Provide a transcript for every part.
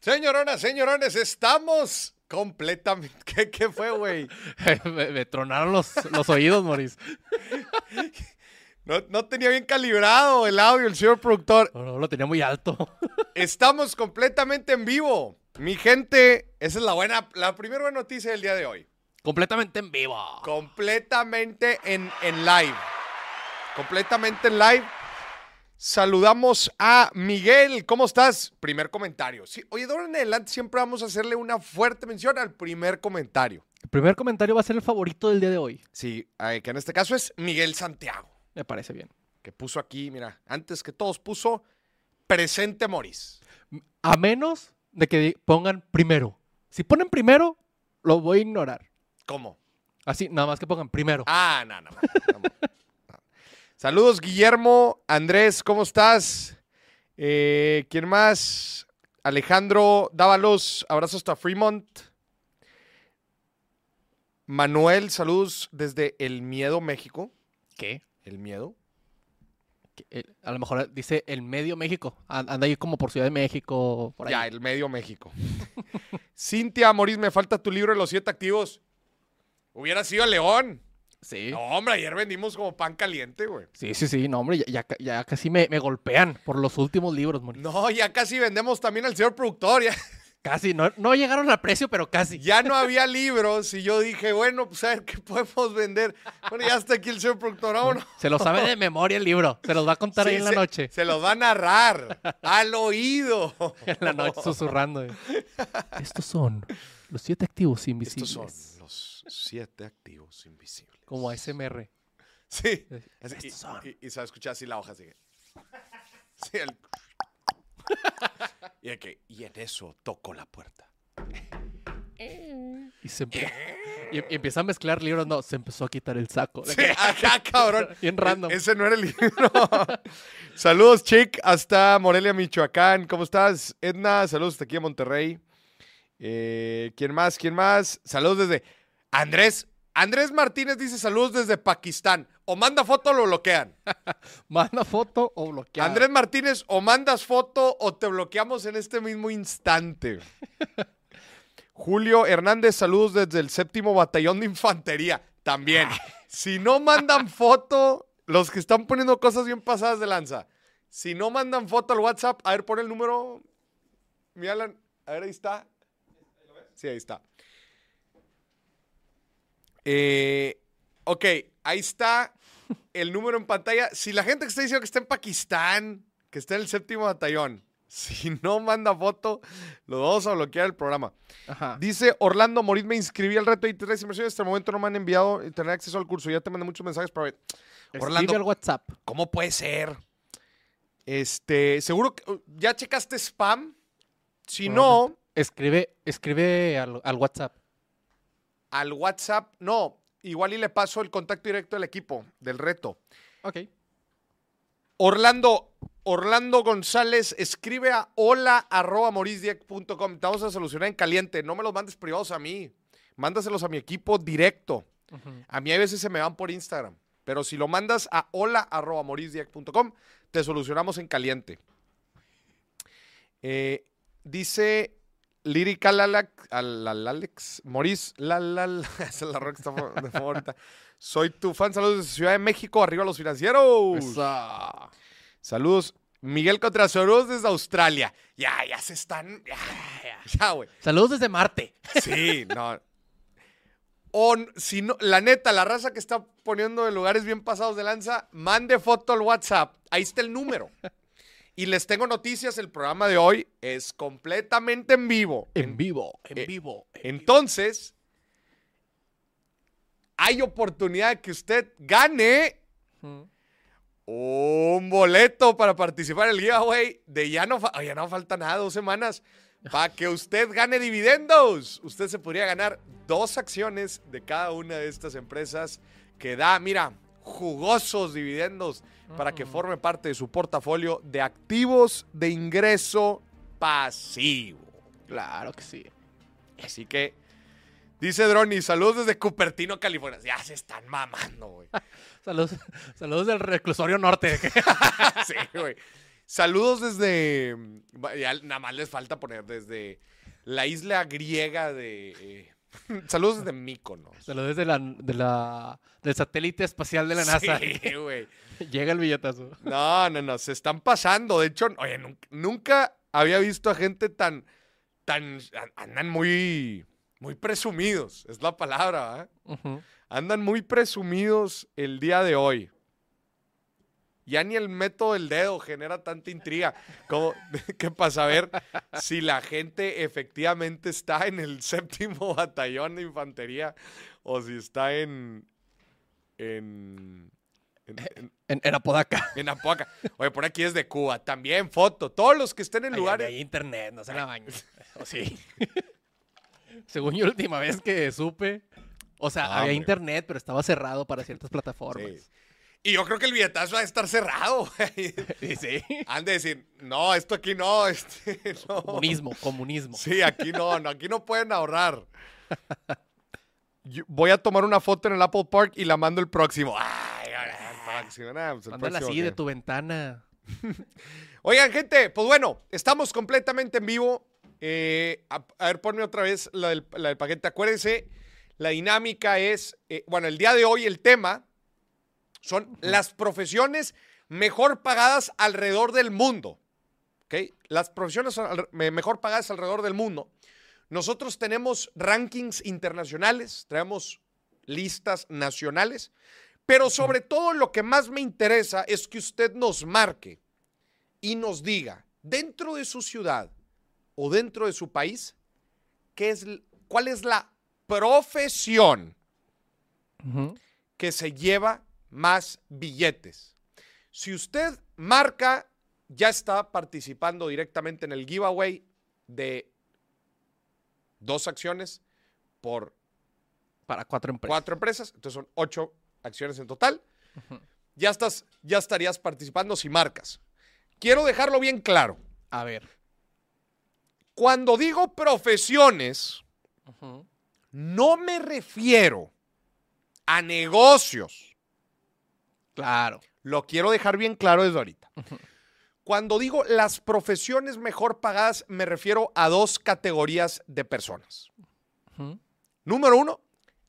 Señoronas, señorones, estamos completamente. ¿Qué, qué fue, güey? me, me tronaron los, los oídos, Moris. No, no tenía bien calibrado el audio, el señor productor. No, no, lo tenía muy alto. Estamos completamente en vivo. Mi gente, esa es la buena, la primera buena noticia del día de hoy. Completamente en vivo. Completamente en, en live. Completamente en live. Saludamos a Miguel. ¿Cómo estás? Primer comentario. Sí, oye, de ahora en adelante siempre vamos a hacerle una fuerte mención al primer comentario. El primer comentario va a ser el favorito del día de hoy. Sí, eh, que en este caso es Miguel Santiago. Me parece bien. Que puso aquí, mira, antes que todos puso presente Moris. A menos de que pongan primero. Si ponen primero, lo voy a ignorar. ¿Cómo? Así, nada más que pongan primero. Ah, no. no, no, no. Saludos, Guillermo. Andrés, ¿cómo estás? Eh, ¿Quién más? Alejandro Dávalos, abrazos hasta Fremont. Manuel, saludos desde El Miedo, México. ¿Qué? El Miedo. Eh, a lo mejor dice el medio México. An- Anda ahí como por Ciudad de México, por ahí. Ya, El Medio México. Cintia Moris, me falta tu libro de los siete activos. Hubiera sido León. Sí. No, hombre, ayer vendimos como pan caliente, güey. Sí, sí, sí. No, hombre, ya, ya ca- ya casi me, me golpean por los últimos libros, Moris. No, ya casi vendemos también al señor productor. Ya, Casi. No, no llegaron al precio, pero casi. ya no había libros y yo dije, bueno, pues a ver qué podemos vender. Bueno, ya está aquí el señor productor, vámonos. Se lo sabe de memoria el libro. Se los va a contar ahí en la noche. Se los va a narrar al oído. En la noche susurrando. Estos son los siete activos invisibles. Estos son siete activos invisibles. Como ASMR. Sí. Eh, Así, y, y- y se va a escuchar así la hoja, así que. Sí, el- y, en eso toco la puerta. Y, se empe- y- y empieza a mezclar libros. No, se empezó a quitar el saco. Sí, acá, cabrón. Bien random. E- Ese no era el libro. saludos, Chick, hasta Morelia, Michoacán. ¿Cómo estás? Edna, saludos hasta aquí a Monterrey. Eh, ¿Quién más? ¿Quién más? Saludos desde Andrés. Andrés Martínez dice saludos desde Pakistán. O manda foto o lo bloquean. Manda foto o bloquea. Andrés Martínez, o mandas foto o te bloqueamos en este mismo instante. Julio Hernández, saludos desde el séptimo batallón de infantería. También. Si no mandan foto, los que están poniendo cosas bien pasadas de lanza. Si no mandan foto al WhatsApp, a ver, pon el número. Mi Alan, a ver, ahí está. Sí, ahí está. Eh, ok, ahí está el número en pantalla. Si la gente que está diciendo que está en Pakistán, que está en el séptimo batallón, si no manda foto, lo vamos a bloquear el programa. Ajá. Dice Orlando Moritz, me inscribí al reto de tres inversiones. Hasta el momento no me han enviado y tener acceso al curso. Ya te mandé muchos mensajes para ver. Orlando. al WhatsApp. ¿Cómo puede ser? Este, seguro que uh, ya checaste spam. Si no, Escribe, escribe al, al WhatsApp. Al WhatsApp, no. Igual y le paso el contacto directo del equipo, del reto. Ok. Orlando, Orlando González, escribe a hola arroba. Te vamos a solucionar en caliente. No me los mandes privados a mí. Mándaselos a mi equipo directo. A mí a veces se me van por Instagram. Pero si lo mandas a hola arroba morisdieck.com, te solucionamos en caliente. Eh, dice Lírica Lalac, al- al Alex, Moris, la, la, la, esa es la rock que está de favorita. Soy tu fan, saludos desde Ciudad de México, arriba los financieros. Esa. Saludos, Miguel Contrasoros desde Australia. Ya, ya se están, ya, ya, ya, güey. Saludos desde Marte. Sí, no. O si no, la neta, la raza que está poniendo en lugares bien pasados de lanza, mande foto al WhatsApp. Ahí está el número. Y les tengo noticias, el programa de hoy es completamente en vivo. En vivo, en eh, vivo. Entonces, hay oportunidad de que usted gane un boleto para participar en el giveaway de ya no, fa- ya no falta nada, dos semanas, para que usted gane dividendos. Usted se podría ganar dos acciones de cada una de estas empresas que da, mira, jugosos dividendos para que Mm. forme parte de su portafolio de activos de ingreso pasivo. Claro que sí. Así que, dice Droni, saludos desde Cupertino, California. Ya se están mamando, güey. Saludos, saludos del reclusorio norte. Sí, güey. Saludos desde. ya nada más les falta poner desde la isla griega de. eh, saludos desde Míconos. Saludos de la, de la, del satélite espacial de la NASA. Sí, güey. Llega el billetazo. No, no, no, se están pasando. De hecho, oye, nun- nunca, había visto a gente tan, tan, an- andan muy, muy presumidos, es la palabra. Ujú. Andan muy presumidos el día de hoy. Ya ni el método del dedo genera tanta intriga como que para saber si la gente efectivamente está en el séptimo batallón de infantería o si está en, en, en- en- En, en Apodaca. en Apodaca. Oye, por aquí es de Cuba. También foto. Todos los que estén en lugares. hay internet, no se la bañen. ¿O sí? Según yo, la última vez que supe, o sea, Ah, había hombre. internet, pero estaba cerrado para ciertas plataformas. Sí. Y yo creo que el billetazo va a estar cerrado. güey. Sí, sí. Han de decir, no, esto aquí no, este, no. Comunismo, comunismo. Sí, aquí no, no, aquí no pueden ahorrar. Yo voy a tomar una foto en el Apple Park y la mando el próximo. Ay, próximo. nah, pues Mándala así de tu ventana. Oigan, gente, pues bueno, estamos completamente en vivo. Eh, a, a ver, ponme otra vez la del, la del paquete. Acuérdense, la dinámica es, eh, bueno, el día de hoy el tema son las profesiones mejor pagadas alrededor del mundo. ¿Ok? Las profesiones mejor pagadas alrededor del mundo. Nosotros tenemos rankings internacionales, tenemos listas nacionales, pero sobre todo lo que más me interesa es que usted nos marque y nos diga dentro de su ciudad o dentro de su país qué es, cuál es la profesión que se lleva más billetes. Si usted marca, ya está participando directamente en el giveaway de dos acciones por Para cuatro empresas. cuatro empresas, entonces son ocho acciones en total. Ya estás, ya estarías participando si marcas. Quiero dejarlo bien claro. A ver. Cuando digo profesiones, no me refiero a negocios. Claro. Lo quiero dejar bien claro desde ahorita. Cuando digo las profesiones mejor pagadas, me refiero a dos categorías de personas. Número uno,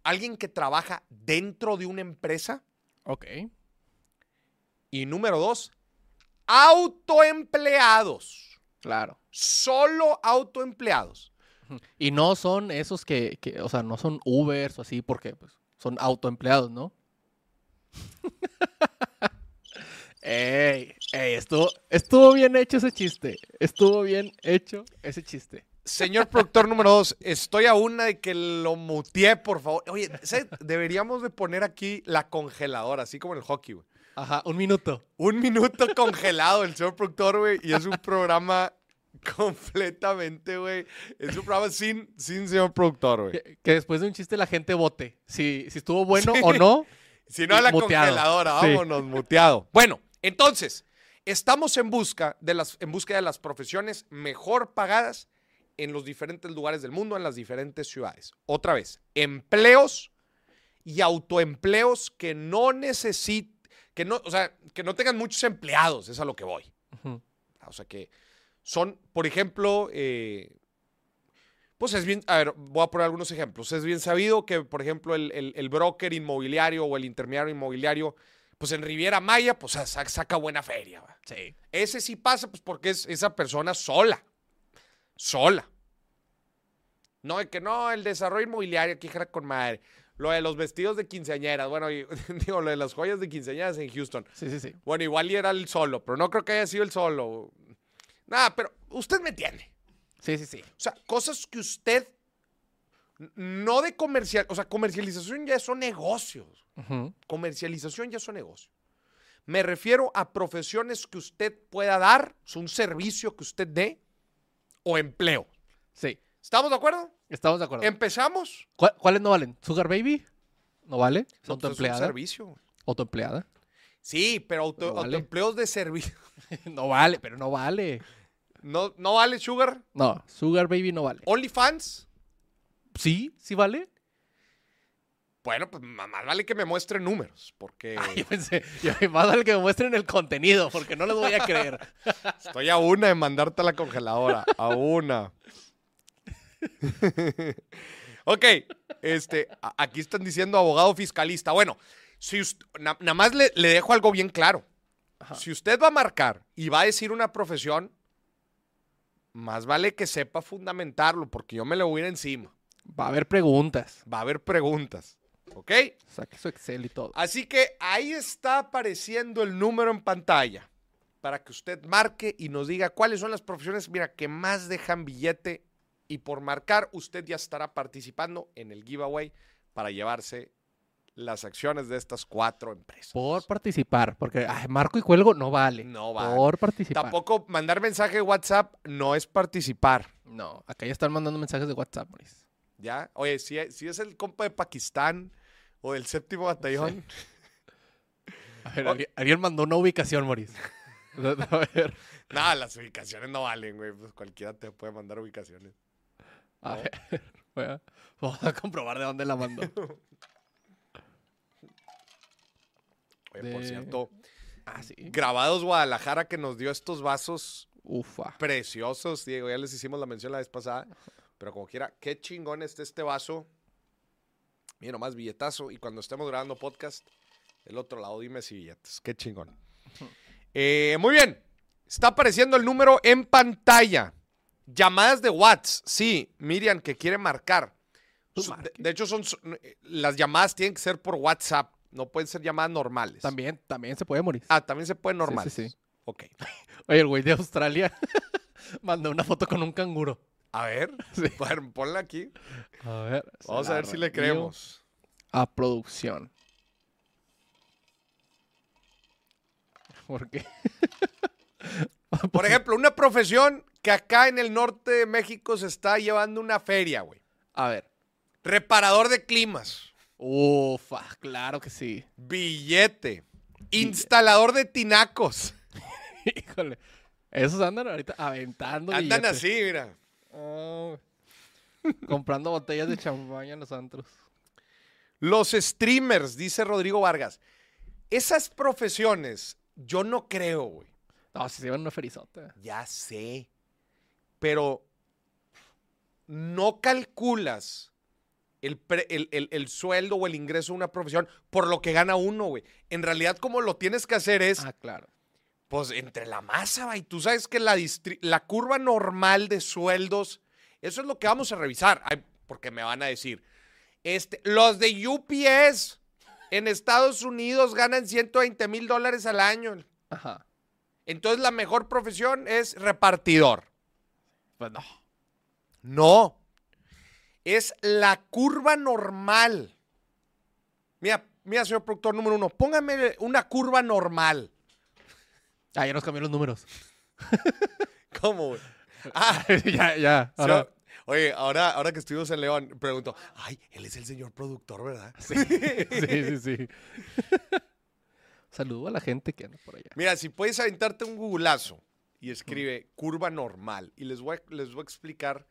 alguien que trabaja dentro de una empresa. Ok. Y número dos, autoempleados. Claro. Solo autoempleados. Y no son esos que, que, o sea, no son Ubers o así, porque pues, son autoempleados, ¿no? ey, ey, estuvo, estuvo bien hecho ese chiste. Estuvo bien hecho ese chiste. Señor productor número dos, estoy a una de que lo muteé, por favor. Oye, ¿sabes? deberíamos de poner aquí la congeladora, así como en el hockey, güey. Ajá, un minuto. Un minuto congelado el señor productor, güey, y es un programa completamente, güey. Es un programa sin, sin señor productor, güey. Que, que después de un chiste la gente vote. Si, si estuvo bueno Sí. o no. Si no, a la Muteado. congeladora, Sí. vámonos, muteado. Bueno, entonces, estamos en busca de las, en búsqueda de las profesiones mejor pagadas en los diferentes lugares del mundo, en las diferentes ciudades. Otra vez, empleos y autoempleos que no necesiten, que no, o sea, que no tengan muchos empleados, es a lo que voy. O sea que son, por ejemplo, eh, pues es bien, a ver, voy a poner algunos ejemplos. Es bien sabido que, por ejemplo, el, el- el broker inmobiliario o el intermediario inmobiliario, pues en Riviera Maya, pues sa- saca buena feria. ¿va? Sí. Ese sí pasa, pues porque es esa persona sola. Sola. No, de que no, el desarrollo inmobiliario aquí jala con madre. Lo de los vestidos de quinceañeras, bueno, y- digo, lo de las joyas de quinceañeras en Houston. Sí, sí, sí. Bueno, igual y era el solo, pero no creo que haya sido el solo. Nada, pero usted me entiende. Sí, sí, sí. O sea, cosas que usted no de comercial, o sea, comercialización ya son negocios. Ujú. Comercialización ya son negocios. Me refiero a profesiones que usted pueda dar, es un servicio que usted dé o empleo. Sí. ¿Estamos de acuerdo? Estamos de acuerdo. ¿Empezamos? ¿Cuál- ¿Cuáles no valen? ¿Sugar Baby? ¿No vale? No, pues es un ¿Autoempleada? servicio. ¿Autoempleada? Sí, pero auto- Pero vale. autoempleos de servicio. no vale, pero no vale. ¿No, ¿No vale Sugar? No, Sugar Baby no vale. ¿OnlyFans? ¿Sí? ¿Sí vale? Bueno, pues más vale que me muestren números, porque yo pensé, yo, más vale que me muestren el contenido, porque no les voy a creer. estoy a una de mandarte a la congeladora. A una. ok, este, aquí están diciendo abogado fiscalista. Bueno, si na- nada más le, le dejo algo bien claro. Ajá. Si usted va a marcar y va a decir una profesión, más vale que sepa fundamentarlo, porque yo me le voy a ir encima. Va a haber preguntas. Va a haber preguntas. ¿Ok? Saque su Excel y todo. Así que ahí está apareciendo el número en pantalla para que usted marque y nos diga cuáles son las profesiones, mira, que más dejan billete y por marcar usted ya estará participando en el giveaway para llevarse las acciones de estas cuatro empresas. Por participar, porque ay, marco y cuelgo no vale. No vale. Por participar. Tampoco mandar mensaje de WhatsApp no es participar. No, acá ya están mandando mensajes de WhatsApp, Maurice. ¿Ya? Oye, si, si es el compa de Pakistán o del séptimo batallón, A ver, alguien, alguien mandó una ubicación, Maurice. A ver, nada, las ubicaciones no valen, güey. Pues cualquiera te puede mandar ubicaciones. a No. ver. Vamos a comprobar de dónde la mandó. Oye, por cierto, Ah, sí. Grabados Guadalajara que nos dio estos vasos Ufa. preciosos, Diego. Ya les hicimos la mención la vez pasada. Pero como quiera, qué chingón está este vaso. Mira nomás, billetazo. Y cuando estemos grabando podcast, del otro lado, dime si billetes. Qué chingón. Eh, muy bien. Está apareciendo el número en pantalla. Llamadas de WhatsApp. Sí, Miriam, que quiere marcar. De, hecho, son eh, las llamadas tienen que ser por WhatsApp. No pueden ser llamadas normales. También, también se puede morir. Ah, también se pueden Sí, normales. sí, sí. Ok. Oye, el güey de Australia mandó una foto con un canguro. A ver, Sí. ponla aquí. A ver. Vamos a ver si le creemos. A producción. ¿Por qué? Por ejemplo, una profesión que acá en el norte de México se está llevando una feria, güey. A ver. Reparador de climas. Ufa, claro que sí. Billete. Instalador de tinacos. Híjole. Esos andan ahorita aventando. Andan así, mira. Oh. Comprando botellas de champaña en los antros. Los streamers, dice Rodrigo Vargas. Esas profesiones, yo no creo, güey. No, si se llevan una ferizota. Ya sé. Pero no calculas el, pre- el- el- el sueldo o el ingreso de una profesión por lo que gana uno, güey. En realidad, como lo tienes que hacer es, Ah, claro. Pues, entre la masa, güey. Tú sabes que la, curva normal de sueldos, eso es lo que vamos a revisar. Ay, porque me van a decir, este, los de UPS en Estados Unidos ganan 120 mil dólares al año. Ajá. Entonces, la mejor profesión es repartidor. Pues no. No. Es la curva normal. Mira, mira, señor productor número uno, póngame una curva normal. Ah, ya nos cambió los números. ¿Cómo, güey? Ah, ya, ya. oye, ahora, ahora que estuvimos en León, pregunto, ay, él es el señor productor, ¿verdad? sí, sí, sí, sí. Saludo a la gente que anda por allá. Mira, si puedes aventarte un googlazo y escribe curva normal y les voy a, les voy a explicar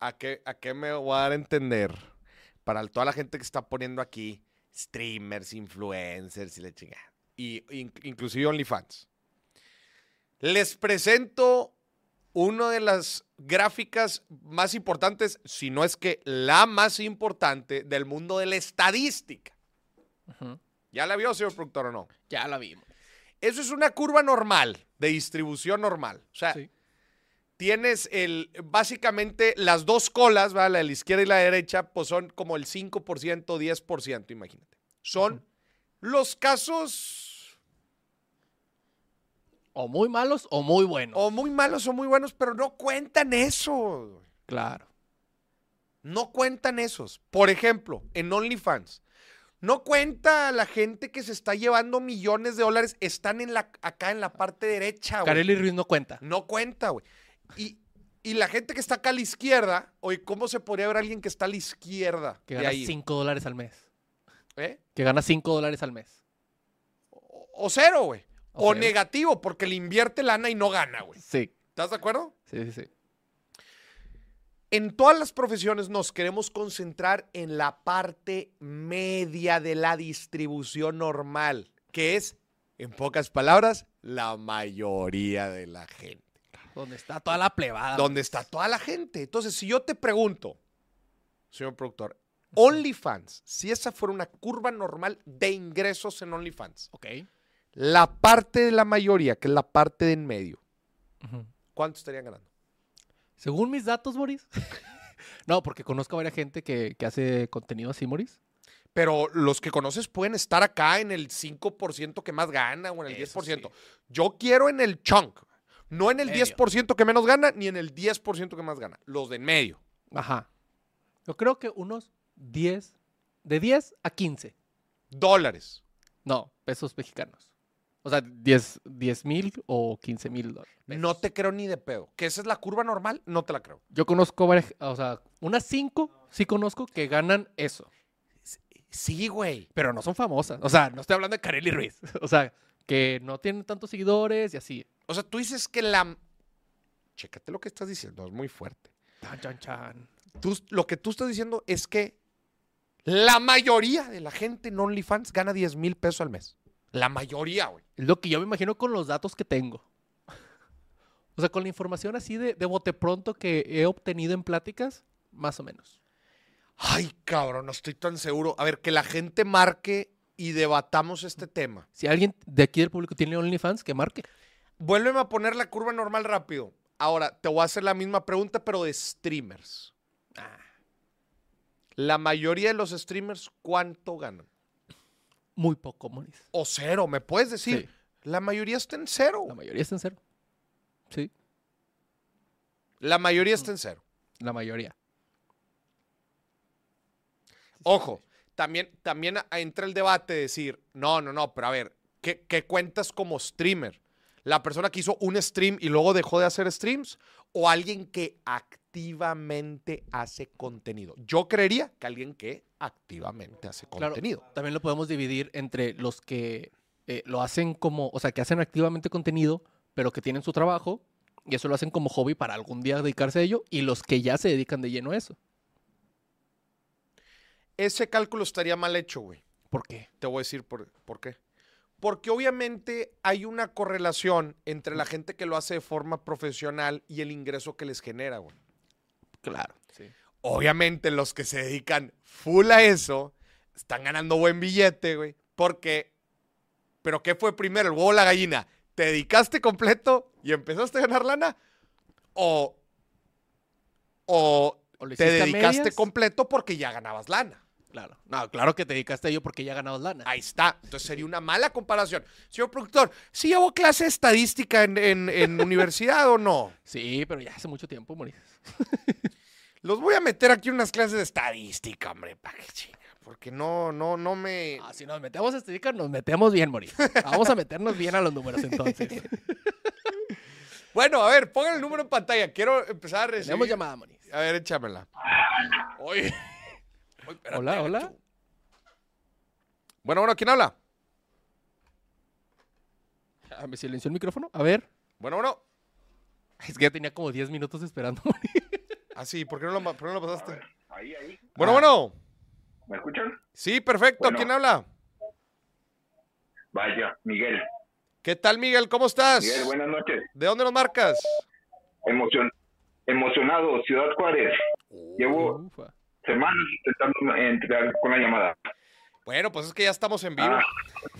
a qué, a qué me voy a dar a entender para toda la gente que está poniendo aquí streamers, influencers y la chingada. Y in- inclusive OnlyFans. Les presento una de las gráficas más importantes, si no es que la más importante del mundo de la estadística. ¿Ya la vio, señor productor, o no? Ya la vimos. Eso es una curva normal, de distribución normal. O sea, Sí. tienes el, básicamente las dos colas, ¿va? la de la izquierda y la derecha, pues son como el 5%, 10%, imagínate. Son los casos O muy malos o muy buenos. o muy malos o muy buenos, pero no cuentan eso. Claro. No cuentan esos. Por ejemplo, en OnlyFans. No cuenta la gente que se está llevando millones de dólares. Están en la, acá en la parte derecha. güey. Carelli Ruiz no cuenta. No cuenta, güey. Y, y la gente que está acá a la izquierda, oye, ¿cómo se podría ver alguien que está a la izquierda? Que gana ahí? 5 dólares al mes. ¿Eh? Que gana 5 dólares al mes. O, o cero, güey. O negativo, porque le invierte lana y no gana, güey. Sí. ¿Estás de acuerdo? Sí, sí, sí. En todas las profesiones nos queremos concentrar en la parte media de la distribución normal, que es, en pocas palabras, la mayoría de la gente. Donde está toda la plebada. Donde está toda la gente. Entonces, si yo te pregunto, señor productor, OnlyFans, si esa fuera una curva normal de ingresos en OnlyFans, Ok. La parte de la mayoría, que es la parte de en medio. ¿cuánto estarían ganando? Según mis datos, Moris. no, porque conozco a varias gente que, que hace contenido así, Moris. Pero los que conoces pueden estar acá en el 5% que más gana o en el Eso 10%. Yo quiero en el chunk, no en el Medio. 10% que menos gana, ni en el 10% que más gana. Los de en medio. Ajá. Yo creo que unos 10, de 10 a 15. Dólares. No, pesos mexicanos. O sea, 10 mil o 15 mil dólares. No te creo ni de pedo. Que esa es la curva normal, no te la creo. Yo conozco varias, o sea, unas 5 sí conozco que ganan eso. Sí, güey. Pero no son famosas. O sea, no estoy hablando de Kareli Ruiz. O sea, que no tienen tantos seguidores y así. O sea, tú dices que la... Chécate lo que estás diciendo, es muy fuerte. Chan, chan, chan. Tú- lo que tú estás diciendo es que la mayoría de la gente en OnlyFans gana 10 mil pesos al mes. La mayoría, güey. Es lo que yo me imagino con los datos que tengo. O sea, con la información así de, de bote pronto que he obtenido en pláticas, más o menos. Ay, cabrón, no estoy tan seguro. A ver, que la gente marque y debatamos este tema. Si alguien de aquí del público tiene OnlyFans, que marque. Vuélveme a poner la curva normal rápido. Ahora, te voy a hacer la misma pregunta, pero de streamers. Ah. La mayoría de los streamers, ¿cuánto ganan? Muy poco, Moris. O cero, ¿me puedes decir? Sí. La mayoría está en cero. La mayoría está en cero. Sí, La mayoría está en cero. la mayoría. Ojo, también, también entra el debate de decir, no, no, no, pero a ver, ¿qué, qué cuentas como streamer? ¿La persona que hizo un stream y luego dejó de hacer streams? ¿O alguien que activamente hace contenido? Yo creería que alguien que activamente hace Claro, contenido. También lo podemos dividir entre los que eh, lo hacen como, o sea, que hacen activamente contenido, pero que tienen su trabajo y eso lo hacen como hobby para algún día dedicarse a ello, y los que ya se dedican de lleno a eso. Ese cálculo estaría mal hecho, güey. ¿Por qué? Te voy a decir por, por qué. Porque obviamente hay una correlación entre la gente que lo hace de forma profesional y el ingreso que les genera, güey. Claro. Sí. Obviamente los que se dedican full a eso están ganando buen billete, güey. Porque, ¿pero qué fue primero, el huevo o la gallina? ¿Te dedicaste completo y empezaste a ganar lana? ¿O, o ¿O lo te dedicaste medias? completo porque ya ganabas lana? Claro. No, claro que te dedicaste a ello porque ya ganabas lana. Ahí está. Entonces sería una mala comparación. Señor productor, ¿sí llevó clase de estadística en, en- en universidad o no? Sí, pero ya hace mucho tiempo, Moris. Los voy a meter aquí unas clases de estadística, hombre, pa' que chinga, Porque no, no, no me. Ah, si nos metemos a estadística, nos metemos bien, Moris. Vamos a meternos bien a los números entonces. Bueno, a ver, pongan el número en pantalla. Quiero empezar a recibir. Tenemos llamada, Moris. A ver, échamela. Oye. Espérate, Hola, hola. gacho. Bueno, bueno, ¿quién habla? Ah, ¿Me silenció el micrófono? A ver. Bueno, bueno. Es que ya tenía como 10 minutos esperando. Ah, sí, ¿por qué no lo, ma- por qué no lo pasaste? Ahí, ahí. Bueno, Ah. bueno. ¿Me escuchan? Sí, perfecto. Bueno. ¿Quién habla? Vaya, Miguel. ¿Qué tal, Miguel? ¿Cómo estás? Miguel, buenas noches. ¿De dónde nos marcas? Emocion emocionado, Ciudad Juárez. Llevo Ufa. Semanas intentando entrar con la llamada. Bueno, pues es que ya estamos en vivo. Ah,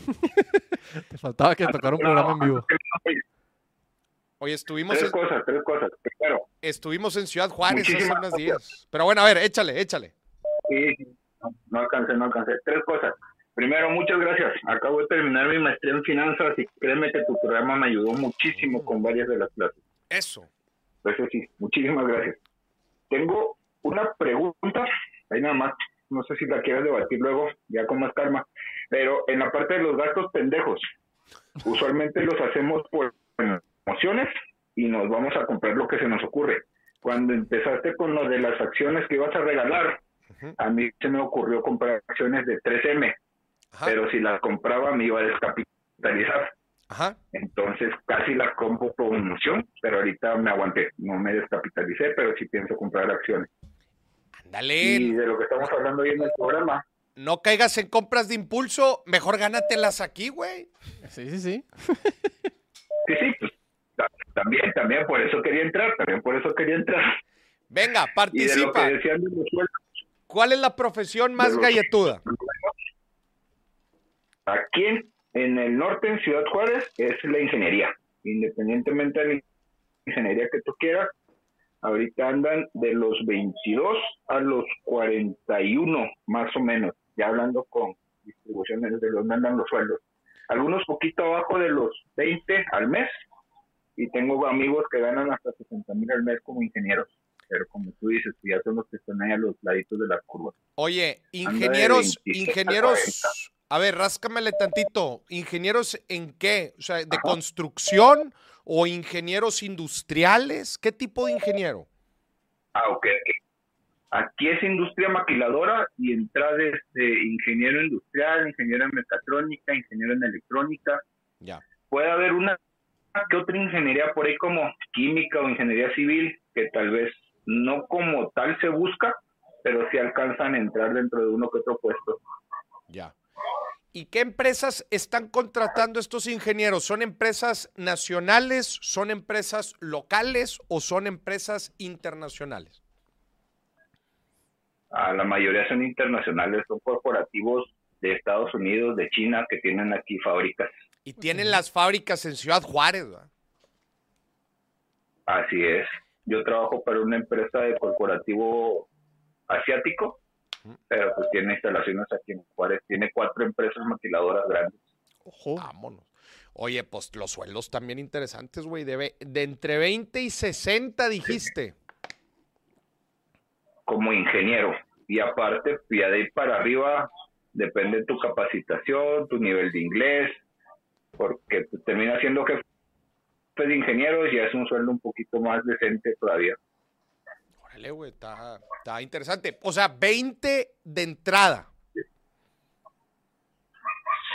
Te faltaba que tocara un programa en vivo. Oye, estuvimos Tres en, cosas, tres cosas. Primero, estuvimos en Ciudad Juárez hace unos gracias. días. Pero bueno, a ver, échale, échale. sí, no, no alcancé, no alcancé. Tres cosas. Primero, muchas gracias. Acabo de terminar mi maestría en finanzas y créeme que tu programa me ayudó muchísimo con varias de las clases. Eso. Eso sí, muchísimas gracias. Tengo una pregunta, ahí nada más, no sé si la quieres debatir luego, ya con más calma, pero en la parte de los gastos pendejos, usualmente los hacemos por emociones y nos vamos a comprar lo que se nos ocurre. Cuando empezaste con lo de las acciones que ibas a regalar, a mí se me ocurrió comprar acciones de 3M, Ajá. pero si las compraba me iba a descapitalizar. Ajá. Entonces casi las compro por emoción, pero ahorita me aguanté, no me descapitalicé, pero sí pienso comprar acciones. Y de lo que estamos hablando hoy en el programa, No caigas en compras de impulso. Mejor gánatelas aquí, güey. Sí, sí, sí. sí, sí, pues ta- también, también por eso quería entrar, también por eso quería entrar. Venga, Y de lo que participa. decían de los sueldos, ¿Cuál es la profesión más los- galletuda? Aquí en, en el norte, en Ciudad Juárez, es la ingeniería. Independientemente de la ingeniería que tú quieras, ahorita andan de los 22 a los 41, más o menos, ya hablando con distribuciones de los andan los sueldos. Algunos poquito abajo de los 20 al mes, y tengo amigos que ganan hasta 60 mil al mes como ingenieros. Pero como tú dices, ya son los que están ahí a los laditos de las curvas. Oye, ingenieros, 27 a ingenieros, a ver, ráscamele tantito. ¿Ingenieros en qué? O sea, ¿de Ajá. construcción o ingenieros industriales? ¿Qué tipo de ingeniero? Ah, ok. Aquí es industria maquiladora y entra desde ingeniero industrial, ingeniero en mecatrónica, ingeniero en electrónica. Ya. Puede haber una que otra ingeniería por ahí como química o ingeniería civil que tal vez no como tal se busca, pero sí alcanzan a entrar dentro de uno que otro puesto. Ya. ¿Y qué empresas están contratando estos ingenieros? ¿Son empresas nacionales, son empresas locales o son empresas internacionales? Ah, la mayoría son internacionales, son corporativos de Estados Unidos, de China, que tienen aquí fábricas. Y tienen las fábricas en Ciudad Juárez. ¿verdad? Así es. Yo trabajo para una empresa de corporativo asiático, pero pues tiene instalaciones aquí en Juárez. Tiene cuatro empresas maquiladoras grandes. Ojo. Vámonos. Oye, pues los sueldos también interesantes, güey. De, ve- de entre 20 y 60 dijiste. como ingeniero. Y aparte, ya de ahí para arriba, depende de tu capacitación, tu nivel de inglés, porque pues, termina siendo jefe de ingenieros y es un sueldo un poquito más decente todavía. Güey, está, está interesante. O sea, 20 de entrada.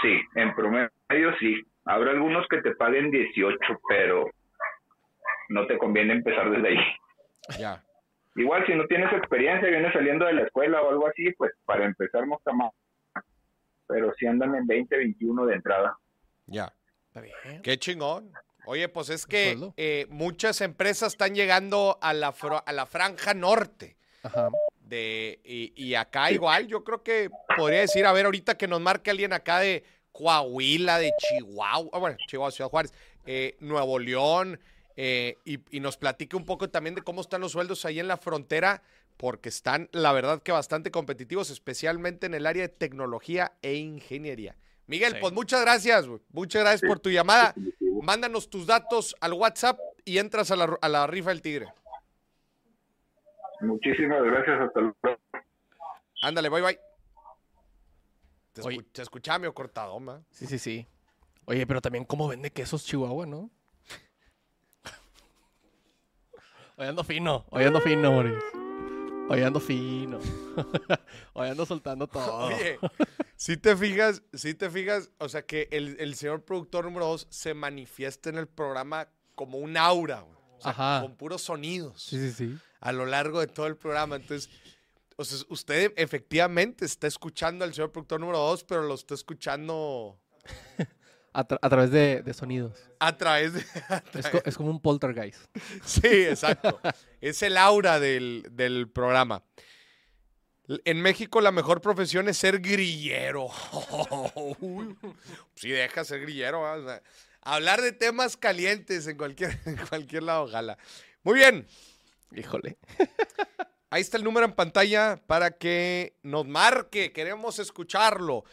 Sí, en promedio sí. Habrá algunos que te paguen 18, pero no te conviene empezar desde ahí. Ya. Igual si no tienes experiencia, vienes saliendo de la escuela o algo así, pues para empezar no está mal. Pero si andan en 20, 21 de entrada. Ya. Está bien. Qué chingón. Oye, pues es que eh, muchas empresas están llegando a la, fro- a la franja norte. Ajá. De, y, y acá igual, yo creo que podría decir, a ver, ahorita que nos marque alguien acá de Coahuila, de Chihuahua, ah, bueno, Chihuahua, Ciudad Juárez, eh, Nuevo León, eh, y, y nos platique un poco también de cómo están los sueldos ahí en la frontera, porque están, la verdad, que bastante competitivos, especialmente en el área de tecnología e ingeniería. Miguel, Sí. pues muchas gracias, güey. muchas gracias por tu llamada. Mándanos tus datos al WhatsApp y entras a la, a la rifa del tigre. Muchísimas gracias, hasta luego. Ándale, bye bye. Te, Oye. escu- te escuchaba medio cortado, ma. Sí, sí, sí. Oye, pero también cómo vende quesos Chihuahua, ¿no? Hoy ando fino, hoy ando fino, Moris. Hoy ando fino. hoy ando soltando todo. Oye, si te fijas, si te fijas, o sea que el, el señor productor número dos se manifiesta en el programa como un aura, güey. O sea, Ajá. con puros sonidos Sí, sí, sí. a lo largo de todo el programa. Entonces, o sea, usted efectivamente está escuchando al señor productor número dos, pero lo está escuchando A, tra- a través de, de sonidos. a través de... a Es, través- co- es como un poltergeist. Sí, exacto. es el aura del, del programa. En México la mejor profesión es ser grillero. Uy, sí, deja ser grillero. ¿va? O sea, hablar de temas calientes en cualquier, en cualquier lado, ojalá. Muy bien. Híjole. Ahí está el número en pantalla para que nos marque. Queremos escucharlo.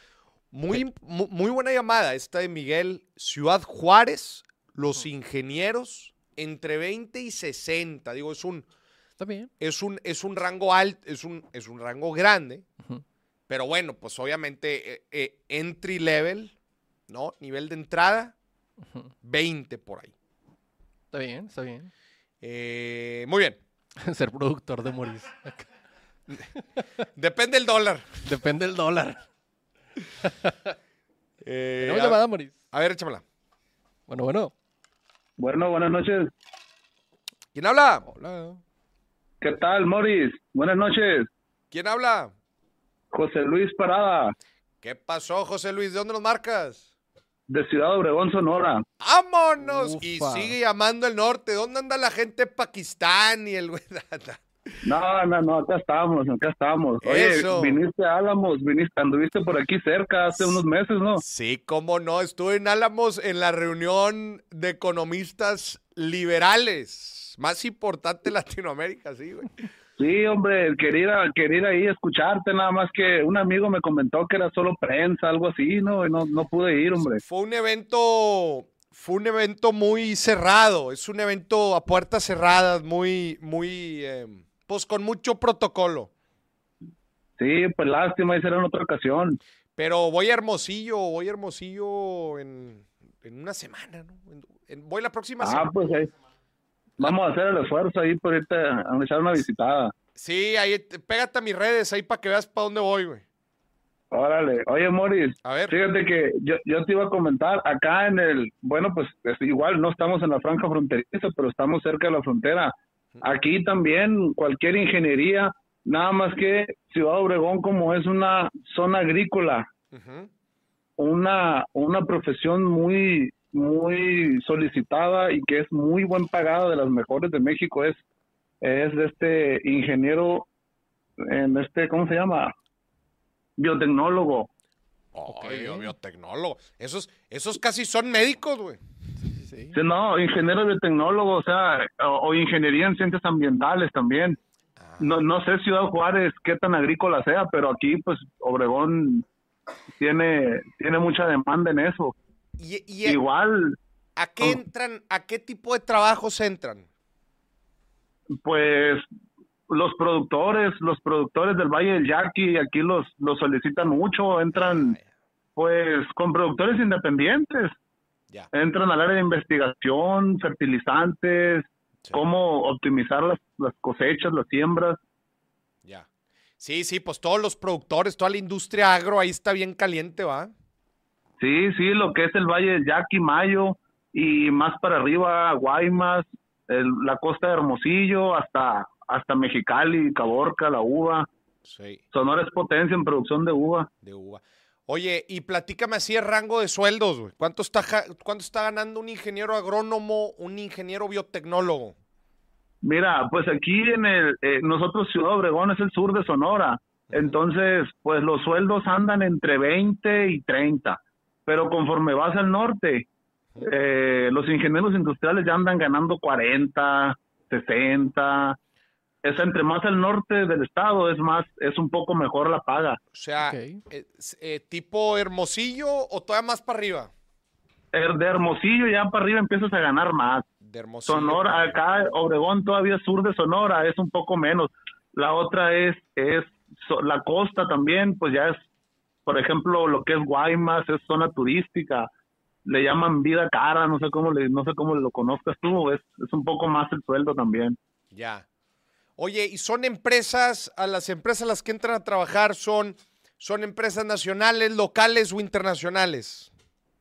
Muy, mu- muy buena llamada esta de Miguel. Ciudad Juárez, los ingenieros, entre 20 y 60. Digo, es un, Está bien. es un, es un rango alto, es un, es un rango grande. Pero bueno, pues obviamente eh, eh, entry level, ¿no? Nivel de entrada, Ujú. 20 por ahí. Está bien, está bien. Eh, muy bien. Ser productor de Moris. Depende del dólar. Depende del dólar. Eh, Tenemos a- llamada, Moris. A ver, échamela. Bueno, bueno. Bueno, buenas noches. ¿Quién habla? Hola. ¿Qué tal, Morris? Buenas noches. ¿Quién habla? José Luis Parada, ¿Qué pasó, José Luis? ¿De dónde nos marcas? de Ciudad Obregón, Sonora. ¡Vámonos! Y Ufa. sigue llamando el norte. ¿Dónde anda la gente de Pakistán y el güey? No, no, no, acá estamos, acá estamos. Oye, Eso. viniste a Álamos, viniste, anduviste por aquí cerca hace unos meses, ¿no? Sí, cómo no. Estuve en Álamos en la reunión de economistas liberales. Más importante de Latinoamérica, sí, güey. Sí, hombre, quería, quería ir ahí a escucharte, nada más que un amigo me comentó que era solo prensa, algo así, ¿no? Y no, no pude ir, hombre. Fue un evento, fue un evento muy cerrado. Es un evento a puertas cerradas, muy, muy, eh, pues con mucho protocolo. Sí, pues lástima, esa era en otra ocasión. Pero voy a Hermosillo, voy a Hermosillo en, en una semana, ¿no? En- en- voy la próxima Ah, semana. pues ahí. Vamos a hacer el esfuerzo ahí por irte a echar una visitada. Sí, ahí, te- pégate a mis redes ahí para que veas para dónde voy, güey. Órale. Oye, Morris, A ver. fíjate que yo, yo te iba a comentar, acá en el, bueno, pues es igual no estamos en la franja fronteriza, pero estamos cerca de la frontera. Aquí también cualquier ingeniería, nada más que Ciudad Obregón como es una zona agrícola, una, una profesión muy, muy solicitada y que es muy buen pagada de las mejores de México es, es de este ingeniero, en este, ¿cómo se llama? Biotecnólogo. Ay, yo biotecnólogo. Esos, esos casi son médicos, güey. Sí, no, ingeniero biotecnólogo, o sea, o, o ingeniería en ciencias ambientales también. No, no sé Ciudad Juárez qué tan agrícola sea, pero aquí pues Obregón tiene, tiene mucha demanda en eso. Y, y- Igual, ¿A qué Oh. entran? ¿A qué tipo de trabajos entran? pues los productores, los productores del Valle del Yaqui, aquí los, los solicitan mucho, entran pues con productores independientes, Entran al área de investigación, fertilizantes, Sí. cómo optimizar las, las cosechas, las siembras. Ya. Sí, sí, pues todos los productores, toda la industria agro ahí está bien caliente, ¿va? Sí, sí, lo que es el Valle del Yaqui, Mayo, y más para arriba, Guaymas, el- la costa de Hermosillo, hasta, hasta Mexicali, Caborca, la uva. Sí, Sonora es potencia en producción de uva. de uva. Oye, y platícame así el rango de sueldos, güey. ¿Cuánto está, ¿Cuánto está ganando un ingeniero agrónomo, un ingeniero biotecnólogo? Mira, pues aquí en el, eh, nosotros Ciudad Obregón es el sur de Sonora, entonces pues los sueldos andan entre 20 y 30, pero conforme vas al norte, eh, los ingenieros industriales ya andan ganando 40, 60, es entre más al norte del estado es más, es un poco mejor la paga. O sea, eh, eh, tipo Hermosillo o todavía más para arriba? Er- De Hermosillo ya para arriba empiezas a ganar más. De Hermosillo. Sonora, acá Obregón todavía sur de Sonora es un poco menos. La otra es es so- la costa también, pues ya es, por ejemplo, lo que es Guaymas es zona turística. Le llaman vida cara, no sé cómo le, no sé cómo lo conozcas tú, es, es un poco más el sueldo también. Ya. Oye, ¿y son empresas, a las empresas a las que entran a trabajar son, son empresas nacionales, locales o internacionales?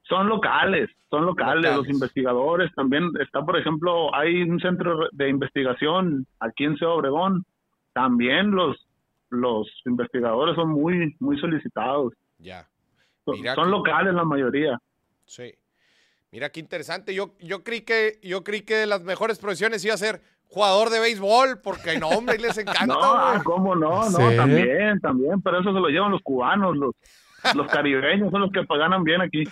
Son locales, son locales, Locales. los investigadores también. Está, por ejemplo, hay un centro de investigación aquí en Ciudad Obregón. También los, los investigadores son muy, muy solicitados. Ya. Son, Mira son locales la mayoría. Sí. Mira qué interesante. Yo, yo creí que yo creí que de las mejores profesiones iba a ser jugador de béisbol, porque no, hombre, les encanta, No. ¿cómo no? ¿En No, también, también, pero eso se lo llevan los cubanos, los, los caribeños son los que ganan bien aquí.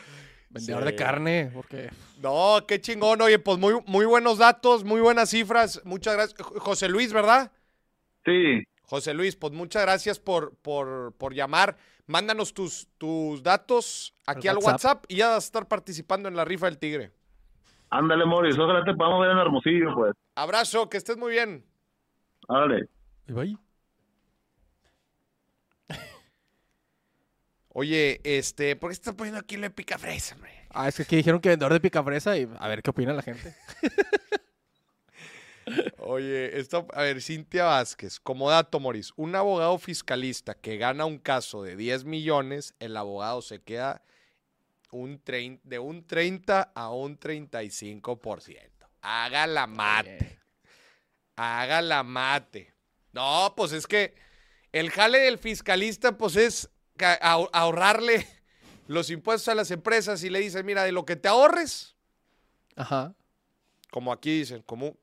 Vendedor Sí. de carne, porque No, qué chingón. Oye, pues muy, muy buenos datos, muy buenas cifras. Muchas gracias. José Luis, ¿verdad? Sí, José Luis, pues muchas gracias por, por, por llamar. Mándanos tus, tus datos aquí al Al WhatsApp. WhatsApp. y ya vas a estar participando en la rifa del tigre. ándale, Moris, ojalá te podamos ver en Hermosillo, pues. Abrazo, que estés muy bien. Ándale. Y bye. Oye, este, ¿por qué estás poniendo aquí la pica fresa, hombre? Ah, es que aquí dijeron que vendedor de picafresa y a ver qué opina la gente. Oye, esto, a ver, Cintia Vázquez, como dato, Moris, un abogado fiscalista que gana un caso de 10 millones, el abogado se queda un trein- de un 30 a un 35%. Haga la mate. Haga la mate. No, pues es que el jale del fiscalista, pues es ahorrarle los impuestos a las empresas y le dicen, mira, de lo que te ahorres, Ajá. como aquí dicen, como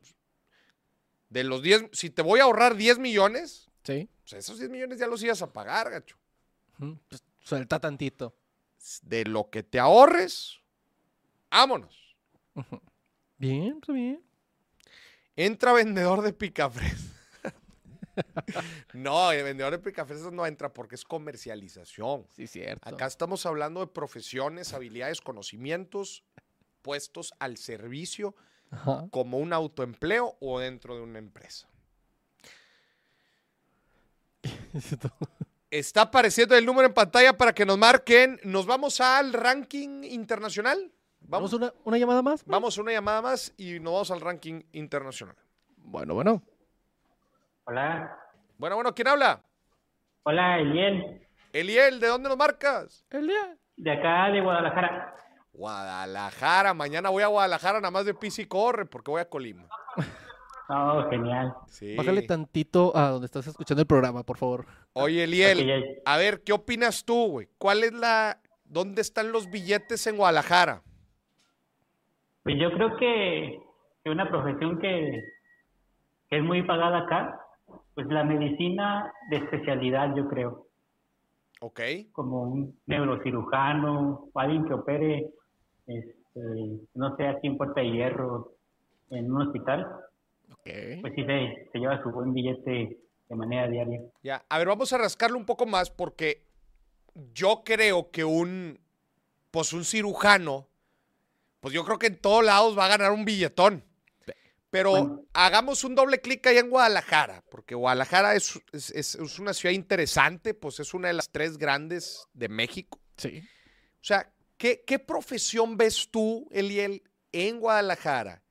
de los 10, si te voy a ahorrar 10 millones, Sí. pues esos 10 millones ya los ibas a pagar, gacho. Pues, suelta tantito. De lo que te ahorres, vámonos. Bien, pues bien. Entra vendedor de picafres. no, el vendedor de picafresas no entra porque es comercialización. Sí, cierto. Acá estamos hablando de profesiones, habilidades, conocimientos puestos al servicio Ajá. como un autoempleo o dentro de una empresa. Está apareciendo el número en pantalla para que nos marquen. Nos vamos al ranking internacional. ¿Vamos una, una llamada más? vamos a una llamada más y nos vamos al ranking internacional. Bueno, bueno. Hola, Bueno, bueno, ¿quién habla? hola Eliel, Eliel, ¿de dónde nos marcas? Elia. de acá de Guadalajara. Guadalajara. Mañana voy a Guadalajara nada más de pis y corre porque voy a Colima. Oh, genial. Sí. Bájale tantito a donde estás escuchando el programa, por favor. Oye, Eliel, a ver, ¿qué opinas tú, güey? ¿Cuál es la... ¿Dónde están los billetes en Guadalajara? Pues yo creo que, que una profesión que, que es muy pagada acá, pues la medicina de especialidad, yo creo, Ok. como un neurocirujano alguien que opere, este, no sé, aquí en Puerta de Hierro, en un hospital, Ok. pues sí se, se lleva su buen billete de manera diaria. Ya, a ver, vamos a rascarlo un poco más porque yo creo que un, pues un cirujano, pues yo creo que en todos lados va a ganar un billetón. Pero Bueno. hagamos un doble clic ahí en Guadalajara, porque Guadalajara es, es- es- es una ciudad interesante, pues es una de las tres grandes de México. Sí. O sea, ¿qué, qué profesión ves tú, Eliel, en Guadalajara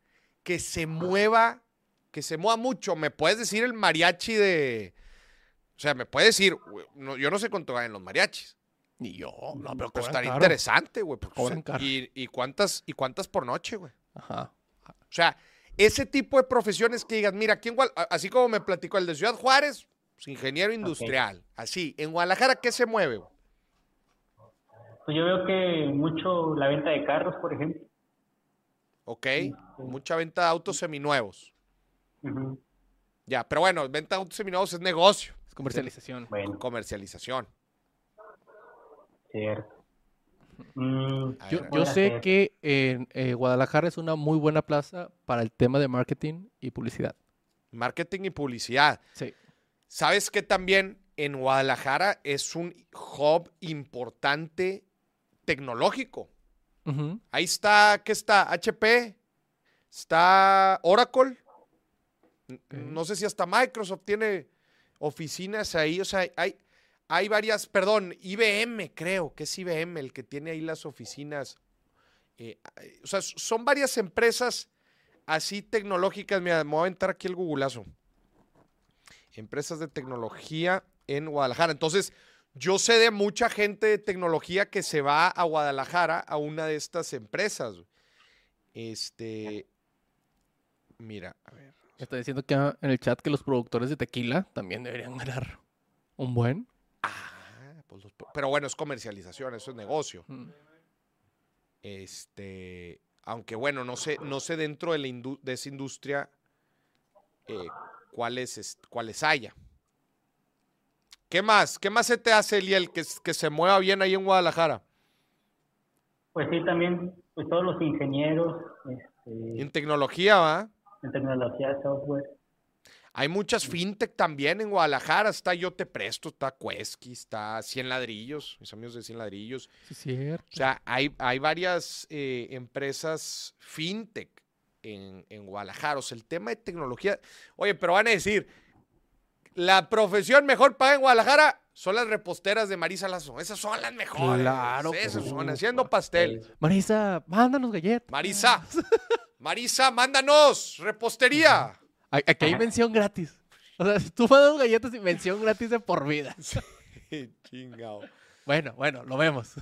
que se mueva, que se mueva mucho? ¿Me puedes decir el mariachi de... O sea, me puedes decir, no, yo no sé cuánto ganan los mariachis, Ni yo. No, pero pero cobran estaría caro. interesante, güey. y, y cuántas, ¿Y cuántas por noche, güey? Ajá. O sea, ese tipo de profesiones que digas, mira, aquí en Gual- así como me platicó el de Ciudad Juárez, pues, ingeniero industrial, así. En Guadalajara, ¿qué se mueve? güey? Pues yo veo que mucho la venta de carros, por ejemplo. ¿Ok? Mucha venta de autos seminuevos. Ujú. Ya, pero bueno, venta de autos seminuevos es negocio, Es comercialización. Bueno, comercialización. cierto. Mm, A Yo, sé que en eh, Guadalajara es una muy buena plaza para el tema de marketing y publicidad. Marketing y publicidad. Sí. ¿Sabes que también en Guadalajara es un hub importante tecnológico? Ahí está, ¿qué está? HP, está Oracle. No sé si hasta Microsoft tiene oficinas ahí. O sea, hay, hay varias, perdón, IBM creo que es IBM el que tiene ahí las oficinas. Eh, eh, o sea, son varias empresas así tecnológicas. Mira, me voy a aventar aquí el googlazo. Empresas de tecnología en Guadalajara. Entonces, yo sé de mucha gente de tecnología que se va a Guadalajara a una de estas empresas. Este. Mira, a ver. Está diciendo que en el chat que los productores de tequila también deberían ganar un buen. Ah, pues los- pero bueno, es comercialización, eso es negocio. Mm. Este. Aunque bueno, no sé, no sé dentro de, la indu- de esa industria eh, cuáles, es- cuáles haya. ¿Qué más? ¿Qué más se te hace, Eliel, que, se mueva bien ahí en Guadalajara? Pues sí, también pues todos los ingenieros este, En tecnología, ¿va? en tecnología de software. Hay muchas fintech también en Guadalajara. Está Yo Te Presto, está Quesky, está 100 Ladrillos, mis amigos de 100 Ladrillos. Sí, cierto. O sea, hay, hay varias eh, empresas fintech en, en Guadalajara. O sea, el tema de tecnología. Oye, pero van a decir, la profesión mejor paga en Guadalajara son las reposteras de Marisa Lazo. Esas son las mejores. Claro Esas sí. son, haciendo pastel. Marisa, mándanos galletas. Marisa, Marisa, mándanos repostería. Aquí hay mención gratis. O sea, si tú mandas galletas y mención gratis de por vida. Chingado. Bueno, bueno, lo vemos.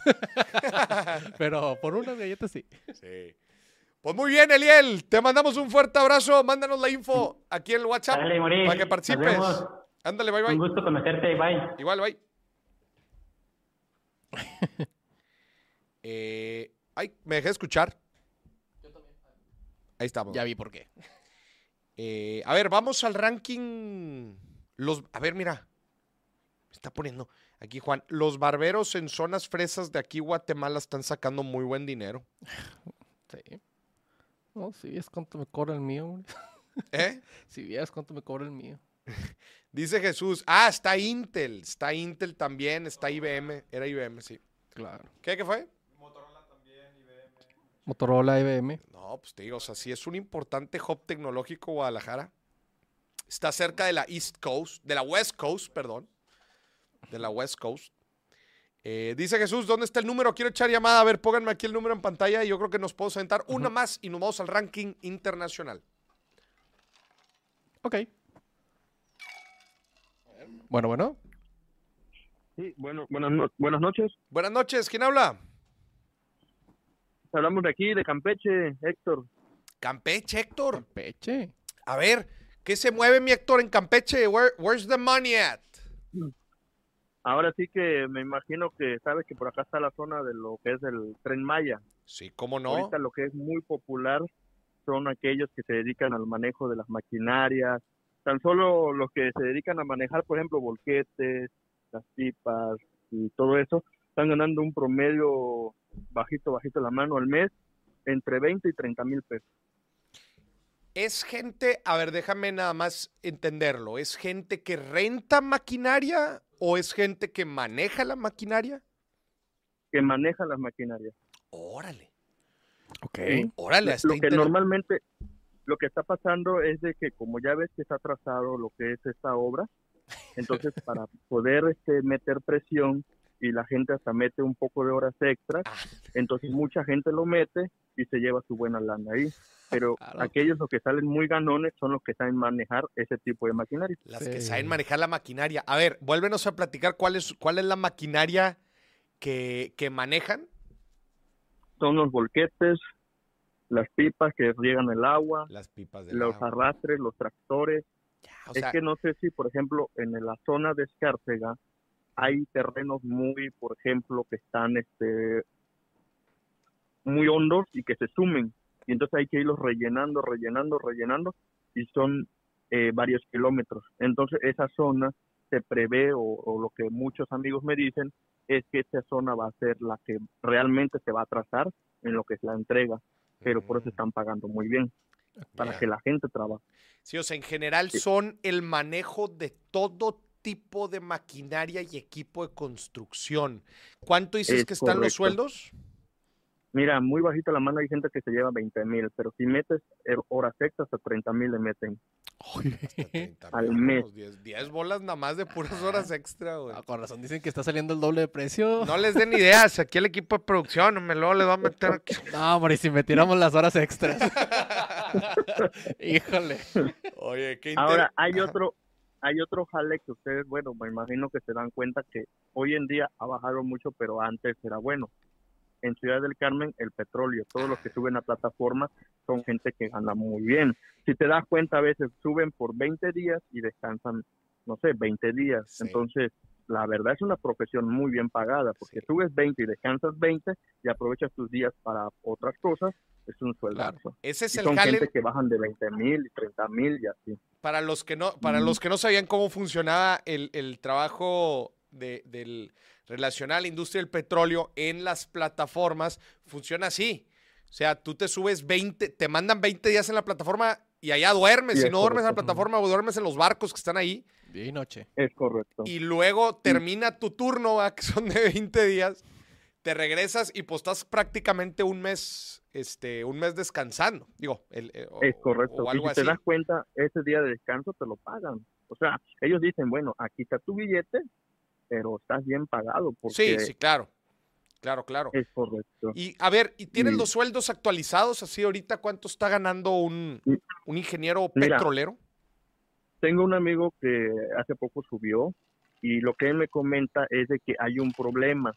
Pero por unas galletas sí. Sí. Pues muy bien, Eliel. Te mandamos un fuerte abrazo. Mándanos la info aquí en el WhatsApp Dale, para que Nos participes. Ándale, bye, Un bye. gusto conocerte, bye. Igual, bye. Eh, ay, me dejé escuchar. Ahí estamos. Ya vi por qué. Eh, a ver, vamos al ranking. Los, a ver, mira. Me está poniendo aquí, Juan. Los barberos en zonas fresas de aquí, Guatemala, están sacando muy buen dinero. Sí. No, si vieras cuánto me cobra el mío, güey. ¿Eh? Si vieras cuánto me cobra el mío. Dice Jesús. Ah, está Intel. Está Intel también. Está IBM. Era IBM, sí. Claro. ¿Qué, qué fue? Motorola, IBM. No, pues te digo, o sea, sí es un importante hub tecnológico Guadalajara. Está cerca de la East Coast, de la West Coast, perdón. De la West Coast. Eh, dice Jesús, ¿dónde está el número? Quiero echar llamada. A ver, pónganme aquí el número en pantalla y yo creo que nos podemos aventar una más y nos vamos al ranking internacional. Ok. Bueno, bueno. Sí, bueno, buenas, no- buenas noches. Buenas noches, ¿quién habla? Hablamos de aquí, de Campeche, Héctor. Campeche, Héctor. Peche. A ver, ¿qué se mueve mi Héctor en Campeche? Where- where's the money at? Ahora sí que me imagino que sabes que por acá está la zona de lo que es el Tren Maya. Sí, cómo no. Ahorita lo que es muy popular son aquellos que se dedican al manejo de las maquinarias. Tan solo los que se dedican a manejar, por ejemplo, volquetes, las pipas y todo eso, están ganando un promedio bajito, bajito la mano al mes, entre 20 y 30 mil pesos. Es gente, a ver, déjame nada más entenderlo. ¿Es gente que renta maquinaria o es gente que maneja la maquinaria? que manejan las maquinarias. Órale, Ok. órale, Lo que normalmente, lo que está pasando es de que como ya ves que está atrasado lo que es esta obra, entonces para poder este, meter presión y la gente hasta mete un poco de horas extras, Ah. entonces mucha gente lo mete y se lleva su buena lana ahí. Pero Claro. aquellos los que salen muy ganones son los que saben manejar ese tipo de maquinaria. Las que saben manejar la maquinaria. A ver, vuélvenos a platicar cuál es, cuál es la maquinaria que, que manejan. Son los volquetes, las pipas que riegan el agua, Las pipas de los arrastres, los tractores. Sea, es que no sé si, por ejemplo, en la zona de Escárcega hay terrenos muy, por ejemplo, que están este muy hondos y que se sumen. Y entonces hay que irlos rellenando, rellenando, rellenando y son eh, varios kilómetros. Entonces esa zona se prevé o, o lo que muchos amigos me dicen es que esa zona va a ser la que realmente se va a trazar en lo que es la entrega, pero por eso están pagando muy bien, para ya. que la gente trabaje. Sí, o sea, en general son el manejo de todo tipo de maquinaria y equipo de construcción. ¿Cuánto dices Es que están los sueldos? Mira, muy bajita la mano hay gente que se lleva 20 mil, pero si metes eh, horas extras a 30 mil le meten. Hasta 30 Al mes. unos 10, 10 bolas nada más de puras horas extra, güey. Ah, con razón dicen que está saliendo el doble de precio. No les den ideas, aquí el equipo de producción, me lo les va a meter aquí. No, hombre, y si me tiramos las horas extras. Híjole. Oye, qué inter- Ahora, hay otro hay otro jale que ustedes, bueno, me imagino que se dan cuenta que hoy en día ha bajado mucho, pero antes era bueno. En Ciudad del Carmen, el petróleo, todos los que suben a plataformas son gente que gana muy bien. Si te das cuenta, a veces suben por 20 días y descansan, no sé, 20 días. Sí. Entonces, la verdad es una profesión muy bien pagada, porque subes 20 y descansas 20 y aprovechas tus días para otras cosas, es un sueldazo. Ese es Y el son gente que bajan de 20 mil y 30 mil y así. para los que no, para los que no sabían cómo funcionaba el, el trabajo de, del relacionado a la industria del petróleo en las plataformas, funciona así. O sea, tú te subes 20, te mandan 20 días en la plataforma y allá duermes. Si no duermes en la plataforma o duermes en los barcos que están ahí. Día y noche. Es correcto. y luego termina tu turno, ¿va? que son de 20 días, te regresas y pues estás prácticamente un mes, este, un mes descansando. Digo, el, eh, o- Es correcto. o y si te das cuenta, ese día de descanso te lo pagan. O sea, ellos dicen, bueno, aquí está tu billete, pero estás bien pagado porque Sí, sí, claro. Claro, claro. es correcto. Y a ver, ¿y tienes Y- los sueldos actualizados así ahorita? ¿Cuánto está ganando un, un ingeniero Mira. petrolero? Tengo un amigo que hace poco subió Y lo que él me comenta es de que hay un problema.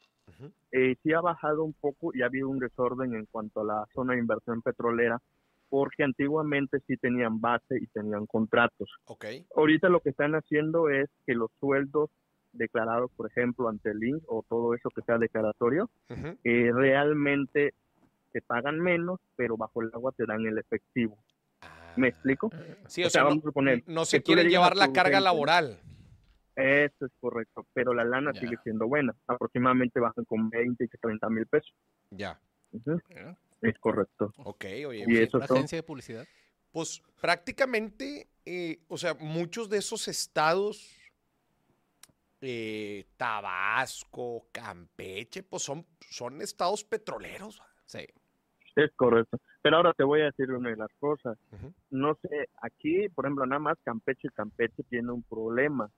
Eh, sí ha bajado un poco y ha habido un desorden en cuanto a la zona de inversión petrolera, porque antiguamente sí tenían base y tenían contratos. Ok. Ahorita lo que están haciendo es que los sueldos declarados, por ejemplo, ante el INS o todo eso que sea declaratorio, eh, realmente te pagan menos, pero bajo el agua te dan el efectivo. ¿Me explico? Sí, O o, sea, sea, no, vamos a suponer no se quieren llevar la carga gente- laboral. Eso es correcto, pero la lana Ya. sigue siendo buena. Aproximadamente bajan con 20 y 30 mil pesos. Ya. Es correcto. Ok, oye. Y eso Una son- agencia de publicidad. Pues prácticamente, eh, o sea, muchos de esos estados, eh, Tabasco, Campeche, pues son, son estados petroleros. Sí. Es correcto. Pero ahora te voy a decir una de las cosas. No sé, aquí, por ejemplo, nada más Campeche, Campeche tiene un problema,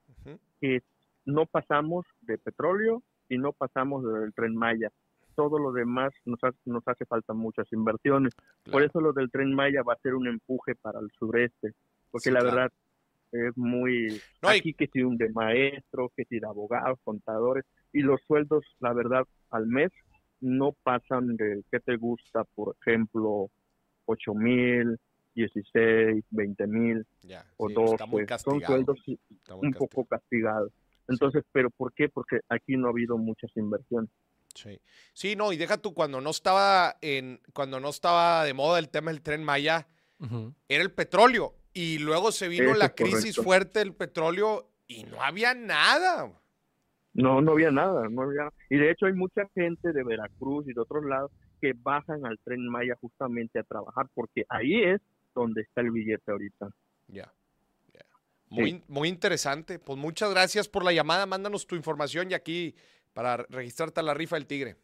que no pasamos de petróleo y no pasamos del tren Maya. Todo lo demás nos hace, nos hace falta muchas inversiones. Por eso lo del tren Maya va a ser un empuje para el sureste, porque Sí, la claro. verdad es muy... No, aquí que si un de maestro, que si de abogados, contadores, y los sueldos, la verdad, al mes no pasan del que te gusta, por ejemplo, 8 mil, 16, 20 mil o sí, 12. está muy Son castigado. sueldos un poco castigados. Entonces, ¿pero por qué? Porque aquí no ha habido muchas inversiones. Sí. Sí, no, y deja tú, cuando no estaba en, cuando no estaba de moda el tema del tren Maya, Ujú. era el petróleo. Y luego se vino Eso la crisis correcto. fuerte del petróleo y no había nada. No, no había nada, no había Y de hecho hay mucha gente de Veracruz y de otros lados que bajan al tren Maya justamente a trabajar, porque ahí es donde está el billete ahorita. Ya. ya. Muy, muy interesante. Pues muchas gracias por la llamada. Mándanos tu información y aquí para registrarte a la rifa del tigre.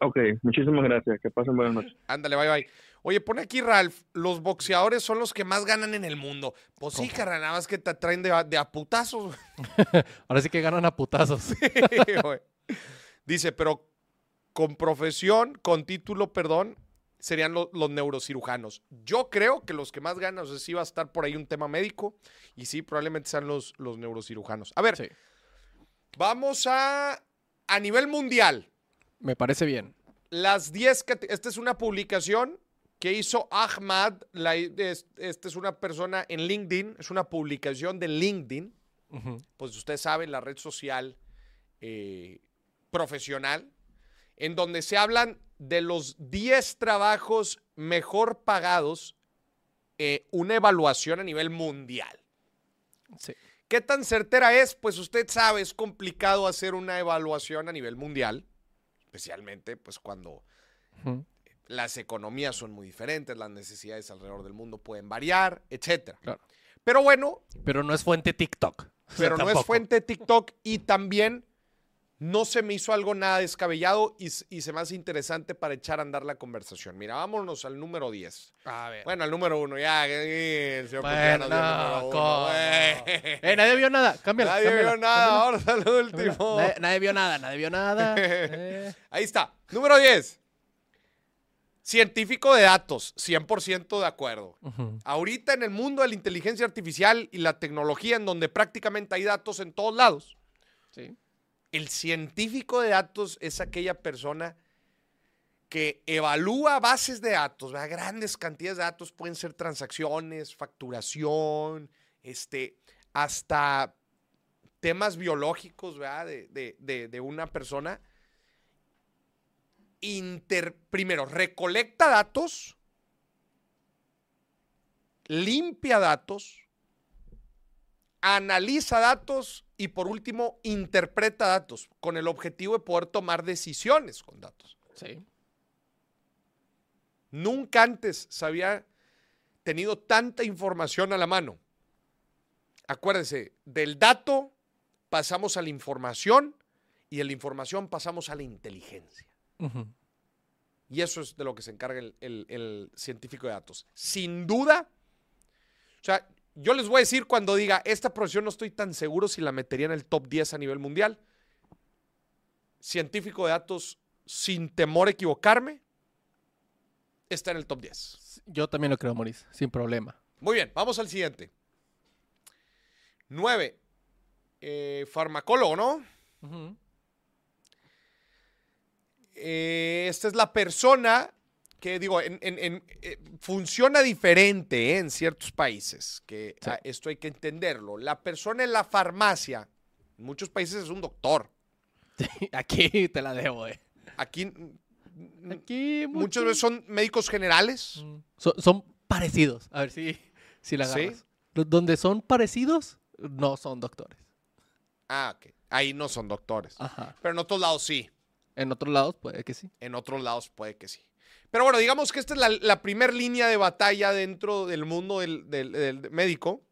Ok, muchísimas gracias. Que pasen buenas noches. Ándale, bye bye. Oye, pone aquí, Ralph, los boxeadores son los que más ganan en el mundo. Pues sí, carnal, nada más que te traen de, a- de a putazos. Ahora sí que ganan a putazos. güey. Dice, pero con profesión, con título, perdón, serían lo- los neurocirujanos. Yo creo que los que más ganan, o sea, sí va a estar por ahí un tema médico y sí, probablemente sean los, los neurocirujanos. A ver, Sí. vamos a, a nivel mundial. Me parece bien. Las 10, cate- esta es una publicación que hizo Ahmad, la- es- esta es una persona en LinkedIn, es una publicación de LinkedIn, pues usted sabe, la red social eh, profesional, en donde se hablan de los 10 trabajos mejor pagados, eh, una evaluación a nivel mundial. Sí. ¿Qué tan certera es? Pues usted sabe, es complicado hacer una evaluación a nivel mundial, especialmente pues cuando. Las economías son muy diferentes, las necesidades alrededor del mundo pueden variar, etcétera. Claro. Pero bueno, Pero no es fuente TikTok. O sea, pero no es fuente TikTok y también no se me hizo algo nada descabellado y, se me hace interesante para echar a andar la conversación. Mira, vámonos al número 10. A ver. Bueno, al número 1, ya. el señor Bueno, no. Eh, nadie vio nada. Cámbiala. Nadie cámbiala, vio nada, cámbiala, ahora cámbiala. último. Nadie, nadie vio nada, nadie vio nada. Eh, Ahí está. Número 10. Científico de datos, 100% de acuerdo. Ahorita en el mundo de la inteligencia artificial y la tecnología, en donde prácticamente hay datos en todos lados, Sí. el científico de datos es aquella persona que evalúa bases de datos, ¿verdad? grandes cantidades de datos, pueden ser transacciones, facturación, este, hasta temas biológicos ¿verdad? De, de- de- de una persona. Inter- primero, recolecta datos, limpia datos, analiza datos y por último interpreta datos con el objetivo de poder tomar decisiones con datos. Sí. Nunca antes se había tenido tanta información a la mano. Acuérdense, del dato pasamos a la información y de la información pasamos a la inteligencia. Y eso es de lo que se encarga el, el- el científico de datos. Sin duda, o sea, yo les voy a decir cuando diga, esta profesión no estoy tan seguro si la metería en el top 10 a nivel mundial. Científico de datos, sin temor a equivocarme, está en el top 10. Yo también lo creo, Maurice, sin problema. Muy bien, vamos al siguiente. 9. eh, farmacólogo, ¿no? Ujú. Eh, esta es la persona que, digo, en- en- en- eh, funciona diferente ¿eh? en ciertos países, que Sí. ah, esto hay que entenderlo. La persona en la farmacia, en muchos países es un doctor. Aquí te la debo, eh. Aquí mm, Aquí muchas veces son médicos generales. Mm. Son, son parecidos. A ver si, si la agarras. Do- Donde son parecidos, no son doctores. Ah, ok. Ahí no son doctores. Ajá. Pero en otros lados sí. En otros lados puede que sí. En otros lados puede que sí. Pero bueno, digamos que esta es la, la primera línea de batalla dentro del mundo del, del- del médico.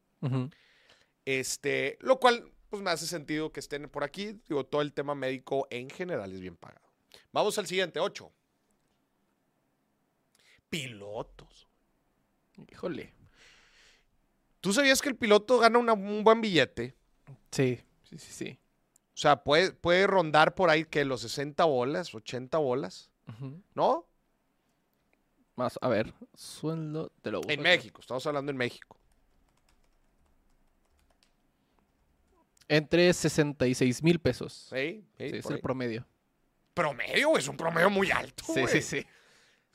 Este, lo cual, pues me hace sentido que estén por aquí. Digo, todo el tema médico en general es bien pagado. Vamos al siguiente, ocho. Pilotos. Híjole. ¿Tú sabías que el piloto gana una- un buen billete? Sí, sí, sí, sí. O sea, puede, puede rondar por ahí que los 60 bolas, 80 bolas. ¿no? Más, a ver, sueldo te lo En. México, estamos hablando en México. Entre 66 mil pesos. ¿Sí? Sí, Sí, es el ahí. promedio. Promedio, es un promedio muy alto. Sí, sí, sí.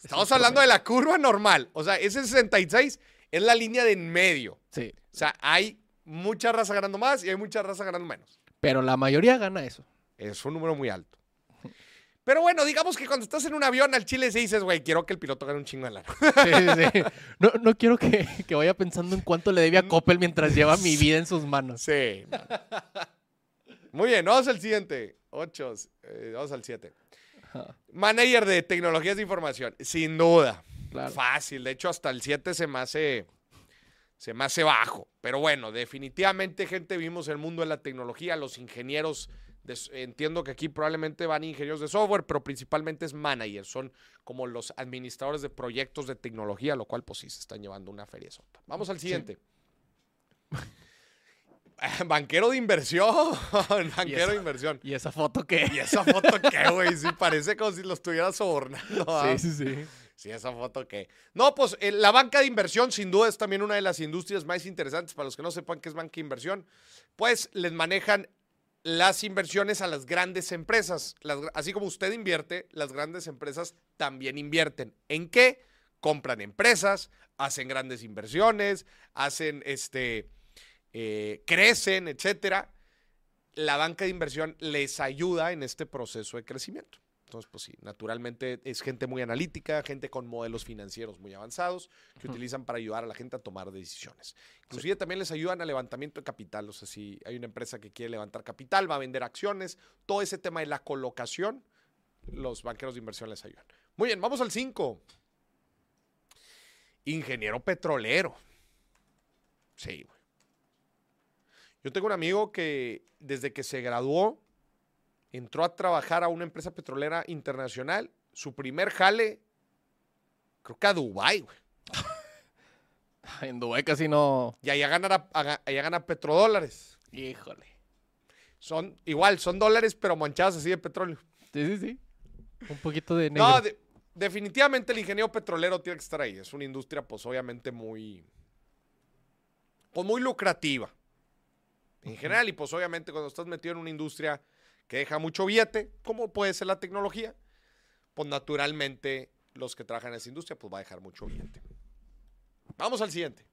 Estamos hablando de la curva normal. O sea, ese 66 es la línea de en medio. Sí. O sea, hay mucha raza ganando más y hay mucha raza ganando menos. Pero la mayoría gana eso. Es un número muy alto. Pero bueno, digamos que cuando estás en un avión al Chile se dices, güey, quiero que el piloto gane un chingo de lana. Sí, sí, sí. No, no quiero que, que vaya pensando en cuánto le debe a Coppel mientras lleva mi vida en sus manos. Sí. man. Muy bien, vamos al siguiente. Ocho, eh, vamos al siete. Ajá, Manager de tecnologías de información, sin duda. claro. Fácil, de hecho hasta el 7 se me hace se me hace bajo, pero bueno, definitivamente gente vimos el mundo de la tecnología, los ingenieros de entiendo que aquí probablemente van ingenieros de software, pero principalmente es managers, son como los administradores de proyectos de tecnología, lo cual pues sí se están llevando una feria sota. Vamos al siguiente. Banquero de inversión, banquero de inversión. ¿Y esa foto qué? ¿Y esa foto qué, güey? Sí, parece como si lo estuviera sobornando. ¿ah? Sí, sí, sí. Sí, esa foto que. No, pues eh, la banca de inversión sin duda es también una de las industrias más interesantes. Para los que no sepan qué es banca de inversión, pues les manejan las inversiones a las grandes empresas. Así como usted invierte, las grandes empresas también invierten. ¿En qué? Compran empresas, hacen grandes inversiones, hacen este. eh, crecen, etcétera. La banca de inversión les ayuda en este proceso de crecimiento. Entonces, pues sí, naturalmente es gente muy analítica, gente con modelos financieros muy avanzados que utilizan para ayudar a la gente a tomar decisiones. Inclusive también les ayudan a levantamiento de capital. O sea, si hay una empresa que quiere levantar capital, va a vender acciones, todo ese tema de la colocación, los banqueros de inversión les ayudan. Muy bien, vamos al 5. Ingeniero petrolero. Sí, güey. Yo tengo un amigo que desde que se graduó entró a trabajar a una empresa petrolera internacional. Su primer jale, creo que a Dubái, güey. En Dubái casi no. Y allá gana, allá gana petrodólares. Híjole. Son igual, son dólares, pero manchados así de petróleo. Sí, sí, sí. Un poquito de negro. No, de- definitivamente el ingeniero petrolero tiene que estar ahí. Es una industria, pues obviamente muy. Pues muy lucrativa. En general, y pues obviamente cuando estás metido en una industria que deja mucho billete, como puede ser la tecnología, pues naturalmente los que trabajan en esa industria, pues va a dejar mucho billete. Vamos al siguiente.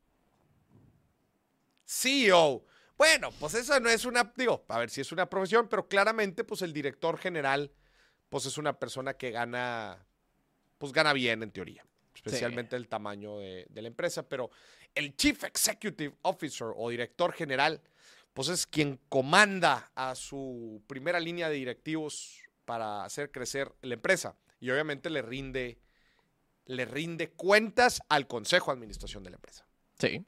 CEO. Bueno, pues esa no es una, digo, a ver si es una profesión, pero claramente, pues el director general, pues es una persona que gana, pues gana bien en teoría, especialmente el tamaño de, de la empresa, pero el Chief Executive Officer o director general, pues es quien comanda a su primera línea de directivos para hacer crecer la empresa y obviamente le rinde, le rinde cuentas al consejo de administración de la empresa. Sí.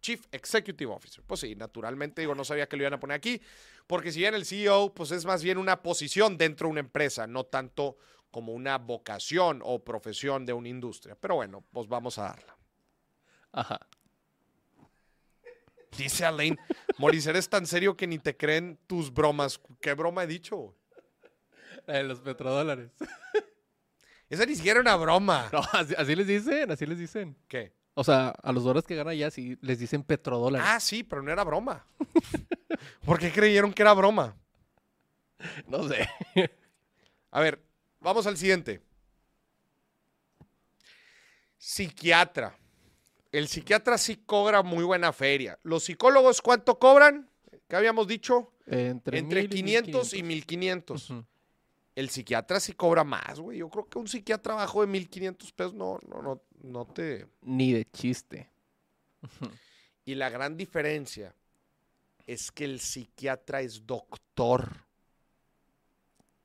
Chief Executive Officer. Pues sí, naturalmente, digo, no sabía que lo iban a poner aquí, porque si bien el CEO, pues es más bien una posición dentro de una empresa, no tanto como una vocación o profesión de una industria. Pero bueno, pues vamos a darla. Ajá. Dice Alain, Moris, eres tan serio que ni te creen tus bromas. ¿Qué broma he dicho? La de los petrodólares. Esa ni siquiera era una broma. No, así, así les dicen, así les dicen. ¿Qué? O sea, a los dólares que gana ya sí les dicen petrodólares. Ah, sí, pero no era broma. ¿Por qué creyeron que era broma? No sé. A ver, vamos al siguiente. Psiquiatra. El psiquiatra sí cobra muy buena feria. ¿Los psicólogos cuánto cobran? ¿Qué habíamos dicho? Entre, Entre mil 500 y 1500. Ujú. El psiquiatra sí cobra más, güey. Yo creo que un psiquiatra abajo de 1500 pesos no, no, no, no te. Ni de chiste. Y la gran diferencia es que el psiquiatra es doctor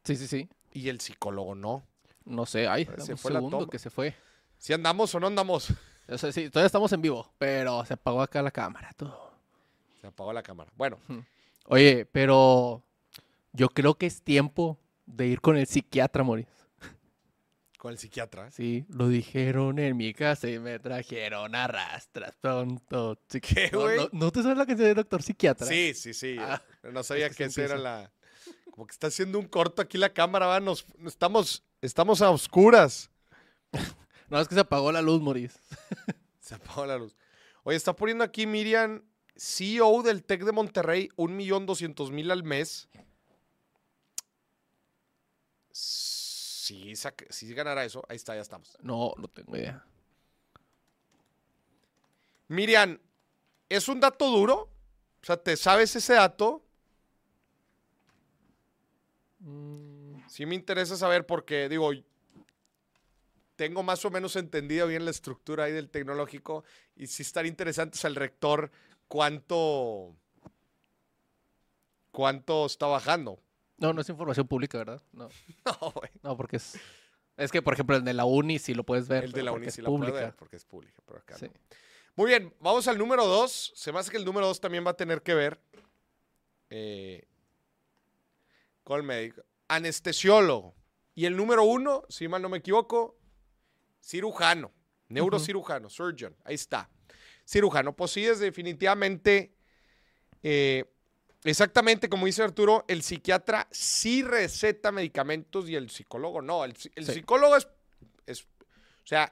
Sí, sí, sí. y el psicólogo no. No sé, ay, Se fue la segundo toma. que se fue. ¿Si andamos o no andamos? O sea, sí, todavía estamos en vivo, pero se apagó acá la cámara. todo. Se apagó la cámara. Bueno, Oye, pero yo creo que es tiempo de ir con el psiquiatra, Moris. con el psiquiatra. Sí, lo dijeron en mi casa y me trajeron a rastras pronto. Sí, ¿Qué, no, güey? no- ¿no te sabes la canción de Doctor Psiquiatra? Sí, sí, sí. Ah, no sabía es que que se esa era la. Como que está haciendo un corto aquí la cámara, va. Nos, estamos, estamos a oscuras. No, es que se apagó la luz, Moris. Se apagó la luz. Oye, está poniendo aquí Miriam, CEO del TEC de Monterrey, un millón doscientos mil al mes. Sí, saca- sí ganará eso. Ahí está, ya estamos. No, no tengo idea. Miriam, ¿es un dato duro? O sea, ¿te sabes ese dato? Mm, Sí me interesa saber porque, digo, tengo más o menos entendido bien la estructura ahí del tecnológico y sí estaría interesante, o sea, el rector, cuánto, cuánto está bajando. No, no es información pública, ¿verdad? No, No, güey. no, porque es... Es que, por ejemplo, el de la uni sí lo puedes ver. El de la uni es sí puedo pública. ver porque es pública, pero acá Sí. no. Muy bien, vamos al número dos. Se me hace que el número dos también va a tener que ver eh, con el médico. Anestesiólogo. Y el número uno, si mal no me equivoco, cirujano. Neurocirujano, surgeon. Ahí está. Cirujano. Pues sí, es definitivamente, eh, exactamente como dice Arturo, el psiquiatra sí receta medicamentos y el psicólogo no. El, psi- el Sí. psicólogo es, es, o sea,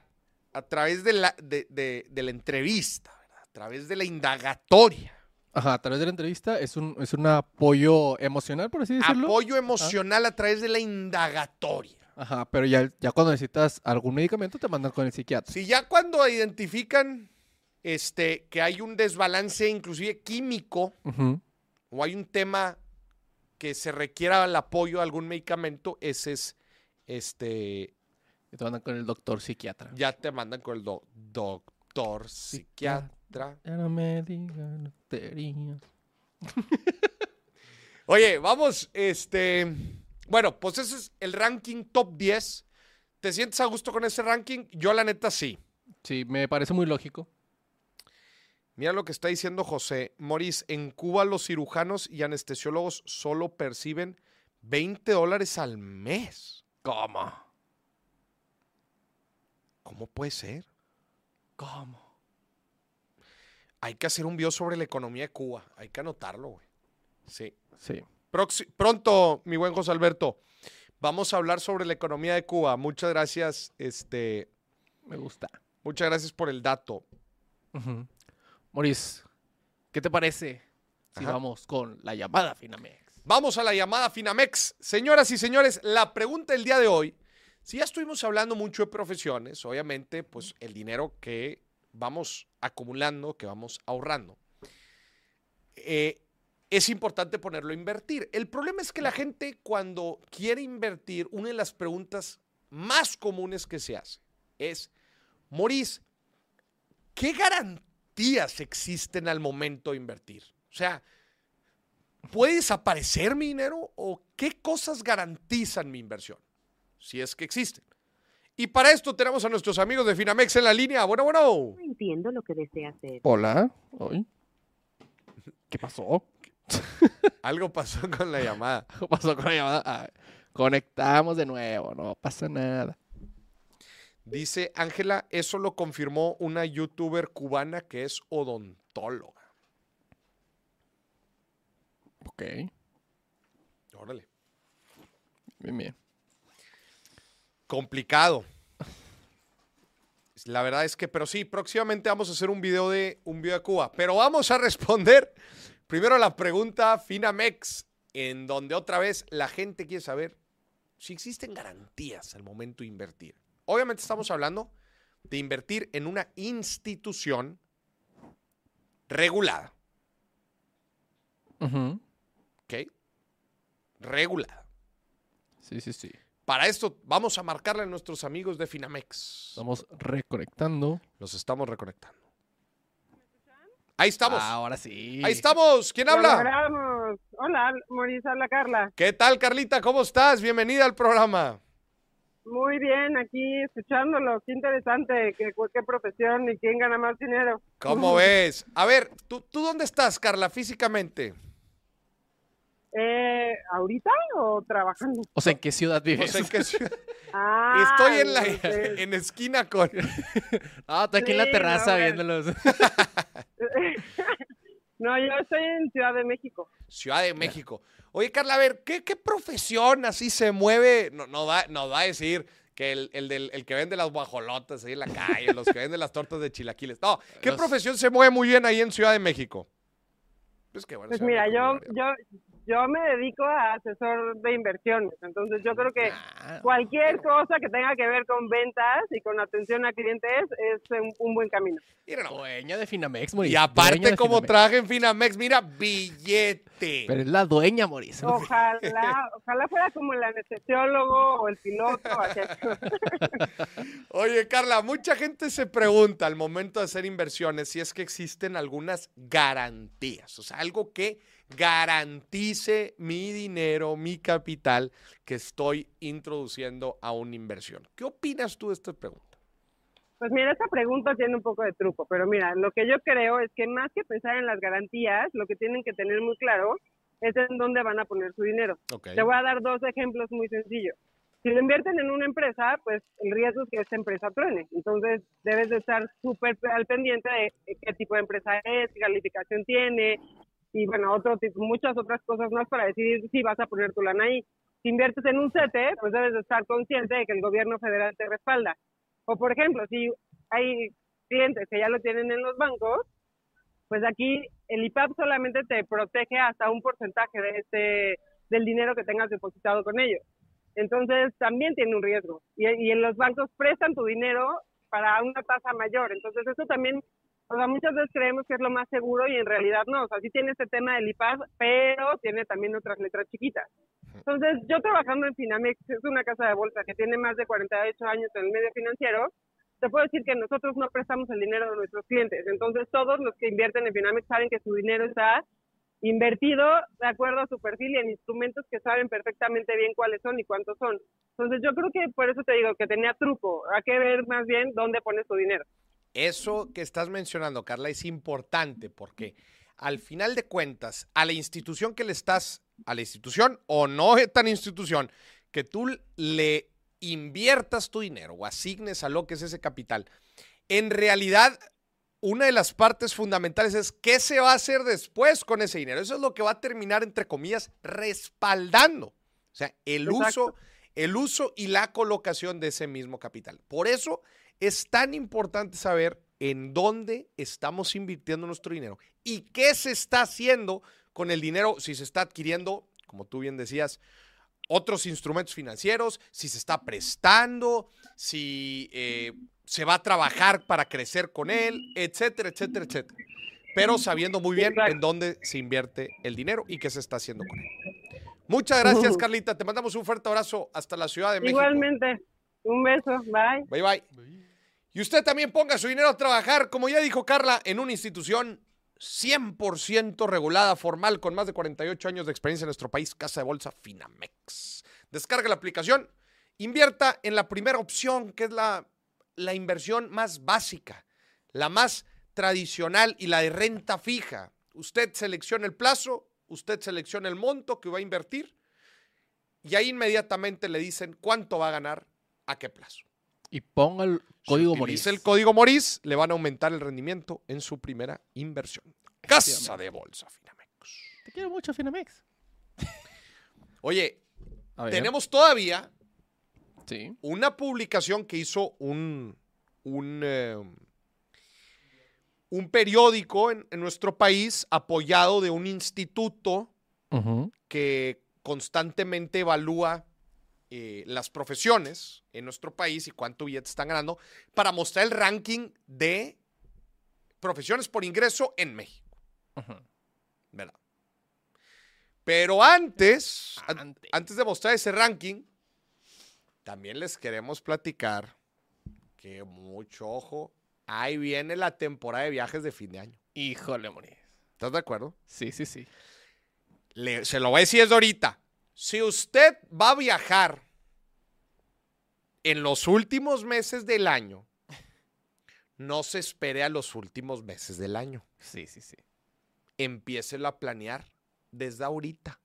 a través de la, de, de- de la entrevista, ¿verdad? a través de la indagatoria, Ajá, a través de la entrevista es un, es un apoyo emocional, por así decirlo. apoyo emocional a través de la indagatoria. Ajá, pero ya, ya cuando necesitas algún medicamento te mandan con el psiquiatra. Si ya cuando identifican este, que hay un desbalance inclusive químico o hay un tema que se requiera el apoyo de algún medicamento, ese es, este, Y te mandan con el doctor psiquiatra. ya te mandan con el do- doctor psiquiatra. Ya no me digan. Oye, vamos, este, bueno, pues ese es el ranking top 10. ¿Te sientes a gusto con ese ranking? Yo la neta sí. Sí, me parece muy lógico. Mira lo que está diciendo José. Moris, en Cuba los cirujanos y anestesiólogos solo perciben 20 dólares al mes. ¿Cómo? ¿Cómo puede ser? ¿Cómo? Hay que hacer un video sobre la economía de Cuba. Hay que anotarlo, güey. Sí. Sí. Proxi- pronto, mi buen José Alberto, vamos a hablar sobre la economía de Cuba. Muchas gracias, este, Me gusta. muchas gracias por el dato. Ujú. Moris, ¿qué te parece si Ajá. vamos con la llamada Finamex? Vamos a la llamada Finamex. Señoras y señores, la pregunta del día de hoy, si ya estuvimos hablando mucho de profesiones, obviamente, pues el dinero que vamos acumulando, que vamos ahorrando, eh, es importante ponerlo a invertir. El problema es que la gente cuando quiere invertir, una de las preguntas más comunes que se hace es, Moris, ¿qué garantías existen al momento de invertir? O sea, ¿Puede desaparecer mi dinero o qué cosas garantizan mi inversión? Si es que existen. Y para esto tenemos a nuestros amigos de Finamex en la línea. Bueno, bueno. No entiendo lo que desea hacer. Hola. ¿Qué pasó? Algo pasó con la llamada. ¿Qué pasó con la llamada? Ah, conectamos de nuevo, no pasa nada. Dice Ángela, eso lo confirmó una youtuber cubana que es odontóloga. Ok, Órale. bien, bien. Complicado. La verdad es que, pero sí, próximamente vamos a hacer un video de un video de Cuba. Pero vamos a responder Primero la pregunta Finamex, en donde otra vez la gente quiere saber si existen garantías al momento de invertir. Obviamente estamos hablando de invertir en una institución regulada. ¿ok? Regulada. Sí, sí, sí. Para esto vamos a marcarle a nuestros amigos de Finamex. Estamos reconectando. Los estamos reconectando. Ahí estamos. Ah, ahora sí. Ahí estamos. ¿Quién habla? logramos. Hola, Mauricio, habla Carla. ¿Qué tal, Carlita? ¿Cómo estás? Bienvenida al programa. Muy bien, aquí escuchándolo. Qué interesante, qué, qué profesión y quién gana más dinero. ¿Cómo ves? A ver, ¿tú, ¿tú dónde estás, Carla, físicamente? Eh, ¿Ahorita o trabajando? O sea, ¿en qué ciudad No vives? sé en qué ciudad. Ah, Estoy en la en esquina con. Ah, estoy aquí en la terraza no, viéndolos. no, yo estoy en Ciudad de México. Ciudad de México. Oye, Carla, a ver, ¿qué, qué profesión así se mueve? No, no, va, nos va a decir que el, el, del, el que vende las guajolotas ahí en la calle, los que venden las tortas de chilaquiles. No, ¿qué Los- profesión se mueve muy bien ahí en Ciudad de México? Pues que bueno. Pues mira, yo, yo, yo me dedico a asesor de inversiones. Entonces yo creo que Ah, cualquier cosa que tenga que ver con ventas y con atención a clientes es un, un buen camino. Mira dueña de Finamex, Y Mauricio. dueña aparte, como Finamex. traje en Finamex, mira, billete. Pero es la dueña, Mauricio. Ojalá, ojalá fuera como el anestesiólogo o el piloto. Oye, Carla, mucha gente se pregunta al momento de hacer inversiones si es que existen algunas garantías, o sea, algo que garantice mi dinero, mi capital que estoy introduciendo a una inversión. ¿Qué opinas tú de esta pregunta? Pues mira, esta pregunta tiene un poco de truco, pero mira, lo que yo creo es que más que pensar en las garantías, lo que tienen que tener muy claro es en dónde van a poner su dinero. Ok. Te voy a dar dos ejemplos muy sencillos. Si lo invierten en una empresa, pues el riesgo es que esta empresa truene. Entonces, debes de estar súper al pendiente de qué tipo de empresa es, qué calificación tiene y, bueno, otro muchas otras cosas más para decidir si vas a poner tu lana ahí. Si inviertes en un CETE, pues debes de estar consciente de que el gobierno federal te respalda. O, por ejemplo, si hay clientes que ya lo tienen en los bancos, pues aquí el IPAP solamente te protege hasta un porcentaje de este, del dinero que tengas depositado con ellos. Entonces también tiene un riesgo. Y, y en los bancos prestan tu dinero para una tasa mayor. Entonces eso también, o sea, muchas veces creemos que es lo más seguro y en realidad no. O sea, sí tiene este tema del IPAP, pero tiene también otras letras chiquitas. Entonces yo trabajando en Finamex, es una casa de bolsa que tiene más de 48 años en el medio financiero, te puedo decir que nosotros no prestamos el dinero de nuestros clientes. Entonces, todos los que invierten en Finamex saben que su dinero está invertido de acuerdo a su perfil y en instrumentos que saben perfectamente bien cuáles son y cuántos son. Entonces, yo creo que por eso te digo que tenía truco. Hay que ver más bien dónde pones tu dinero. Eso que estás mencionando, Carla, es importante porque al final de cuentas, a la institución que le estás, a la institución o no tan institución, que tú le inviertas tu dinero o asignes a lo que es ese capital, en realidad una de las partes fundamentales es qué se va a hacer después con ese dinero. Eso es lo que va a terminar, entre comillas, respaldando. O sea, el Exacto. uso, el uso y la colocación de ese mismo capital. Por eso es tan importante saber en dónde estamos invirtiendo nuestro dinero y qué se está haciendo con el dinero, si se está adquiriendo, como tú bien decías, otros instrumentos financieros, si se está prestando, si eh, se va a trabajar para crecer con él, etcétera, etcétera, etcétera. Pero sabiendo muy bien Exacto. en dónde se invierte el dinero y qué se está haciendo con él. Muchas gracias, Carlita. Te mandamos un fuerte abrazo hasta la Ciudad de México. Igualmente, un beso, bye. Bye bye. Y usted también ponga su dinero a trabajar, como ya dijo Carla, en una institución 100% regulada, formal, con más de 48 años de experiencia en nuestro país, Casa de Bolsa Finamex. Descarga la aplicación, invierta en la primera opción, que es la, la inversión más básica, la más tradicional y la de renta fija. Usted selecciona el plazo, usted selecciona el monto que va a invertir y ahí inmediatamente le dicen cuánto va a ganar, a qué plazo. Y ponga el código si Moris. el código Moris, le van a aumentar el rendimiento en su primera inversión. Casa de Bolsa Finamex. Te quiero mucho, Finamex. Oye, tenemos todavía Sí. una publicación que hizo un, un, eh, un periódico en, en nuestro país apoyado de un instituto que constantemente evalúa eh, las profesiones en nuestro país y cuánto billetes están ganando para mostrar el ranking de profesiones por ingreso en México. ¿verdad? Pero antes, an- Antes. antes de mostrar ese ranking, también les queremos platicar que mucho ojo, ahí viene la temporada de viajes de fin de año. Híjole, Moris. ¿Estás de acuerdo? Sí, sí, sí. Le- se lo voy a decir desde ahorita. Si usted va a viajar en los últimos meses del año, no se espere a los últimos meses del año. Sí, sí, sí. Empiécelo a planear desde ahorita.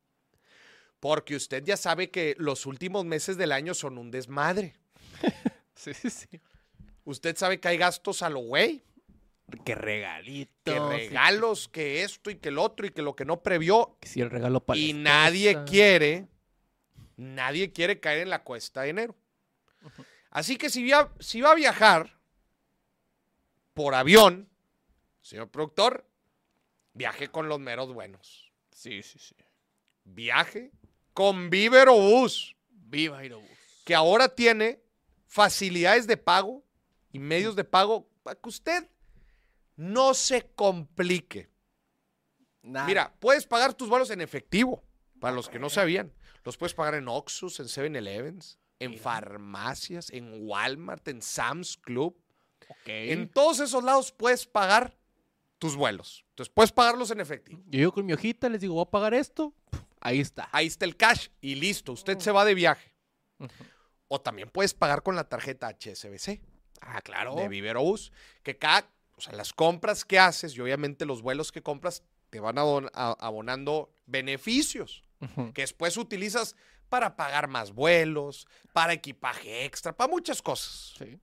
Porque usted ya sabe que los últimos meses del año son un desmadre. Sí, sí, sí. Usted sabe que hay gastos a lo güey, Qué regalito. que regalos, que esto y que el otro y que lo que no previó. Que si el regalo para Y nadie quiere, nadie quiere caer en la cuesta de enero. Así que si, via- si va a viajar por avión, señor productor, viaje con los meros buenos. Sí, sí, sí. Viaje con Vivero Bus, Viva Aerobús. que ahora tiene facilidades de pago y medios de pago para que usted no se complique. Mira, puedes pagar tus vuelos en efectivo, para los que no sabían. Los puedes pagar en Oxxus, en 7-Elevens, en Mira. farmacias, en Walmart, en Sam's Club. Ok. En todos esos lados puedes pagar tus vuelos. Entonces, puedes pagarlos en efectivo. Yo llego con mi hojita, les digo, voy a pagar esto. Ahí está. Ahí está el cash y listo. Usted se va de viaje. O también puedes pagar con la tarjeta HSBC Ah, claro. de Vivero Bus, que cada, o sea, las compras que haces y obviamente los vuelos que compras te van abonando beneficios. Que después utilizas para pagar más vuelos, para equipaje extra, para muchas cosas, Sí.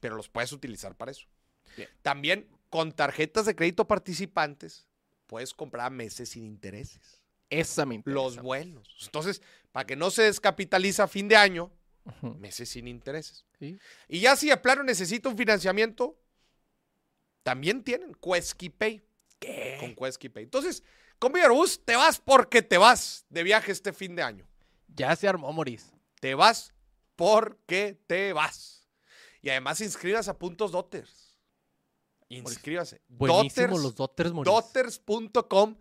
pero los puedes utilizar para eso. Bien. También con tarjetas de crédito participantes puedes comprar a meses sin intereses, Esa me interesa. los vuelos. Entonces, para que no se descapitaliza a fin de año, meses sin intereses. Sí. Y ya si de plano necesita un financiamiento, también tienen Quesky Pay. ¿Qué? Con Quesky Pay. Entonces, con Bus te vas porque te vas de viaje este fin de año. Ya se armó, Moris. Te vas porque te vas. Y además inscribas a puntos Dotters. Inscríbase. Buenísimo Dotters, los Dotters, Moris. Dotters.com.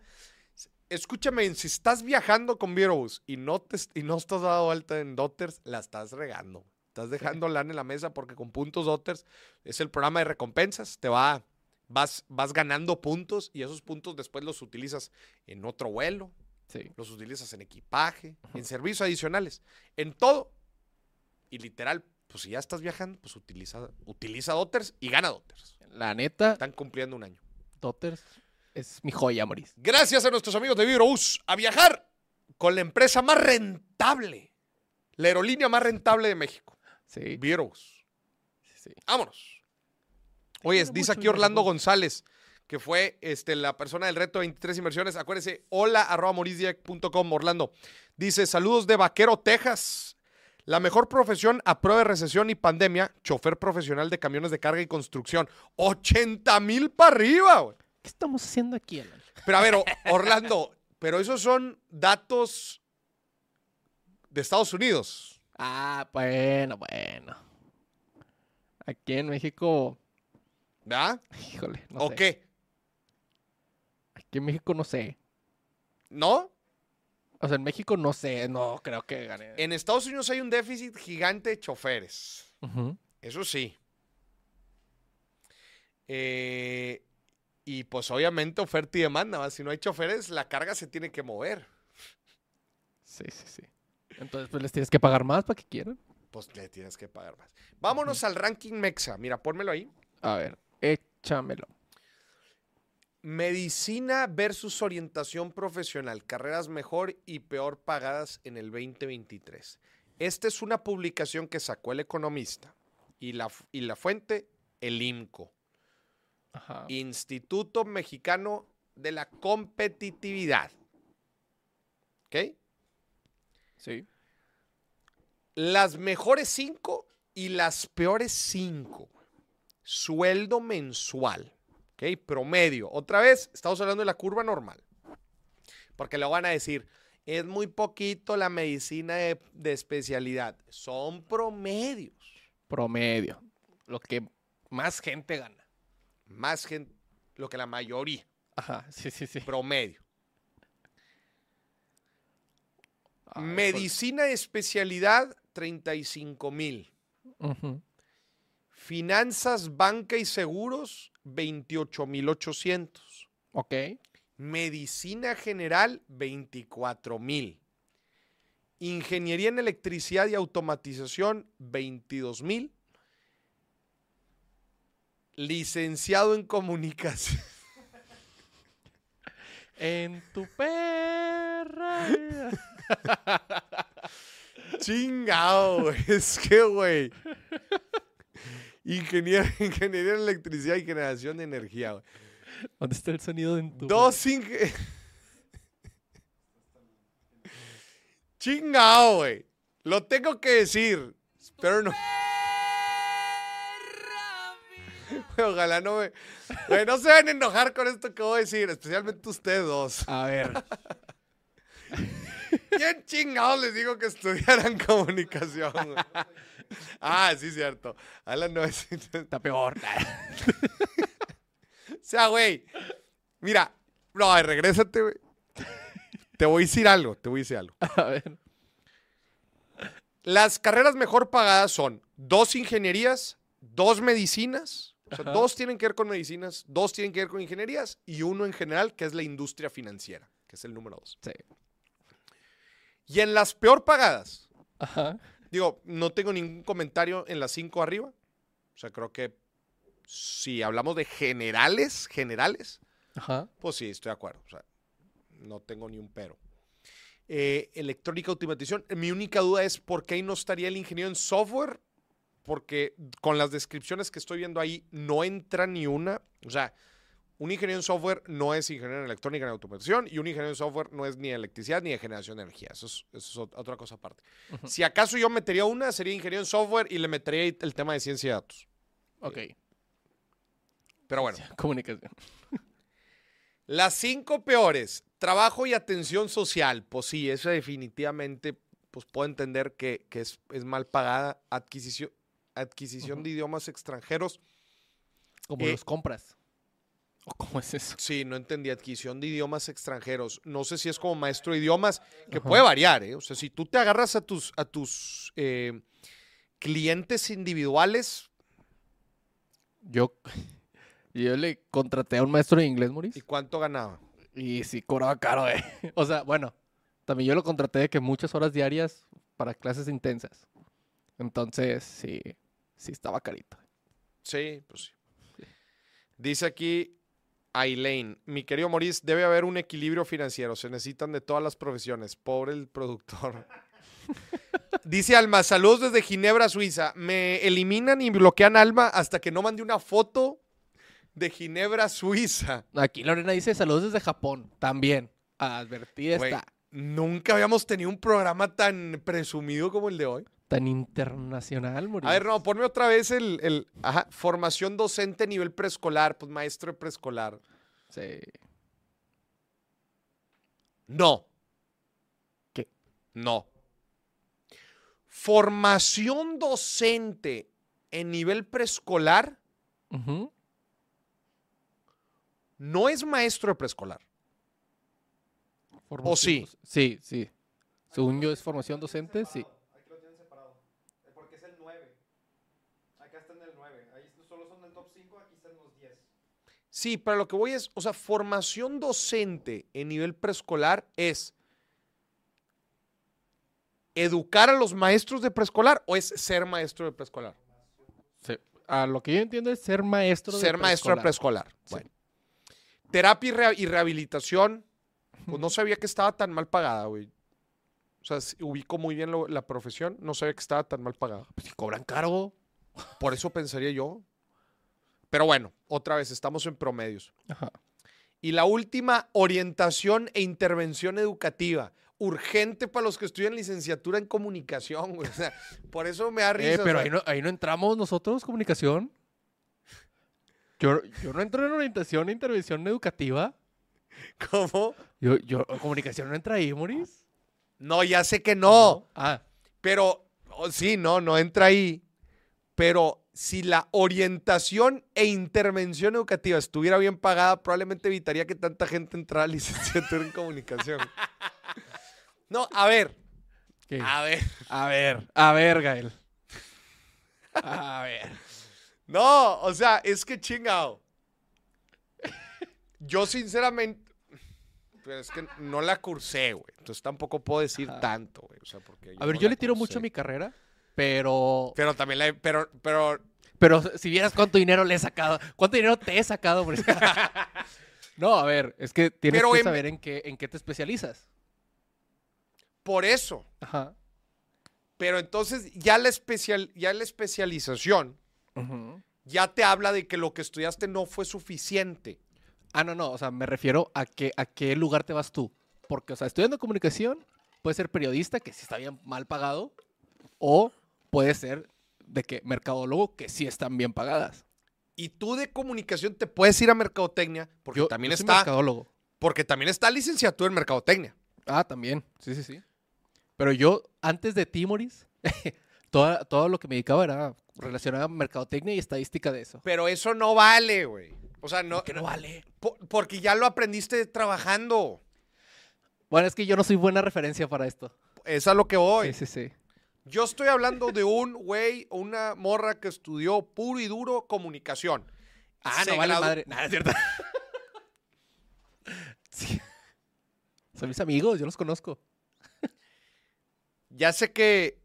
Escúchame, si estás viajando con Virus y no, te, y no estás dado alta en Dotters, la estás regando. Estás dejando lana en la mesa porque con puntos Dotters es el programa de recompensas. Te va, vas, vas ganando puntos y esos puntos después los utilizas en otro vuelo, Sí. los utilizas en equipaje, en servicios adicionales, en todo. Y literal, pues si ya estás viajando, pues utiliza, utiliza Dotters y gana Dotters. La neta, Están cumpliendo un año. Dotters es mi joya, Moris. Gracias a nuestros amigos de Vibrobus a viajar con la empresa más rentable, la aerolínea más rentable de México. Sí. Vibrobus. sí, sí. Vámonos. Oye, dice aquí Orlando. González, que fue este, la persona del reto 23 inversiones. Acuérdese, hola arroba morisdieck.com, Orlando. Dice, saludos de Vaquero, Texas. La mejor profesión a prueba de recesión y pandemia, chofer profesional de camiones de carga y construcción. 80 mil para arriba, güey. ¿Qué estamos haciendo aquí, Alan? Pero a ver, Orlando, pero esos son datos de Estados Unidos. Ah, bueno, bueno. Aquí en México, ¿Verdad? híjole, no ¿O sé. qué? Aquí en México no sé. ¿No? O sea, en México no sé, no creo que gane. En Estados Unidos hay un déficit gigante de choferes. Eso sí. Eh, y pues obviamente oferta y demanda. ¿va? Si no hay choferes, la carga se tiene que mover. Sí, sí, sí. Entonces, pues les tienes que pagar más para que quieran. Pues le tienes que pagar más. Vámonos al ranking Mexa. Mira, pónmelo ahí. A ver, échamelo. Medicina versus orientación profesional, carreras mejor y peor pagadas en el 2023. Esta es una publicación que sacó el economista y la, y la fuente, el IMCO, Ajá. Instituto Mexicano de la Competitividad. ¿Ok? Sí. Las mejores cinco y las peores cinco. Sueldo mensual. ¿Ok? Promedio. Otra vez, estamos hablando de la curva normal. Porque le van a decir, es muy poquito la medicina de, de especialidad. Son promedios. Promedio. Lo que más gente gana. Más gente, lo que la mayoría. Ajá, sí, sí, sí. Promedio. Ay, Medicina de especialidad, 35 mil. Finanzas, banca y seguros, 28 mil 800. Ok. Medicina general, 24 mil. Ingeniería en electricidad y automatización, 22 mil. Licenciado en comunicación. En tu perra. Chingado. Es que, güey. Ingeniero, ingeniería en electricidad y generación de energía, güey. ¿Dónde está el sonido de tu Dos inge... Chingado, güey. Lo tengo que decir. Pero no. Ojalá no me. Güey, no se van a enojar con esto que voy a decir, especialmente ustedes dos. A ver. ¿Quién chingados les digo que estudiaran comunicación? güey? Ah, sí, cierto. Alan no es. Está peor. O sea, güey. Mira, no, regrésate, güey. Te voy a decir algo, te voy a decir algo. A ver. Las carreras mejor pagadas son dos ingenierías, dos medicinas. O sea, Ajá. dos tienen que ver con medicinas, dos tienen que ver con ingenierías y uno en general, que es la industria financiera, que es el número dos. Sí. Y en las peor pagadas, Ajá. Digo, no tengo ningún comentario en las cinco arriba. O sea, creo que si hablamos de generales, generales, Ajá. Pues sí, estoy de acuerdo. O sea, no tengo ni un pero. Eh, electrónica automatización. Mi única duda es por qué ahí no estaría el ingeniero en software. Porque con las descripciones que estoy viendo ahí no entra ni una. O sea, un ingeniero en software no es ingeniero en electrónica ni automatización y un ingeniero en software no es ni de electricidad ni de generación de energía. Eso es, eso es ot- otra cosa aparte. Si acaso yo metería una, sería ingeniero en software y le metería el tema de ciencia de datos. Ok. Pero bueno. Comunicación. Las cinco peores, trabajo y atención social. Pues sí, eso definitivamente, pues puedo entender que, que es, es mal pagada. Adquisición, adquisición de idiomas extranjeros. Como Eh, los compras. ¿O cómo es eso? Sí, no entendí. Adquisición de idiomas extranjeros. No sé si es como maestro de idiomas, que Ajá. puede variar, ¿eh? O sea, si tú te agarras a tus, a tus eh, clientes individuales, Yo, yo le contraté a un maestro de inglés, ¿y Maurice. cuánto ganaba? Y sí cobraba caro, eh. O sea, bueno, también yo lo contraté de que muchas horas diarias para clases intensas. Entonces, sí, sí estaba carito. Sí, pues sí. Dice aquí Aileen, mi querido Maurice, debe haber un equilibrio financiero. Se necesitan de todas las profesiones. Pobre el productor. Dice Alma, saludos desde Ginebra, Suiza. Me eliminan y bloquean Alma hasta que no mande una foto de Ginebra, Suiza. Aquí Lorena dice saludos desde Japón. También. Advertida está. nunca habíamos tenido un programa tan presumido como el de hoy. Tan internacional, Maurice. A ver, no, ponme otra vez el, el ajá, formación docente nivel preescolar, pues maestro de preescolar. Sí. No. ¿Qué? No. Formación docente en nivel preescolar no es maestro de preescolar. Formación sí? Sí, sí. Según yo es formación docente, sí. Aquí lo tienen separado. Porque es el 9. Acá está en el 9. Ahí solo son el top 5, aquí están los 10. Sí, pero lo que voy es, o sea, formación docente en nivel preescolar es educar a los maestros de preescolar o es ser maestro de preescolar. Sí. A lo que yo entiendo es ser maestro de ser maestro de preescolar. Bueno. Terapia y, rehabilitación, pues no sabía que estaba tan mal pagada, güey. O sea, ubico muy bien lo- la profesión, no sabía que estaba tan mal pagada. Pues si cobran caro. Por eso pensaría yo. Pero bueno, otra vez, estamos en promedios. Ajá. Y la última, orientación e intervención educativa. Urgente para los que estudian licenciatura en comunicación, güey. O sea, por eso me da risa. Eh, o pero ahí no, ahí no entramos nosotros, comunicación. Yo, yo no entro en orientación e intervención educativa. ¿Cómo? Yo, yo, comunicación no entra ahí, Moris. No, ya sé que no. Ah, Pero, oh, sí, no, no entra ahí. Pero si la orientación e intervención educativa estuviera bien pagada, probablemente evitaría que tanta gente entrara a licenciatura en comunicación. No, a ver, ¿qué? a ver. A ver, a ver, Gael. A ver. No, o sea, es que chingado. Yo sinceramente, pero es que no la cursé, güey. Entonces tampoco puedo decir Ajá. tanto, güey. O sea, porque A ver, no yo le tiro cursé. mucho a mi carrera, pero... Pero también la, pero, pero Pero si vieras cuánto dinero le he sacado, cuánto dinero te he sacado. Moris? no, a ver, es que tienes Pero que en- saber en qué, en qué te especializas. por eso. Ajá. Pero entonces ya la, especial, ya la especialización ya te habla de que lo que estudiaste no fue suficiente. Ah, no, no, o sea, me refiero a que a qué lugar te vas tú. Porque, o sea, estudiando comunicación, puede ser periodista, que sí está bien mal pagado, o puede ser de que mercadólogo, que sí están bien pagadas. Y tú de comunicación te puedes ir a mercadotecnia porque Yo también yo soy está mercadólogo. porque también está licenciatura en mercadotecnia. Ah, también, sí, sí, sí. Pero yo, antes de Timoris, todo, todo lo que me dedicaba era relacionado a mercadotecnia y estadística de eso. Pero eso no vale, güey. O sea, no, que no vale. po- porque ya lo aprendiste trabajando. Bueno, es que yo no soy buena referencia para esto. Es a lo que voy. Sí, sí, sí. Yo estoy hablando de un güey, una morra que estudió puro y duro comunicación. Ah, Se no vale gradu- madre. Nada, es cierto. Sí. Son mis amigos, yo los conozco. Ya sé que.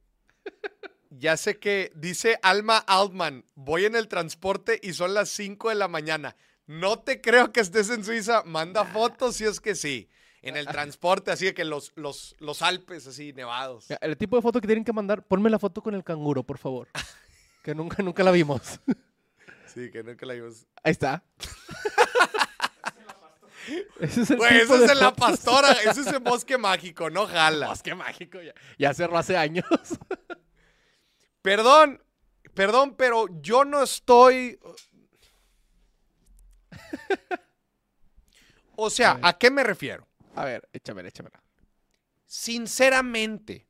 Ya sé que dice Alma Altman, voy en el transporte y son las 5 de la mañana. No te creo que estés en Suiza. Manda fotos si es que sí. En el transporte, así de que los, los, los Alpes así nevados. El tipo de foto que tienen que mandar, ponme la foto con el canguro, por favor. Que nunca, nunca la vimos. Sí, que nunca la vimos. Ahí está. Ese es el Güey, tipo eso es en la pastora, eso es en bosque mágico, no jala. Bosque mágico, ya, ya cerró hace años. Perdón, perdón, pero yo no estoy. O sea. ¿a qué me refiero? A ver, échamela, échamela. Sinceramente,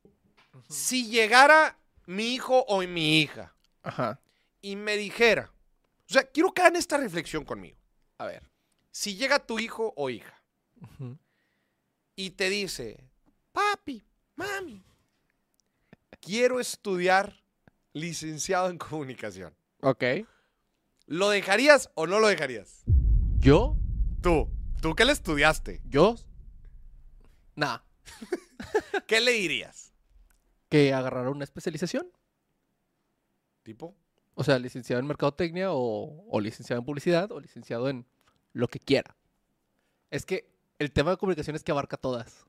si llegara mi hijo o mi hija Ajá. y me dijera, o sea, quiero que hagan esta reflexión conmigo. A ver. Si llega tu hijo o hija y te dice, papi, mami, quiero estudiar licenciado en comunicación, Ok. ¿lo dejarías o no lo dejarías? Yo, Tú, tú que le estudiaste, yo, nada. ¿qué le dirías? Que agarrara una especialización. Tipo, O sea, licenciado en mercadotecnia o, o licenciado en publicidad o licenciado en lo que quiera. Es que el tema de comunicación es que abarca todas.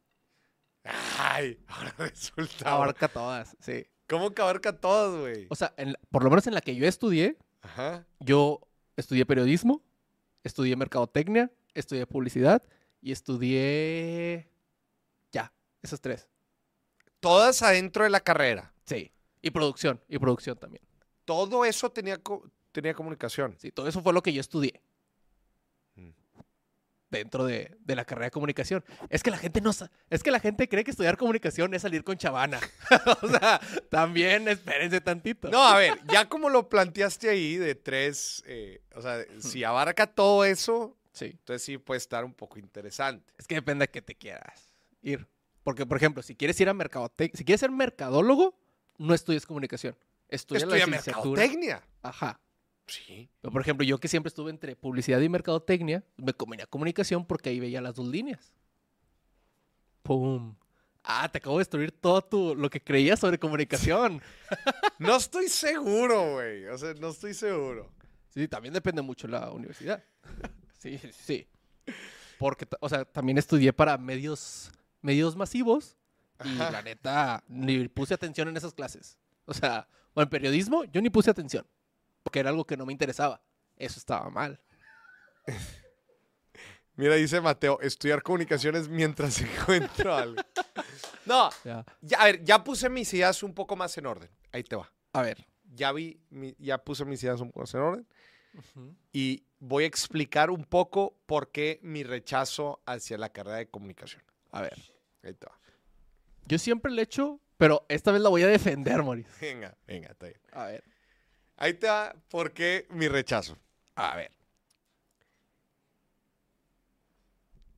ay, ahora resulta. Abarca todas, sí. ¿Cómo que abarca todos, güey? O sea, en la- por lo menos en la que yo estudié, Ajá. yo estudié periodismo, estudié mercadotecnia, estudié publicidad y estudié... Ya, esos tres. Todas adentro de la carrera. Sí. Y producción, y producción también. Todo eso tenía, co- tenía comunicación. Sí, todo eso fue lo que yo estudié. Mm. Dentro de, de la carrera de comunicación. Es que la gente no sa- Es que la gente cree que estudiar comunicación es salir con chavana. o sea, también espérense tantito. No, a ver, ya como lo planteaste ahí de tres, eh, o sea, si abarca todo eso, Sí. entonces sí puede estar un poco interesante. Es que depende a qué te quieras ir. Porque, por ejemplo, si quieres ir a mercadotecnia, si quieres ser mercadólogo, no estudies comunicación. Estudia, la Estudia licenciatura. mercadotecnia. Ajá. Sí. Pero, por ejemplo, yo que siempre estuve entre publicidad y mercadotecnia, me convenía comunicación porque ahí veía las dos líneas. ¡Pum! Ah, te acabo de destruir todo tu, lo que creías sobre comunicación. No estoy seguro, güey. O sea, no estoy seguro. Sí, también depende mucho la universidad. Sí, sí. Porque, o sea, también estudié para medios, medios masivos y Ajá. la neta ni puse atención en esas clases. O sea, o en periodismo yo ni puse atención porque era algo que no me interesaba. Eso estaba mal. Mira, dice Mateo, estudiar comunicaciones mientras encuentro algo. No, ya, a ver, ya puse mis ideas un poco más en orden. Ahí te va. a ver. Ya vi, mi- ya puse mis ideas un poco más en orden. y voy a explicar un poco por qué mi rechazo hacia la carrera de comunicación. A ver. Ahí te va. Yo siempre le echo, pero esta vez la voy a defender, Moris. Venga, venga, está bien. A ver. Ahí te va por qué mi rechazo. A ver.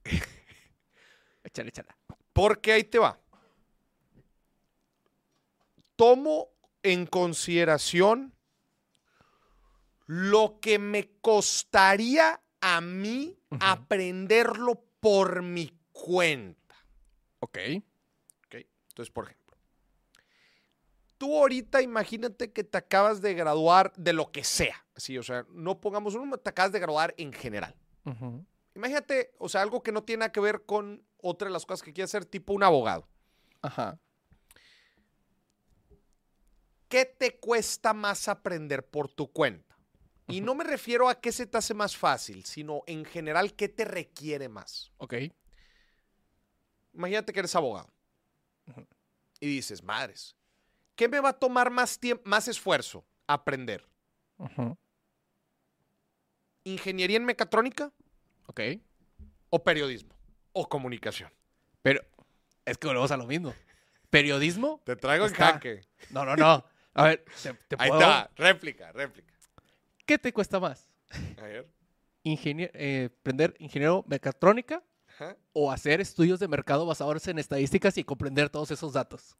échale, échale. Porque ahí te va. Tomo en consideración lo que me costaría a mí aprenderlo por mi cuenta. Ok. ¿ok? Entonces, por ejemplo, tú ahorita imagínate que te acabas de graduar de lo que sea. Sí, o sea, no pongamos un número, te acabas de graduar en general. Imagínate, o sea, algo que no tiene nada que ver con otra de las cosas que quieres ser, tipo un abogado. Ajá. ¿Qué te cuesta más aprender por tu cuenta? Y no me refiero a qué se te hace más fácil, sino en general qué te requiere más. Ok. Imagínate que eres abogado y dices, madres, ¿qué me va a tomar más tiempo, más esfuerzo aprender? ¿Ingeniería en mecatrónica Ok. o periodismo o comunicación? Pero es que volvemos a lo mismo. ¿Periodismo? Te traigo Está. jaque. No, no, no. A ver, ¿te, te Ahí puedo- está, réplica, réplica. ¿Qué te cuesta más? A ver. Ingenier- eh, ¿Aprender ingeniero mecatrónica Ajá. o hacer estudios de mercado basados en estadísticas y comprender todos esos datos?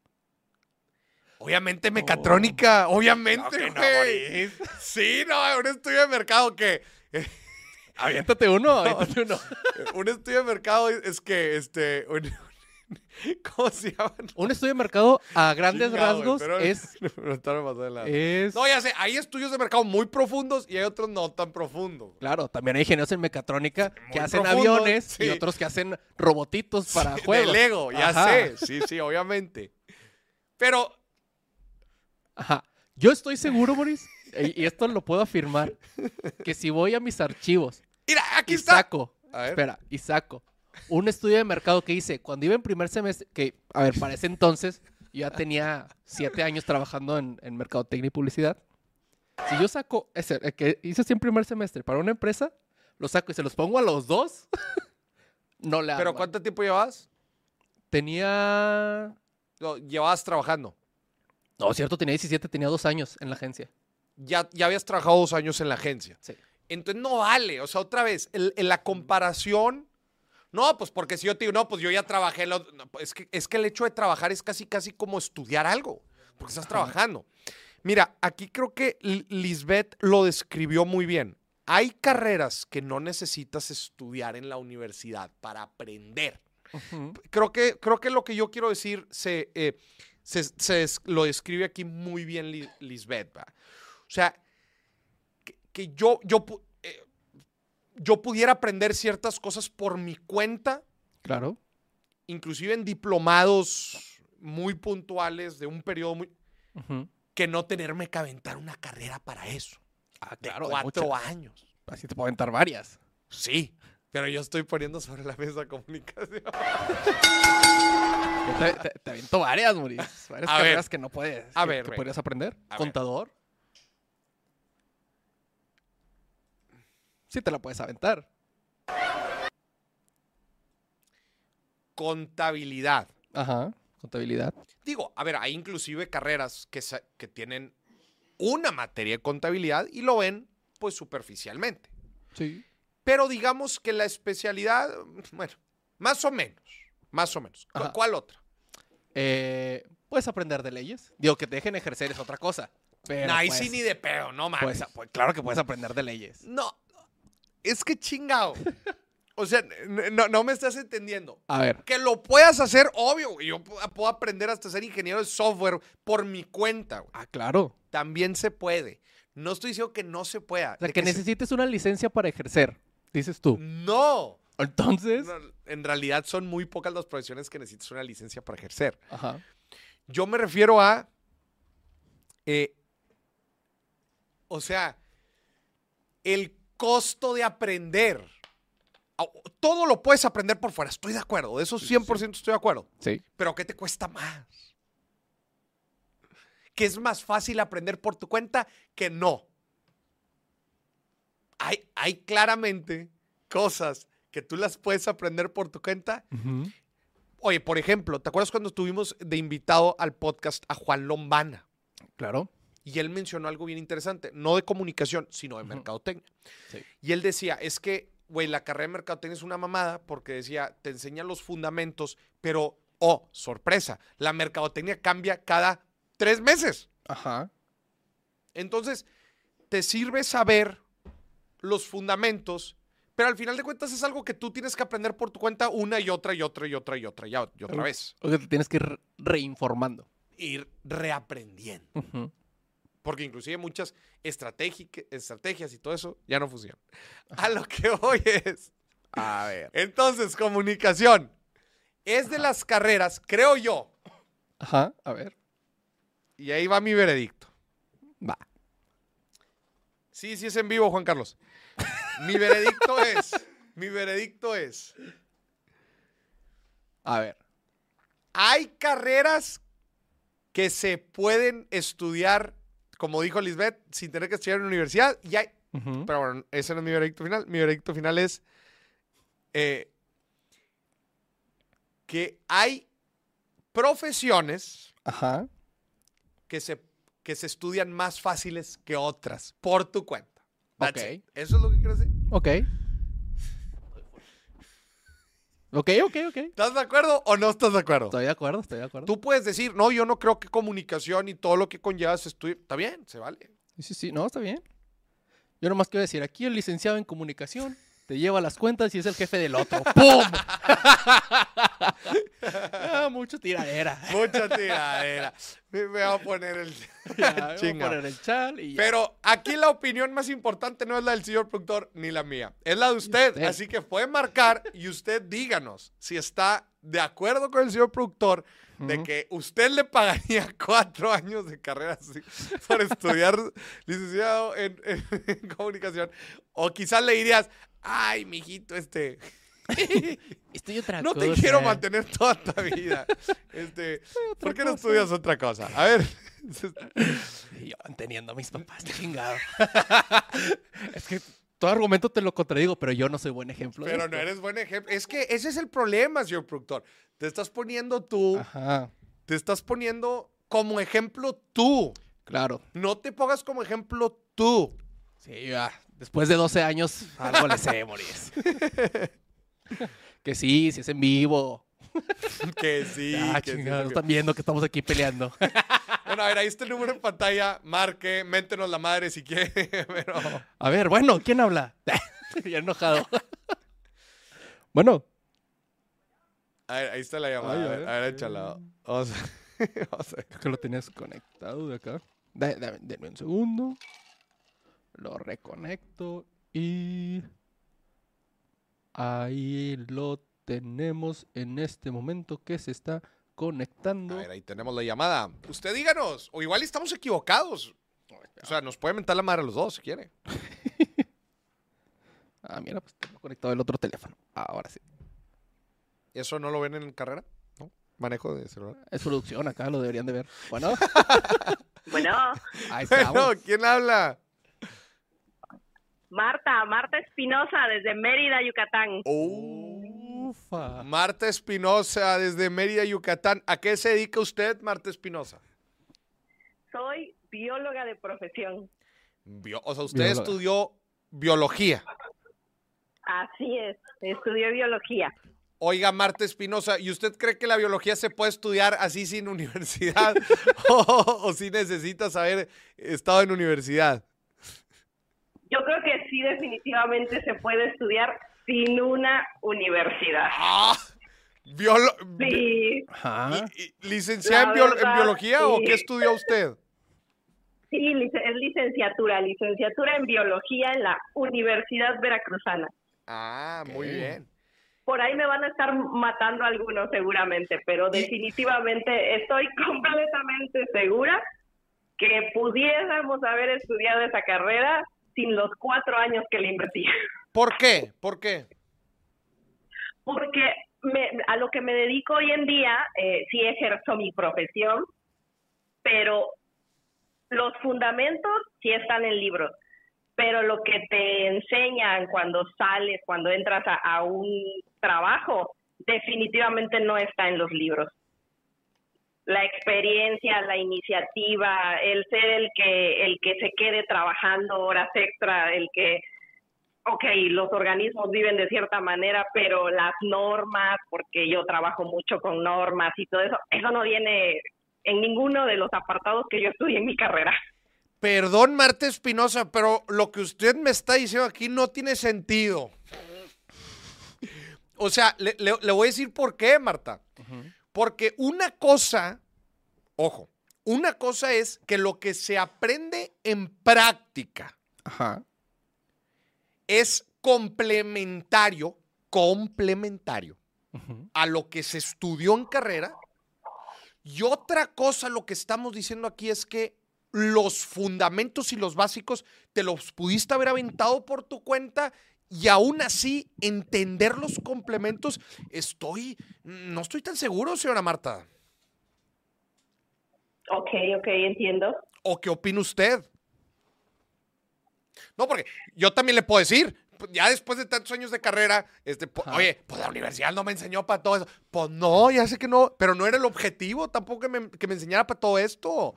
Obviamente mecatrónica, obviamente, que no, güey. sí, no, un estudio de mercado que Aviéntate uno, aviéntate uno. un estudio de mercado es, es que este un- ¿cómo se llama? Un estudio de mercado a grandes Chingado, rasgos pero- es, pero. No, ya sé, hay estudios de mercado muy profundos y hay otros no tan profundos. Claro, también hay ingenieros en mecatrónica muy que hacen profundo, aviones sí. y otros que hacen robotitos para Sí, juegos. De Lego, ya Ajá. sé. Sí, sí, obviamente. Pero Ajá. Yo estoy seguro, Boris, y y esto lo puedo afirmar, que si voy a mis archivos mira, aquí y está. saco, A ver. espera, y saco un estudio de mercado que hice cuando iba en primer semestre, que, a ver, para ese entonces yo ya tenía siete años trabajando en, en mercadotecnia y publicidad. Si yo saco ese, el que hice así en primer semestre para una empresa, lo saco y se los pongo a los dos, no le Pero arman. ¿cuánto tiempo llevabas? Tenía... No, llevabas trabajando. No, cierto, tenía 17, tenía dos años en la agencia. Ya, ya habías trabajado dos años en la agencia. Sí. Entonces no vale. O sea, otra vez, el- en la comparación. No, pues porque si yo te digo, no, pues yo ya trabajé. lo- no, pues es, que, es que el hecho de trabajar es casi, casi como estudiar algo. Porque estás trabajando. Mira, aquí creo que Lisbeth lo describió muy bien. Hay carreras que no necesitas estudiar en la universidad para aprender. Creo que, creo que lo que yo quiero decir se, eh, se, lo describe aquí muy bien Li- Lisbeth. ¿va? O sea, que, que yo, yo, yo pudiera aprender ciertas cosas por mi cuenta, Claro. inclusive en diplomados muy puntuales de un periodo muy... Que no tenerme que aventar una carrera para eso. Ah, claro, cuatro muchas. años. Así te puedo aventar varias. Sí, pero yo estoy poniendo sobre la mesa comunicación. Te, te- te aviento varias, Muris. Varias A ver. carreras que no puedes. A que- ver, que podrías aprender. Contador. Sí te la puedes aventar. Contabilidad. Ajá. Contabilidad. Digo, a ver, hay inclusive carreras que, que tienen una materia de contabilidad y lo ven pues superficialmente. Sí. Pero digamos que la especialidad, bueno, más o menos, más o menos. ¿Cu- Ajá. ¿Cuál otra? Eh, puedes aprender de leyes. Digo, que te dejen ejercer es otra cosa. Pero Nah, ahí pues, sí ni de pedo, no mames. puedes- pues, claro que puedes aprender de leyes. No, es que chingado. O sea, no, no me estás entendiendo. A ver. Que lo puedas hacer, obvio. Yo pu- puedo aprender hasta ser ingeniero de software por mi cuenta. güey. Ah, claro. También se puede. No estoy diciendo que no se pueda. O sea, que se- necesites una licencia para ejercer. Dices tú. No. Entonces. No, En realidad son muy pocas las profesiones que necesitas una licencia para ejercer. Ajá. Yo me refiero a. eh, o sea, el costo de aprender. Todo lo puedes aprender por fuera, estoy de acuerdo. De eso 100% estoy de acuerdo. Sí. Pero ¿qué te cuesta más? Que es más fácil aprender por tu cuenta que no. hay, hay claramente cosas que tú las puedes aprender por tu cuenta. Oye, por ejemplo, ¿te acuerdas cuando tuvimos de invitado al podcast a Juan Lombana? Claro. Y él mencionó algo bien interesante, no de comunicación, sino de mercadotecnia. Sí. Y él decía, es que, güey, la carrera de mercadotecnia es una mamada porque decía, te enseñan los fundamentos, pero, oh, sorpresa, la mercadotecnia cambia cada tres meses. Ajá. Entonces, te sirve saber los fundamentos, pero al final de cuentas es algo que tú tienes que aprender por tu cuenta una y otra y otra y otra y otra y, y otra vez. O que te tienes que ir re- reinformando. Ir reaprendiendo. Ujú. Porque inclusive muchas estrategias y todo eso ya no funcionan. A lo que hoy es. A ver. Entonces, comunicación. Es de las carreras, creo yo, Ajá, a ver. y ahí va mi veredicto. Va. Sí, sí es en vivo, Juan Carlos. Mi veredicto es, mi veredicto es, A ver. hay carreras que se pueden estudiar, como dijo Lisbeth, sin tener que estudiar en la universidad, y hay, pero bueno, ese no es mi veredicto final. Mi veredicto final es eh, que hay profesiones Ajá. que se, que se estudian más fáciles que otras, por tu cuenta. That's Ok. it. Eso es lo que quiero decir. Ok. Ok, ok, ok. ¿Estás de acuerdo o no estás de acuerdo? Estoy de acuerdo, estoy de acuerdo. Tú puedes decir, no, yo no creo que comunicación y todo lo que conlleva se estudie. Está bien, se vale. Sí, sí, sí, no, está bien. Yo nomás quiero decir, aquí el licenciado en comunicación te lleva las cuentas y es el jefe del otro. ¡Pum! ah, mucho tiradera. Mucha tiradera. Me voy a poner el... Ya, voy a Chinga. poner el chal y ya. Pero aquí la opinión más importante no es la del señor productor ni la mía, es la de usted. usted. Así que puede marcar y usted díganos si está de acuerdo con el señor productor de que usted le pagaría cuatro años de carrera así por estudiar licenciado en, en- en comunicación. O quizás le dirías, ay, mijito, este, Estoy otra no te cosa. quiero mantener toda tu vida. Este, ¿Por qué no cosa. estudias otra cosa? A ver. Yo manteniendo a mis papás, chingado. es que todo argumento te lo contradigo, pero yo no soy buen ejemplo. Pero no eres buen ejemplo. Es que ese es el problema, señor productor. Te estás poniendo tú, Ajá, te estás poniendo como ejemplo tú. claro. No te pongas como ejemplo tú. Sí, ya. Después de 12 años, algo le sé, Moris. que sí, sí es en vivo. Que sí. ah, que sí, están viendo que estamos aquí peleando. Bueno, a ver, ahí está el número en pantalla. Marque, méntenos la madre si quiere. Pero... A ver, bueno, ¿quién habla? ya enojado. bueno, A ver, ahí está la llamada. Ay, a ver, a ver, échala. Vamos a... Vamos a ver. creo que lo tenías conectado de acá. Da- da- denme un segundo. Lo reconecto y ahí lo tenemos en este momento que se está A conectando. ver, ahí tenemos la llamada. Usted díganos. O igual estamos equivocados. O sea, nos puede mentar la madre a los dos si quiere. Ah, mira, pues tengo conectado el otro teléfono. Ahora sí. ¿Eso no lo ven en carrera? ¿No? Manejo de celular. Es producción acá, lo deberían de ver. Bueno, Bueno, ahí Bueno. ¿quién habla? Marta, Marta Espinosa desde Mérida, Yucatán. Ufa. Marta Espinosa, desde Mérida, Yucatán. ¿A qué se dedica usted, Marta Espinosa? Soy bióloga de profesión. Bio- o sea, usted Bióloga. estudió biología. Así es, estudié biología. Oiga, Marta Espinosa, ¿y usted cree que la biología se puede estudiar así sin universidad? o, o si necesitas haber estado en universidad? Yo creo que sí, definitivamente se puede estudiar sin una universidad. ¡Ah! Biolo- Sí, ¿Licenciada en, biolo- biología o qué estudió usted? sí, lic- es licenciatura, licenciatura en biología en la Universidad Veracruzana. Ah, muy bien. Por ahí me van a estar matando algunos seguramente, pero definitivamente estoy completamente segura que pudiéramos haber estudiado esa carrera sin los cuatro años que le invertí. ¿Por qué? ¿Por qué? Porque me- a lo que me dedico hoy en día, eh, sí ejerzo mi profesión, pero los fundamentos sí están en libros. pero lo que te enseñan cuando sales, cuando entras a, a un trabajo, definitivamente no está en los libros. La experiencia, la iniciativa, el ser el que el que se quede trabajando horas extra, el que ok, los organismos viven de cierta manera, pero las normas, porque yo trabajo mucho con normas y todo eso, eso no viene en ninguno de los apartados que yo estudié en mi carrera. Perdón, Marta Espinosa, pero lo que usted me está diciendo aquí no tiene sentido. O sea, le, le- le voy a decir por qué, Marta. Porque una cosa, ojo, una cosa es que lo que se aprende en práctica Ajá. es complementario, complementario a lo que se estudió en carrera. Y otra cosa, lo que estamos diciendo aquí es que los fundamentos y los básicos te los pudiste haber aventado por tu cuenta y aún así entender los complementos. Estoy, no estoy tan seguro, señora Marta. Ok, ok, entiendo. ¿O qué opina usted? No, porque yo también le puedo decir, ya después de tantos años de carrera, este, po- oye, pues la universidad no me enseñó para todo eso. Pues no, ya sé que no, pero no era el objetivo tampoco que me, que me enseñara para todo esto.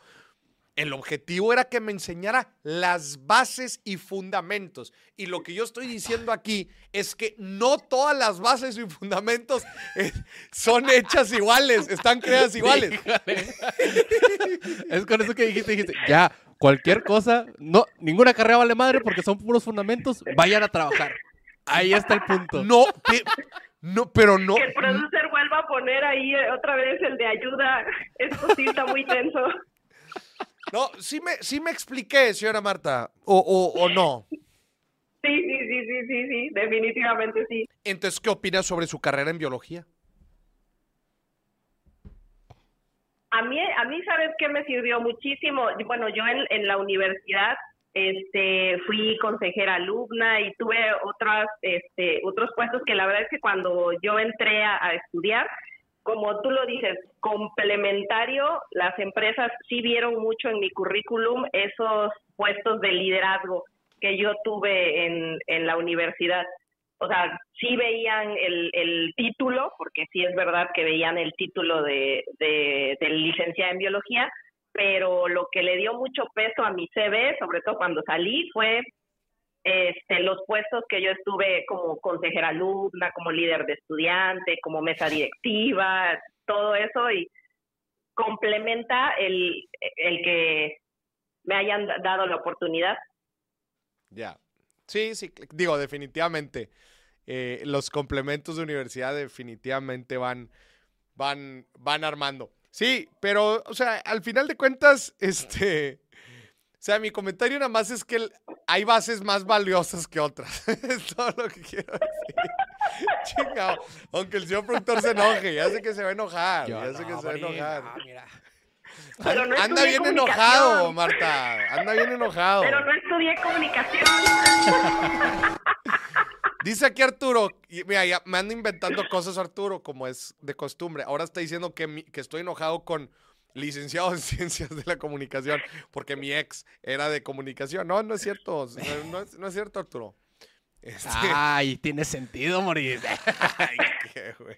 El objetivo era que me enseñara las bases y fundamentos. Y lo que yo estoy diciendo aquí es que no todas las bases y fundamentos eh, son hechas iguales, están creadas iguales. Híjole. es con eso que dijiste, dijiste, ya, cualquier cosa, no, ninguna carrera vale madre porque son puros fundamentos, vayan a trabajar. Ahí está el punto. No, no, pero no. Que el producer vuelva a poner ahí eh, otra vez el de ayuda. Esto sí está muy tenso. No, sí me, sí me expliqué, señora Marta, o, o, o no. Sí, sí, sí, sí, sí, sí, definitivamente sí. Entonces, ¿qué opina sobre su carrera en biología? A mí, a mí, ¿sabes qué me sirvió muchísimo? Bueno, yo en, en la universidad este, fui consejera alumna y tuve otras, este, otros puestos que la verdad es que cuando yo entré a, a estudiar, como tú lo dices, complementario, las empresas sí vieron mucho en mi currículum esos puestos de liderazgo que yo tuve en, la universidad. O sea, sí veían el, el título, porque sí es verdad que veían el título de, de, de licenciada en biología, pero lo que le dio mucho peso a mi CV, sobre todo cuando salí, fue este, los puestos que yo estuve como consejera alumna, como líder de estudiante, como mesa directiva, todo eso y complementa el, el que me hayan da- dado la oportunidad. Ya. Sí, sí, cl- digo, definitivamente. eh, los complementos de universidad definitivamente van, van, van armando. Sí, pero, o sea, al final de cuentas, este, sea, mi comentario nada más es que el- hay bases más valiosas que otras. es todo lo que quiero decir. Chingado. Aunque el señor productor se enoje, ya sé que se va a enojar, Yo ya sé que no, se va a enojar. no, mira. Pero no Anda bien enojado, Marta. Anda bien enojado. Pero no estudié comunicación. Dice aquí Arturo, y mira, ya me ando inventando cosas Arturo, como es de costumbre. Ahora está diciendo que, mi- que estoy enojado con licenciado en ciencias de la comunicación, porque mi ex era de comunicación. No, no es cierto, no, no es, no es cierto Arturo. Este, Ay, tiene sentido, morir. ay, qué güey.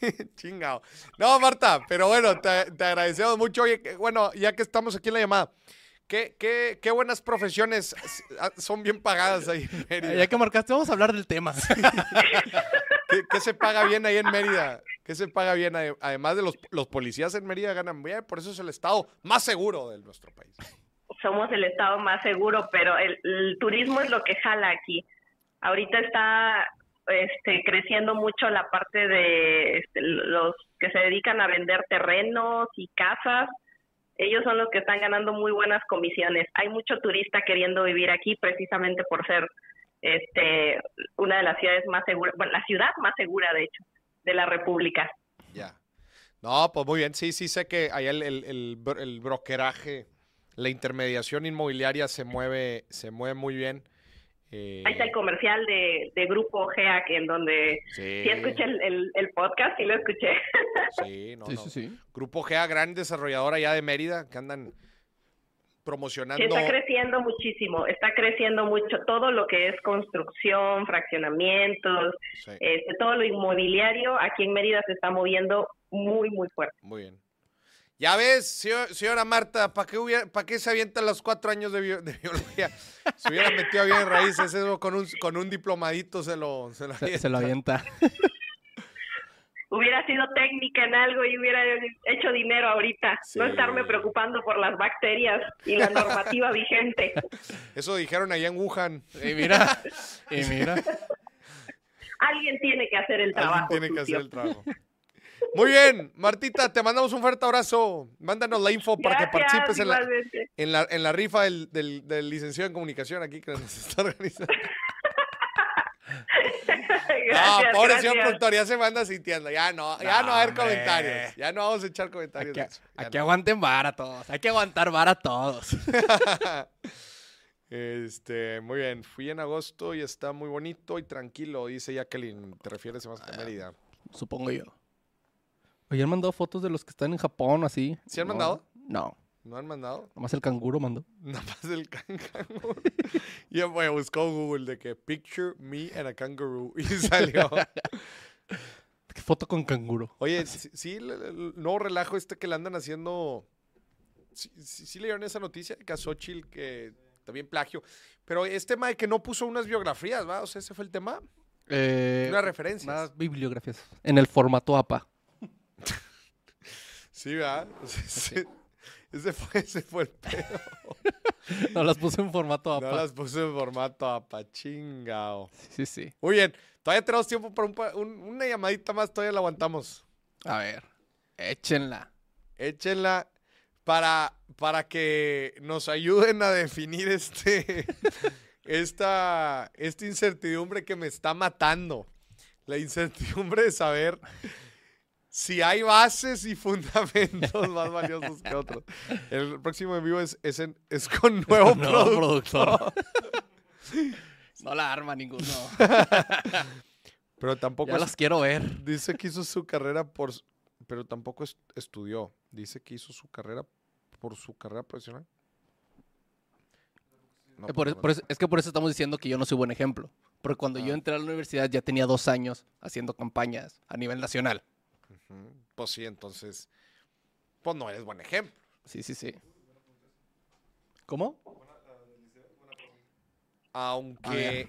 Chingado. No, Marta, pero bueno, te, te agradecemos mucho. Oye, bueno, ya que estamos aquí en la llamada, ¿qué, qué, qué buenas profesiones son bien pagadas ahí en Mérida? Ya que marcaste, vamos a hablar del tema. ¿Qué, se paga bien ahí en Mérida? ¿Qué se paga bien? Ade- Además de los, los policías en Mérida ganan bien, por eso es el estado más seguro de nuestro país. Somos el estado más seguro, pero el, el turismo es lo que jala aquí. Ahorita está este, creciendo mucho la parte de este, los que se dedican a vender terrenos y casas. Ellos son los que están ganando muy buenas comisiones. Hay mucho turista queriendo vivir aquí precisamente por ser este, una de las ciudades más seguras, bueno, la ciudad más segura, de hecho, de la República. Ya. No, pues muy bien. Sí, sí sé que ahí el, el, el bro- el brokeraje, la intermediación inmobiliaria se mueve, se mueve muy bien. Eh, Ahí está el comercial de, de Grupo GEA, que en donde sí, sí escuché el, el, el podcast, sí lo escuché. sí, no, Sí, no. sí, sí. Grupo GA, gran desarrollador allá de Mérida, que andan promocionando. Está creciendo muchísimo, está creciendo mucho todo lo que es construcción, fraccionamientos, Sí, este, todo lo inmobiliario aquí en Mérida se está moviendo muy, muy fuerte. muy bien. Ya ves, señor- señora Marta, ¿para qué, hubiera- pa' qué se avientan los cuatro años de, bio- de biología? Se hubiera metido bien en raíces, eso con un, con un diplomadito se lo, se lo Se, se lo avienta. Hubiera sido técnica en algo y hubiera hecho dinero ahorita, Sí. no estarme preocupando por las bacterias y la normativa vigente. Eso dijeron allá en Wuhan. Y mira, y mira. Alguien tiene que hacer el trabajo. Alguien tiene que hacer el trabajo. Muy bien, Martita, te mandamos un fuerte abrazo. Mándanos la info para que participes en la, en la, en la rifa del, del, del licenciado en comunicación aquí que nos está organizando. Ah, Gracias, pobre gracias. señor productor, ya se manda sintiendo. Ya no, ya no, va a haber comentarios. Ya no vamos a echar comentarios. Aquí no. aguanten vara todos. Hay que aguantar vara todos. Este, muy bien. Fui en agosto y está muy bonito y tranquilo, dice Jacqueline. ¿Te refieres más que a Mérida? Supongo yo. Oye, han mandado fotos de los que están en Japón, así. ¿Sí han No, mandado? No. ¿No han mandado? Nomás el canguro mandó. Nada más el canguro. Y bueno, buscó Google de que picture me and a kangaroo y salió. ¿Qué foto con canguro? Oye, sí, sí, nuevo relajo este que le andan haciendo. Sí, sí, sí leyeron esa noticia que a Xochitl que también plagio. Pero es tema de que no puso unas biografías, ¿va? O sea, ese fue el tema. Eh, Unas referencias. unas bibliografías. En el formato APA. Sí, ¿verdad? O sea, ese, ese fue, ese fue el pedo. No las puse en formato APA. No las puse en formato apachingao. Sí, sí. Muy bien. Todavía tenemos tiempo para un pa- un- una llamadita más. Todavía la aguantamos. A ver. Échenla. Échenla para, para que nos ayuden a definir este, esta, esta incertidumbre que me está matando. La incertidumbre de saber si hay bases y fundamentos más valiosos que otros. El próximo en vivo es, es, en- es con nuevo, Nuevo productor. No la arma ninguno. Pero tampoco Ya las quiero ver. dice que hizo su carrera por... Pero tampoco es- estudió. Dice que hizo su carrera por su carrera profesional. No, Eh, por es, no. por eso- es que por eso estamos diciendo que yo no soy buen ejemplo. Porque cuando Ah. yo entré a la universidad ya tenía dos años haciendo campañas a nivel nacional. Pues sí, entonces, pues no eres buen ejemplo. Sí, sí, sí. ¿Cómo? Aunque,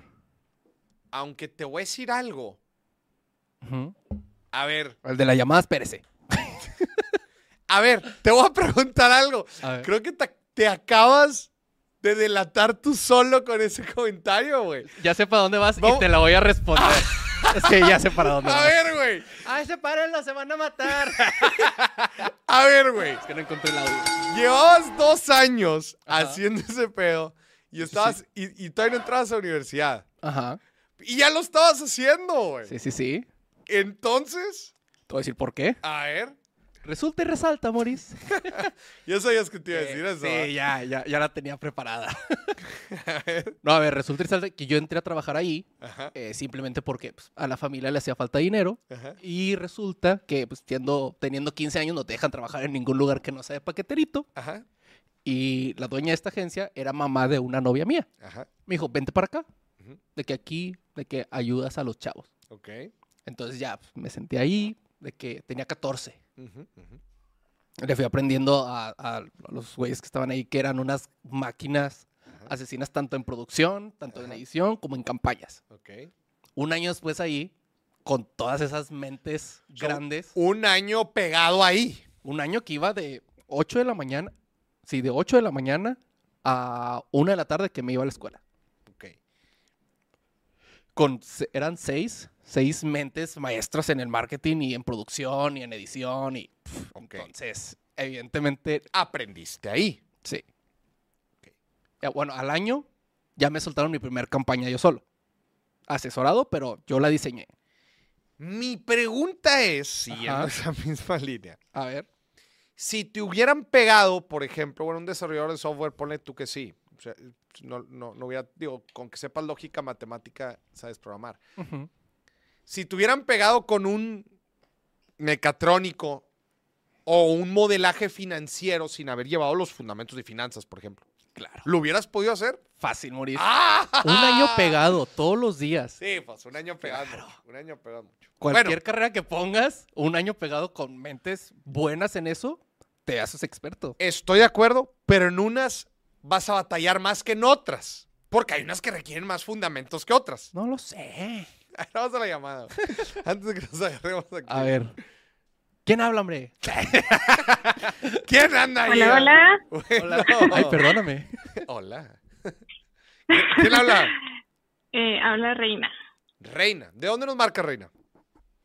aunque te voy a decir algo. A ver, El de la llamada, espérese. a ver, te voy a preguntar algo. A. Creo que te, te acabas de delatar tú solo con ese comentario, güey. Ya sé para dónde vas Vamos- y te la voy a responder. es que ya sé para dónde A vas. ver, güey. ¡Ay, sepárenlo! ¡Se van a matar! A ver, güey. es que no encontré el audio. Llevabas dos años Ajá. haciendo ese pedo y estabas, y, y todavía no entrabas a la universidad. Ajá. Y ya lo estabas haciendo, güey. Sí, sí, sí. Entonces, Te voy a decir por qué. a ver, Resulta y resalta, Moris. ya sabías que te iba a decir Eh, eso. Sí, ya, ya, ya la tenía preparada. no, a ver, resulta y resalta que yo entré a trabajar ahí eh, simplemente porque pues, a la familia le hacía falta dinero. ajá. Y resulta que pues, teniendo, teniendo 15 años no te dejan trabajar en ningún lugar que no sea de paqueterito. Ajá, Y la dueña de esta agencia era mamá de una novia mía. ajá, Me dijo, vente para acá. Ujú. De que aquí, de que ayudas a los chavos. ok. Entonces ya pues, me senté ahí, de que tenía 14. Le fui aprendiendo a, a los güeyes que estaban ahí, que eran unas máquinas asesinas tanto en producción, tanto en edición, como en campañas. Un año después ahí, con todas esas mentes So, grandes, Un año pegado ahí. un año que iba de 8 de la mañana, sí, de 8 de la mañana a 1 de la tarde que me iba a la escuela. Con, eran seis, seis mentes maestras en el marketing y en producción y en edición y entonces, evidentemente, Aprendiste ahí. sí. Bueno, al año ya me soltaron mi primer campaña yo solo. Asesorado, pero yo la diseñé. Mi pregunta es, siguiendo Ajá. esa misma línea, A ver. si te hubieran pegado, por ejemplo, bueno, un desarrollador de software, ponle tú que sí. O sea, no, no, no hubiera, digo, con que sepas lógica, matemática, sabes programar. Si te hubieran pegado con un mecatrónico o un modelaje financiero sin haber llevado los fundamentos de finanzas, por ejemplo. Claro. ¿Lo hubieras podido hacer? Fácil, Mauricio. ¡Ah! Un año pegado todos los días. Sí, pues un año pegando. Un año pegando mucho. Cualquier Bueno, carrera que pongas, un año pegado con mentes buenas en eso, te haces experto. estoy de acuerdo, pero en unas vas a batallar más que en otras. Porque hay unas que requieren más fundamentos que otras. No lo sé. Vamos a la llamada. Antes de que nos agarremos aquí. A ver. ¿Quién habla, hombre? ¿Quién anda ahí? Hola, hola. Bueno. Hola. Ay, perdóname. Hola. ¿Quién, quién habla? Eh, habla Reina. Reina. ¿De dónde nos marca Reina?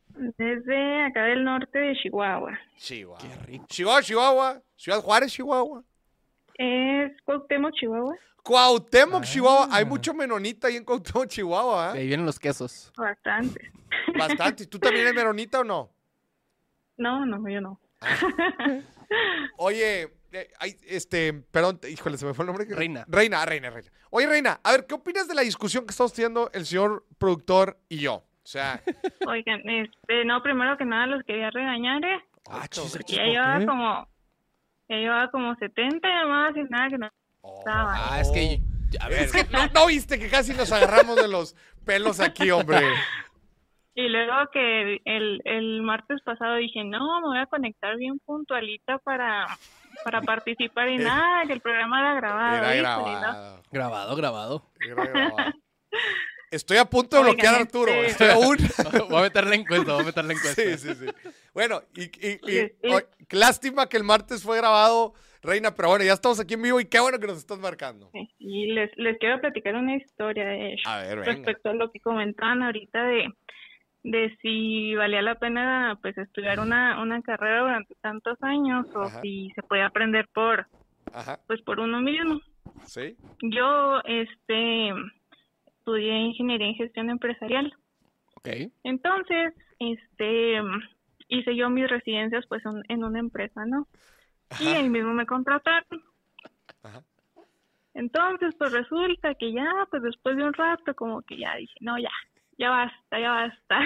Desde acá del norte de Chihuahua. Chihuahua. Qué rico. Chihuahua, Chihuahua. Ciudad Juárez, Chihuahua. Es Cuauhtémoc, Chihuahua. Cuauhtémoc, Ah. Chihuahua. Hay mucho menonita ahí en Cuauhtémoc, Chihuahua. ¿eh? ahí vienen los quesos. Bastante. Bastante. ¿Y tú también eres menonita o no? No, no, yo no. Oye, eh, este, perdón, híjole, se me fue el nombre. Reina. Reina, ah, Reina, Reina. Oye, Reina, a ver, ¿qué opinas de la discusión que estamos teniendo el señor productor y yo? O sea, Oigan, este, no, primero que nada los quería regañar, ¿eh? Ah, chis, chis, Ya ¿por llevaba qué? como, ya llevaba como 70 llamadas y nada que no estaba. Ah, es que. A ver, es que no, no viste que casi nos agarramos de los pelos aquí, hombre. Y luego que el, el martes pasado dije, no, me voy a conectar bien puntualita para, para participar y nada, que el programa era grabado. Era grabado. grabado, grabado. Era grabado. Estoy a punto de Oigan, bloquear a Arturo. este- Estoy a un. Voy a meter la encuesta, voy a meter la encuesta. Sí, sí, sí. Bueno, y, y- y- lástima que el martes fue grabado, Reina, pero bueno, ya estamos aquí en vivo y qué bueno que nos estás marcando. Sí, Y les, les quiero platicar una historia de A ver, venga. respecto a lo que comentaban ahorita de, de si valía la pena pues estudiar una, una carrera durante tantos años o Ajá. si se puede aprender por Ajá, pues por uno mismo. sí. Yo este estudié ingeniería en gestión empresarial. Ok. Entonces, este hice yo mis residencias pues en, en una empresa, ¿no? Y ahí mismo me contrataron. Ajá. Entonces, pues resulta que ya, pues después de un rato, como que ya dije, no, ya, ya basta, ya basta.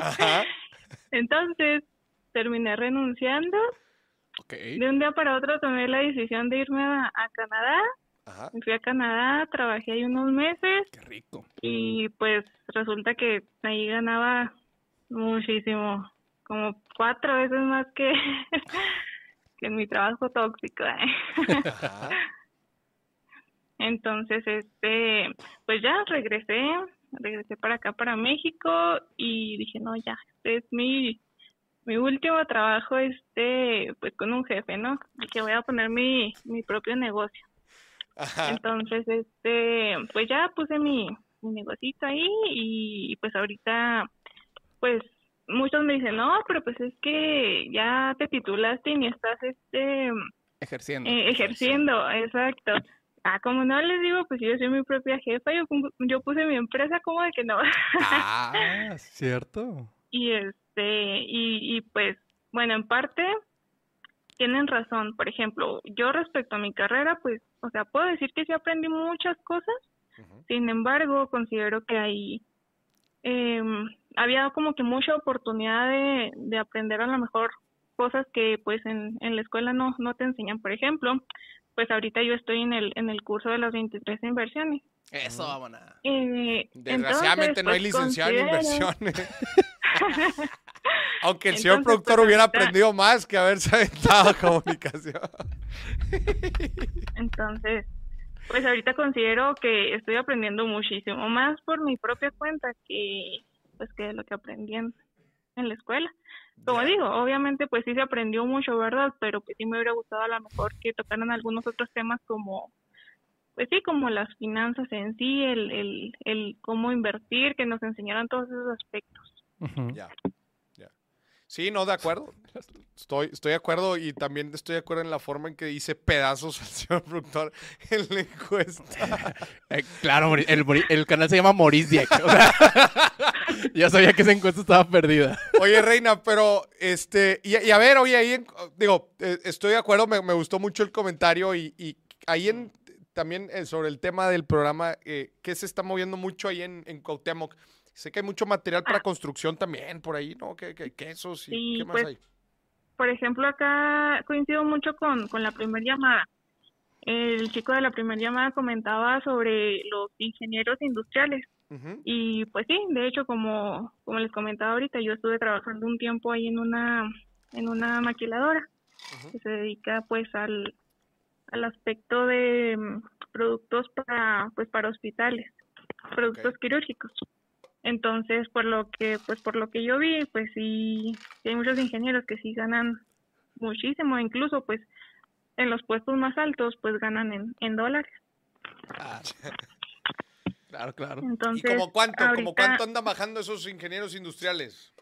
Ajá. Entonces, terminé renunciando. Ok. De un día para otro tomé la decisión de irme a, a Canadá. Ajá. Fui a Canadá, trabajé ahí unos meses Qué rico. y pues resulta que ahí ganaba muchísimo, como cuatro veces más que, que en mi trabajo tóxico. ¿eh? Ajá. Entonces, este, pues ya regresé, regresé para acá, para México, y dije, no, ya, este es mi, mi último trabajo, este, pues con un jefe, ¿no? Y que voy a poner mi, mi propio negocio. Ajá. Entonces, este, pues ya puse mi, mi negocito ahí, y pues ahorita, pues muchos me dicen, no, pero pues es que ya te titulaste y ni estás, este, Ejerciendo. eh, ejerciendo, exacto. Ah, como no les digo, pues yo soy mi propia jefa, yo, yo puse mi empresa, como de que no? Ah, cierto. y este, y, y pues, bueno, en parte tienen razón. Por ejemplo, yo respecto a mi carrera, pues, o sea, puedo decir que sí aprendí muchas cosas, sin embargo, considero que ahí em, había como que mucha oportunidad de, de aprender a lo mejor cosas que pues en, en la escuela no, no te enseñan. Por ejemplo, pues ahorita yo estoy en el, en el curso de las 23 inversiones. Eso, vámonos. Eh, Desgraciadamente entonces, no hay pues, licenciado en inversiones. Aunque el señor Entonces, productor pues, hubiera aprendido más que haberse aventado comunicación. Entonces, pues ahorita considero que estoy aprendiendo muchísimo más por mi propia cuenta que pues que lo que aprendí en, en la escuela. Como Ya. digo, obviamente pues sí se aprendió mucho, ¿verdad? Pero pues sí me hubiera gustado a lo mejor que tocaran algunos otros temas como pues sí, como las finanzas en sí, el, el, el cómo invertir, que nos enseñaran todos esos aspectos. Ya. Sí, no, de acuerdo. Estoy, estoy de acuerdo y también estoy de acuerdo en la forma en que dice pedazos al señor productor en la encuesta. Eh, claro, el, el canal se llama Maurice Dieck. o sea, ya sabía que esa encuesta estaba perdida. Oye, Reina, pero este, y, y a ver, oye, ahí, en- digo, eh, estoy de acuerdo, me, me gustó mucho el comentario y, y ahí en, también eh, sobre el tema del programa, eh, ¿qué se está moviendo mucho ahí en, en Cuauhtémoc? Sé que hay mucho material para construcción también por ahí, ¿no? ¿Qué, qué quesos y Sí, qué más pues, hay? Por ejemplo, acá coincido mucho con, con la primera llamada. el chico de la primera llamada comentaba sobre los ingenieros industriales. Y pues sí, de hecho, como, como les comentaba ahorita, yo estuve trabajando un tiempo ahí en una, en una maquiladora que se dedica pues al, al aspecto de mm, productos para, pues para hospitales, productos quirúrgicos. Entonces, por lo que, pues por lo que yo vi, pues sí, hay muchos ingenieros que sí ganan muchísimo, incluso pues en los puestos más altos pues ganan en, en dólares. Ah, claro, claro. ¿Y Entonces, como cuánto, como cuánto andan bajando esos ingenieros industriales?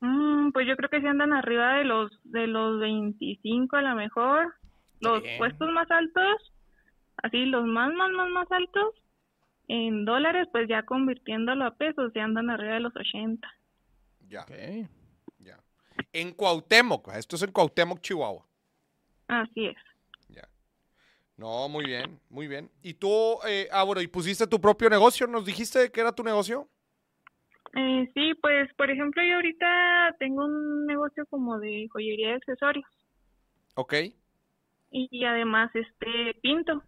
Mm, pues yo creo que sí andan arriba de los de los 25 a lo mejor. Los bien. puestos más altos, así los más, más, más, más altos, en dólares, pues ya convirtiéndolo a pesos, ya andan arriba de los 80. Ya, ya. En Cuauhtémoc, esto es en Cuauhtémoc, Chihuahua. Así es. Ya. No, muy bien, muy bien. ¿Y tú, eh, ah, bueno, y pusiste tu propio negocio? ¿Nos dijiste que era tu negocio? Eh, sí, pues por ejemplo yo ahorita tengo un negocio como de joyería de accesorios Ok. y, y además este pinto,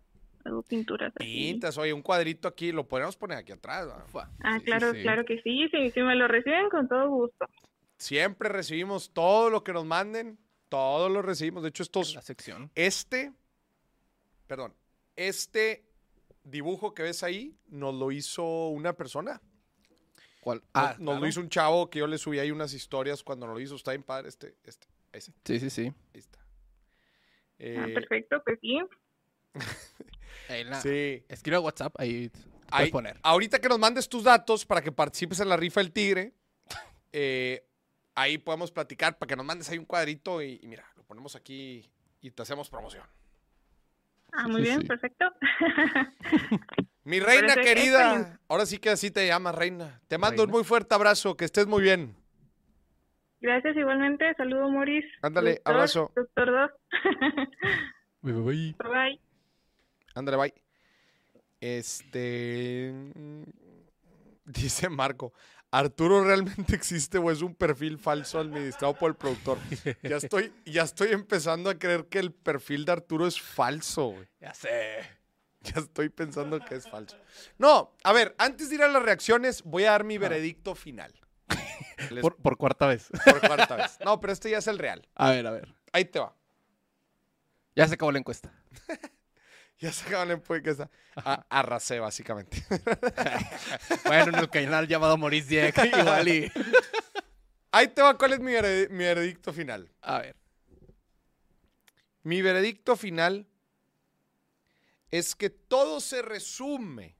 hago pinturas. así. Pintas, oye, un cuadrito aquí, lo podemos poner aquí atrás. Ah, Sí, claro, sí. claro que sí, sí, si me lo reciben con todo gusto. Siempre recibimos todo lo que nos manden, todo lo recibimos. De hecho, estos, La sección. este, perdón, este dibujo que ves ahí nos lo hizo una persona. ¿Cuál? Ah, nos lo hizo un chavo que yo le subí ahí unas historias cuando nos lo hizo. Está bien padre este, este, ese, Sí, sí, sí. ahí está. Ah, Eh, perfecto, pues sí. La- sí. Escribe a WhatsApp, ahí puedes Ahí- poner. Ahorita que nos mandes tus datos para que participes en la rifa del tigre, eh, ahí podemos platicar para que nos mandes ahí un cuadrito y, y mira, lo ponemos aquí y te hacemos promoción. Ah, muy Sí, bien, sí. perfecto. Mi reina Parece querida, ahora sí que así te llamas, reina. Te mando un muy fuerte abrazo, que estés muy bien. Gracias igualmente. Saludo, Moris. Ándale, Doctor, abrazo. Doctor 2. Bye, bye, bye. bye bye. Ándale, bye. Este. Dice Marco. ¿Arturo realmente existe o es un perfil falso administrado por el productor? Ya estoy, ya estoy empezando a creer que el perfil de Arturo es falso, güey. Ya sé. Ya estoy pensando que es falso. No, a ver, antes de ir a las reacciones, voy a dar mi veredicto final. Les- Por, por cuarta vez. por cuarta vez. No, pero este ya es el real. A ver, a ver. Ahí te va. Ya se acabó la encuesta. Ya se acaban en podcast. Arrasé, básicamente. Bueno, en el canal llamado Maurice Dieck, igual y... Ahí te va cuál es mi, mi veredicto final. A ver. Mi veredicto final es que todo se resume.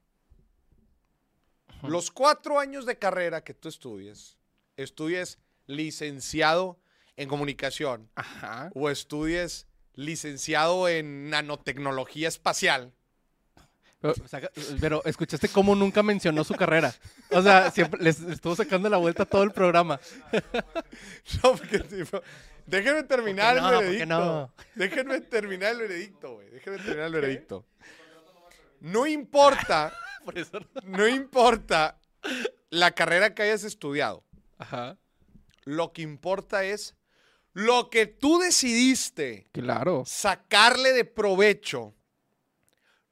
Los cuatro años de carrera que tú estudies, estudies licenciado en comunicación Ajá. o estudies licenciado en nanotecnología espacial. Pero, escuchaste cómo nunca mencionó su carrera. O sea, siempre les estuvo sacando la vuelta a todo el programa. No, porque, tipo, déjenme terminar ¿Por qué no? el ¿Por qué veredicto. no? Déjenme terminar el veredicto, güey. Déjenme terminar el veredicto. No importa, Por eso. no importa la carrera que hayas estudiado. Ajá. Lo que importa es lo que tú decidiste Claro. sacarle de provecho.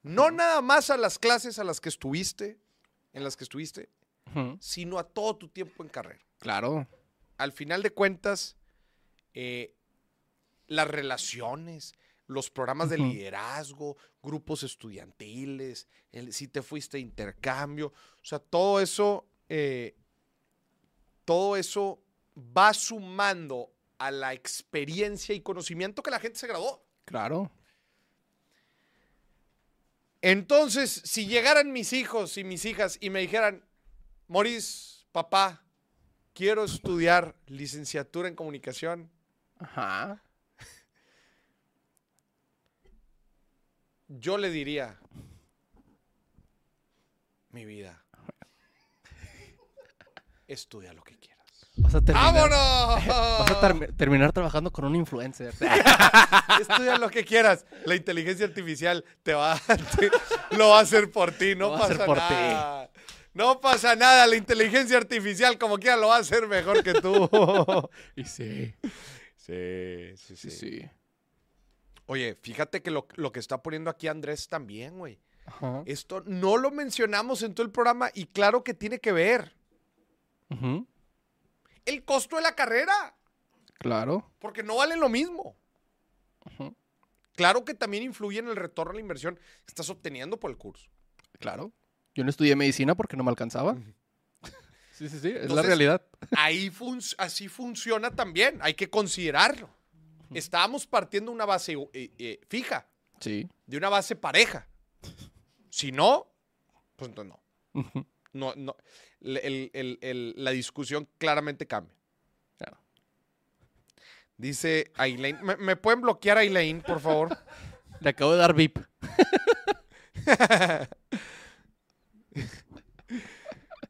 No nada más a las clases a las que estuviste, en las que estuviste, sino a todo tu tiempo en carrera. Claro. al final de cuentas, eh, las relaciones, los programas de liderazgo, grupos estudiantiles, el- si te fuiste a intercambio, o sea, todo eso, eh, todo eso va sumando a la experiencia y conocimiento que la gente se graduó. Claro. Entonces, si llegaran mis hijos y mis hijas y me dijeran, Moris, papá, quiero estudiar licenciatura en comunicación, Ajá. yo le diría, mi vida, estudia lo que quieras. Vas a terminar. ¡Vámonos! Vas a termi- terminar trabajando con un influencer. Estudia lo que quieras. La inteligencia artificial te va, te- lo va a hacer por ti, no Lo pasa por ti. nada. No pasa nada, la inteligencia artificial como quiera lo va a hacer mejor que tú. y sí. Sí, sí, Sí, sí. Oye, fíjate que lo, lo que está poniendo aquí Andrés también, güey. Ajá. Esto no lo mencionamos en todo el programa y claro que tiene que ver. Ujú. El costo de la carrera, Claro. porque no vale lo mismo. Claro que también influye en el retorno a la inversión que estás obteniendo por el curso. Claro. Yo no estudié medicina porque no me alcanzaba. Sí, sí, sí. Es la realidad. Ahí fun- así funciona también, hay que considerarlo. Estábamos partiendo una base eh, eh, fija, Sí. de una base pareja. Si no, pues entonces no. No, no. El- el- el- la discusión claramente cambia. Claro. Dice Aileen, ¿me, me pueden bloquear Aileen, por favor? Le acabo de dar VIP.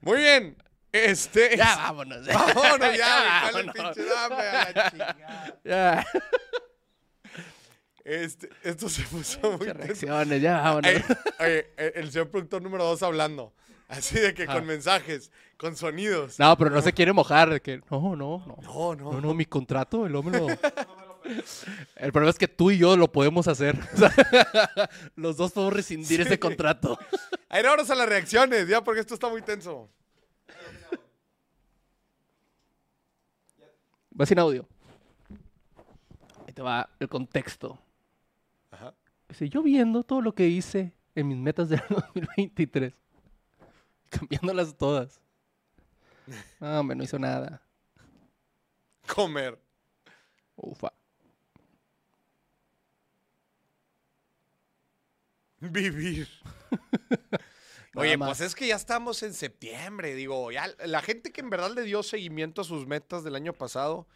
Muy bien. Este. Ya es- vámonos. Vámonos ya, Ya, güey, ¿cuál el vámonos. dame a la chingada? Ya. Este, esto se puso muy Muchas tenso. reacciones, ya vámonos. Oye, el señor productor número dos hablando. Así de que Ah. con mensajes, con sonidos. No, pero no se quiere mojar. de que, no, no, no. No, no. No, no, mi contrato, el hombre lo... El problema es que tú y yo lo podemos hacer. Los dos podemos rescindir ese contrato. A ver, vámonos a las reacciones, ya, porque esto está muy tenso. Va sin audio. Ahí te va el contexto. Ajá. Dice, yo viendo todo lo que hice en mis metas del 2023, cambiándolas todas. No, hombre, no hizo nada. Comer. Ufa. Vivir. Oye, más. pues es que ya estamos en septiembre, digo, ya la gente que en verdad le dio seguimiento a sus metas del año pasado,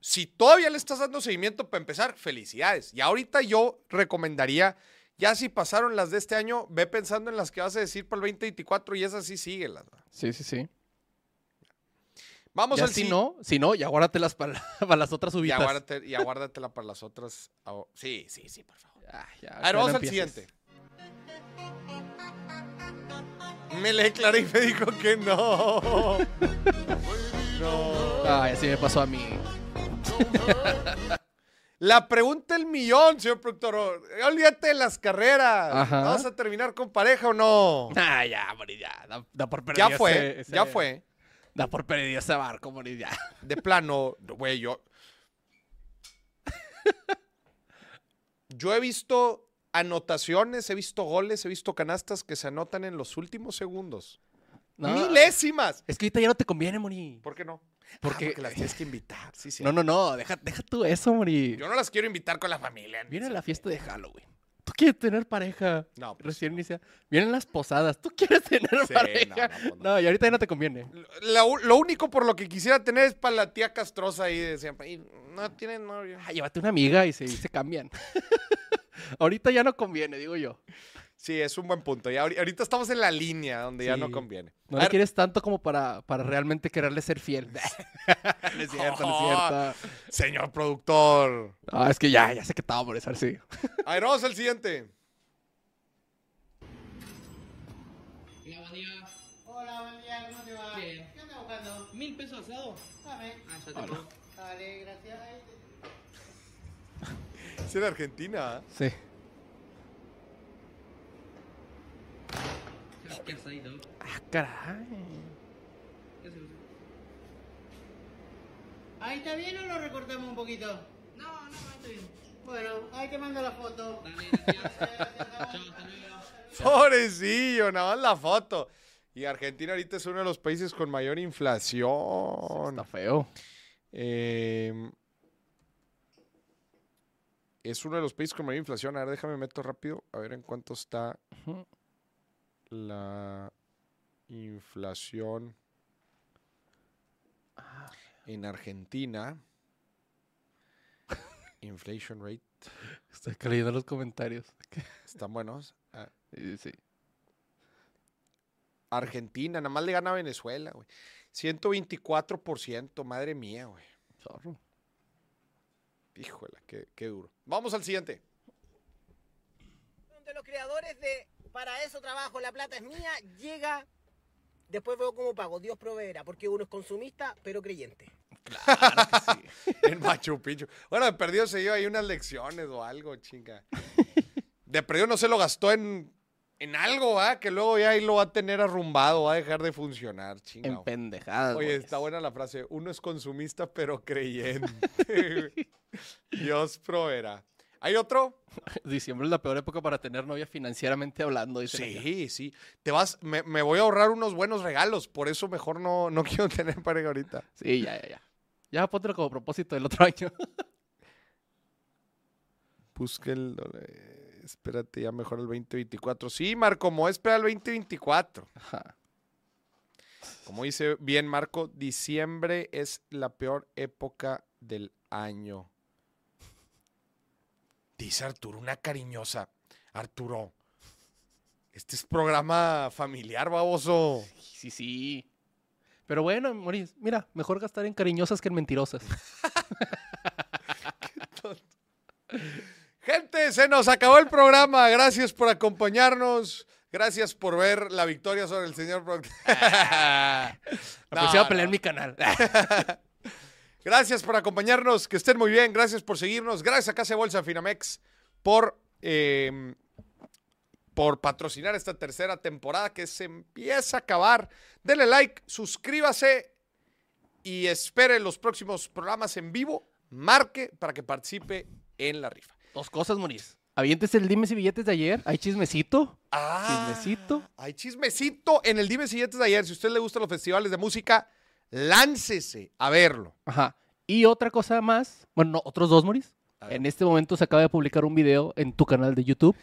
si todavía le estás dando seguimiento para empezar, felicidades. Y ahorita yo recomendaría, ya si pasaron las de este año, ve pensando en las que vas a decir para el 2024 y esas sí síguelas. ¿va? Sí, sí, sí. Vamos al si si- no, si no, ya guárdatelas para, para las otras y subidas. aguárdate- y aguárdatela para las otras. Sí, sí, sí, por favor. Ah, ya, A ver, no vamos al siguiente. Me le declaré y me dijo que no. No. Ay, así me pasó a mí. La pregunta del millón, señor productor. Olvídate de las carreras. Ajá. ¿Vas a terminar con pareja o no? Ah, ya, morir, ya. Da, da por perdido Ya fue, ese- ese- ya fue. Da por perdido ese barco, morir, ya. De plano, güey, yo. Yo he visto anotaciones, he visto goles, he visto canastas que se anotan en los últimos segundos. No, Milésimas. Es que ahorita ya no te conviene, Mori. ¿Por qué no? Porque- Ah, porque las tienes que invitar. Sí, sí. No, no, no. Deja, deja tú eso, Mori. Yo no las quiero invitar con la familia. Viene la fiesta de Halloween. ¿Tú quieres tener pareja? No, pues, Recién inicia. Vienen las posadas. ¿Tú quieres tener Sí, pareja? no, no, pues, No, y ahorita ya no te conviene. Lo, lo único por lo que quisiera tener es para la tía castrosa ahí de siempre. Y no tiene novio. Ah, llévate una amiga y se, y se cambian. ahorita ya no conviene, digo yo. Sí, es un buen punto. Ahori- ahorita estamos en la línea donde ya no conviene. No le quieres tanto como para, para realmente quererle ser fiel. no es cierto, no es cierto. Señor productor. Ah, es que ya, ya sé que estaba por eso, sí. A ver, vamos al siguiente. Hola, buen día, ¿cómo te va? Bien. ¿Qué andas buscando? Mil pesos asado. Dame. Ah, ya tengo. Vale, gracias. Te- Es en Argentina. ¿eh? Sí. ¿Qué asadito? Ah, caray. ¿Ahí está bien o lo recortamos un poquito? No, no, ahí está bien. Bueno, ahí te mando la foto. Pobrecillo, nada más la foto. Y Argentina ahorita es uno de los países con mayor inflación. Está feo. Eh, es uno de los países con mayor inflación. A ver, déjame meto rápido. A ver en cuánto está. La inflación en Argentina. Inflation rate. Estoy leyendo los comentarios. Están buenos. Ah, Sí, sí. Argentina, nada más le gana a Venezuela, güey. 124%, madre mía, güey. Zorro. Híjole, qué, qué duro. Vamos al siguiente. De los creadores de Para eso trabajo, la plata es mía, llega. Después veo cómo pago, Dios proveerá, porque uno es consumista, pero creyente. En Machu Picchu. Bueno, de perdido se dio ahí unas lecciones o algo, chinga. De perdido no se lo gastó en, en algo, ¿ah? Que luego ya ahí lo va a tener arrumbado, va a dejar de funcionar, chinga. En pendejadas. Oye, está buena la frase. Uno es consumista, pero creyente. Dios proveerá. ¿Hay otro? Diciembre es la peor época para tener novia financieramente hablando. acá. Sí, sí. Te vas, me, me voy a ahorrar unos buenos regalos, por eso mejor no, no quiero tener pareja ahorita. Sí, ya, ya, ya. Ya póntelo como propósito del otro año. Busque el. espérate, ya mejor el 2024. Sí, Marco, me voy a esperar el 2024. Ajá. Como dice bien Marco, diciembre es la peor época del año. Dice Arturo, una cariñosa. Arturo, este es programa familiar, baboso. Sí, sí. Pero bueno, Moris, mira, mejor gastar en cariñosas que en mentirosas. Gente, se nos acabó el programa. Gracias por acompañarnos. Gracias por ver la victoria sobre el señor. No, Apreciado a pelear no. mi canal. Gracias por acompañarnos, que estén muy bien, gracias por seguirnos, gracias a Casa de Bolsa Finamex por, eh, por patrocinar esta tercera temporada que se empieza a acabar. Denle like, suscríbase y espere los próximos programas en vivo. Marque para que participe en la rifa. Dos cosas, Moris. Avientes el dimes y billetes de ayer. Hay chismecito. Ah, Chismecito. Hay chismecito en el Dime Siguientes de ayer. Si a usted le gustan los festivales de música, láncese a verlo. Ajá. Y otra cosa más. Bueno, no, otros dos, Moris. En este momento se acaba de publicar un video en tu canal de YouTube.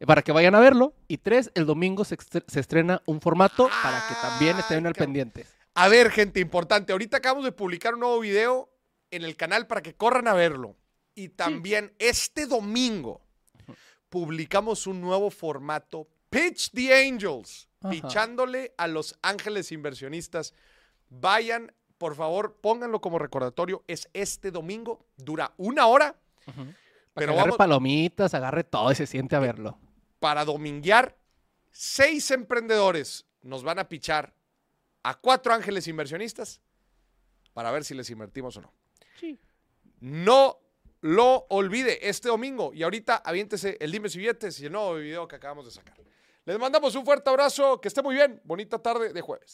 eh, Para que vayan a verlo. Y tres, el domingo se, estre- se estrena un formato para que también estén al cabrón. pendientes. A ver, gente importante, ahorita acabamos de publicar un nuevo video en el canal para que corran a verlo. Y también este domingo publicamos un nuevo formato, Pitch the Angels, Ajá. pichándole a los ángeles inversionistas. Vayan, por favor, pónganlo como recordatorio. Es este domingo, dura una hora, que pero agarre vamos palomitas, agarre todo y se siente a verlo. para dominguear. Seis emprendedores nos van a pichar a cuatro ángeles inversionistas para ver si les invertimos o no. Sí. No lo olvide este domingo. Y ahorita aviéntese el Dime si billetes y el nuevo video que acabamos de sacar. Les mandamos un fuerte abrazo. Que esté muy bien. Bonita tarde de jueves.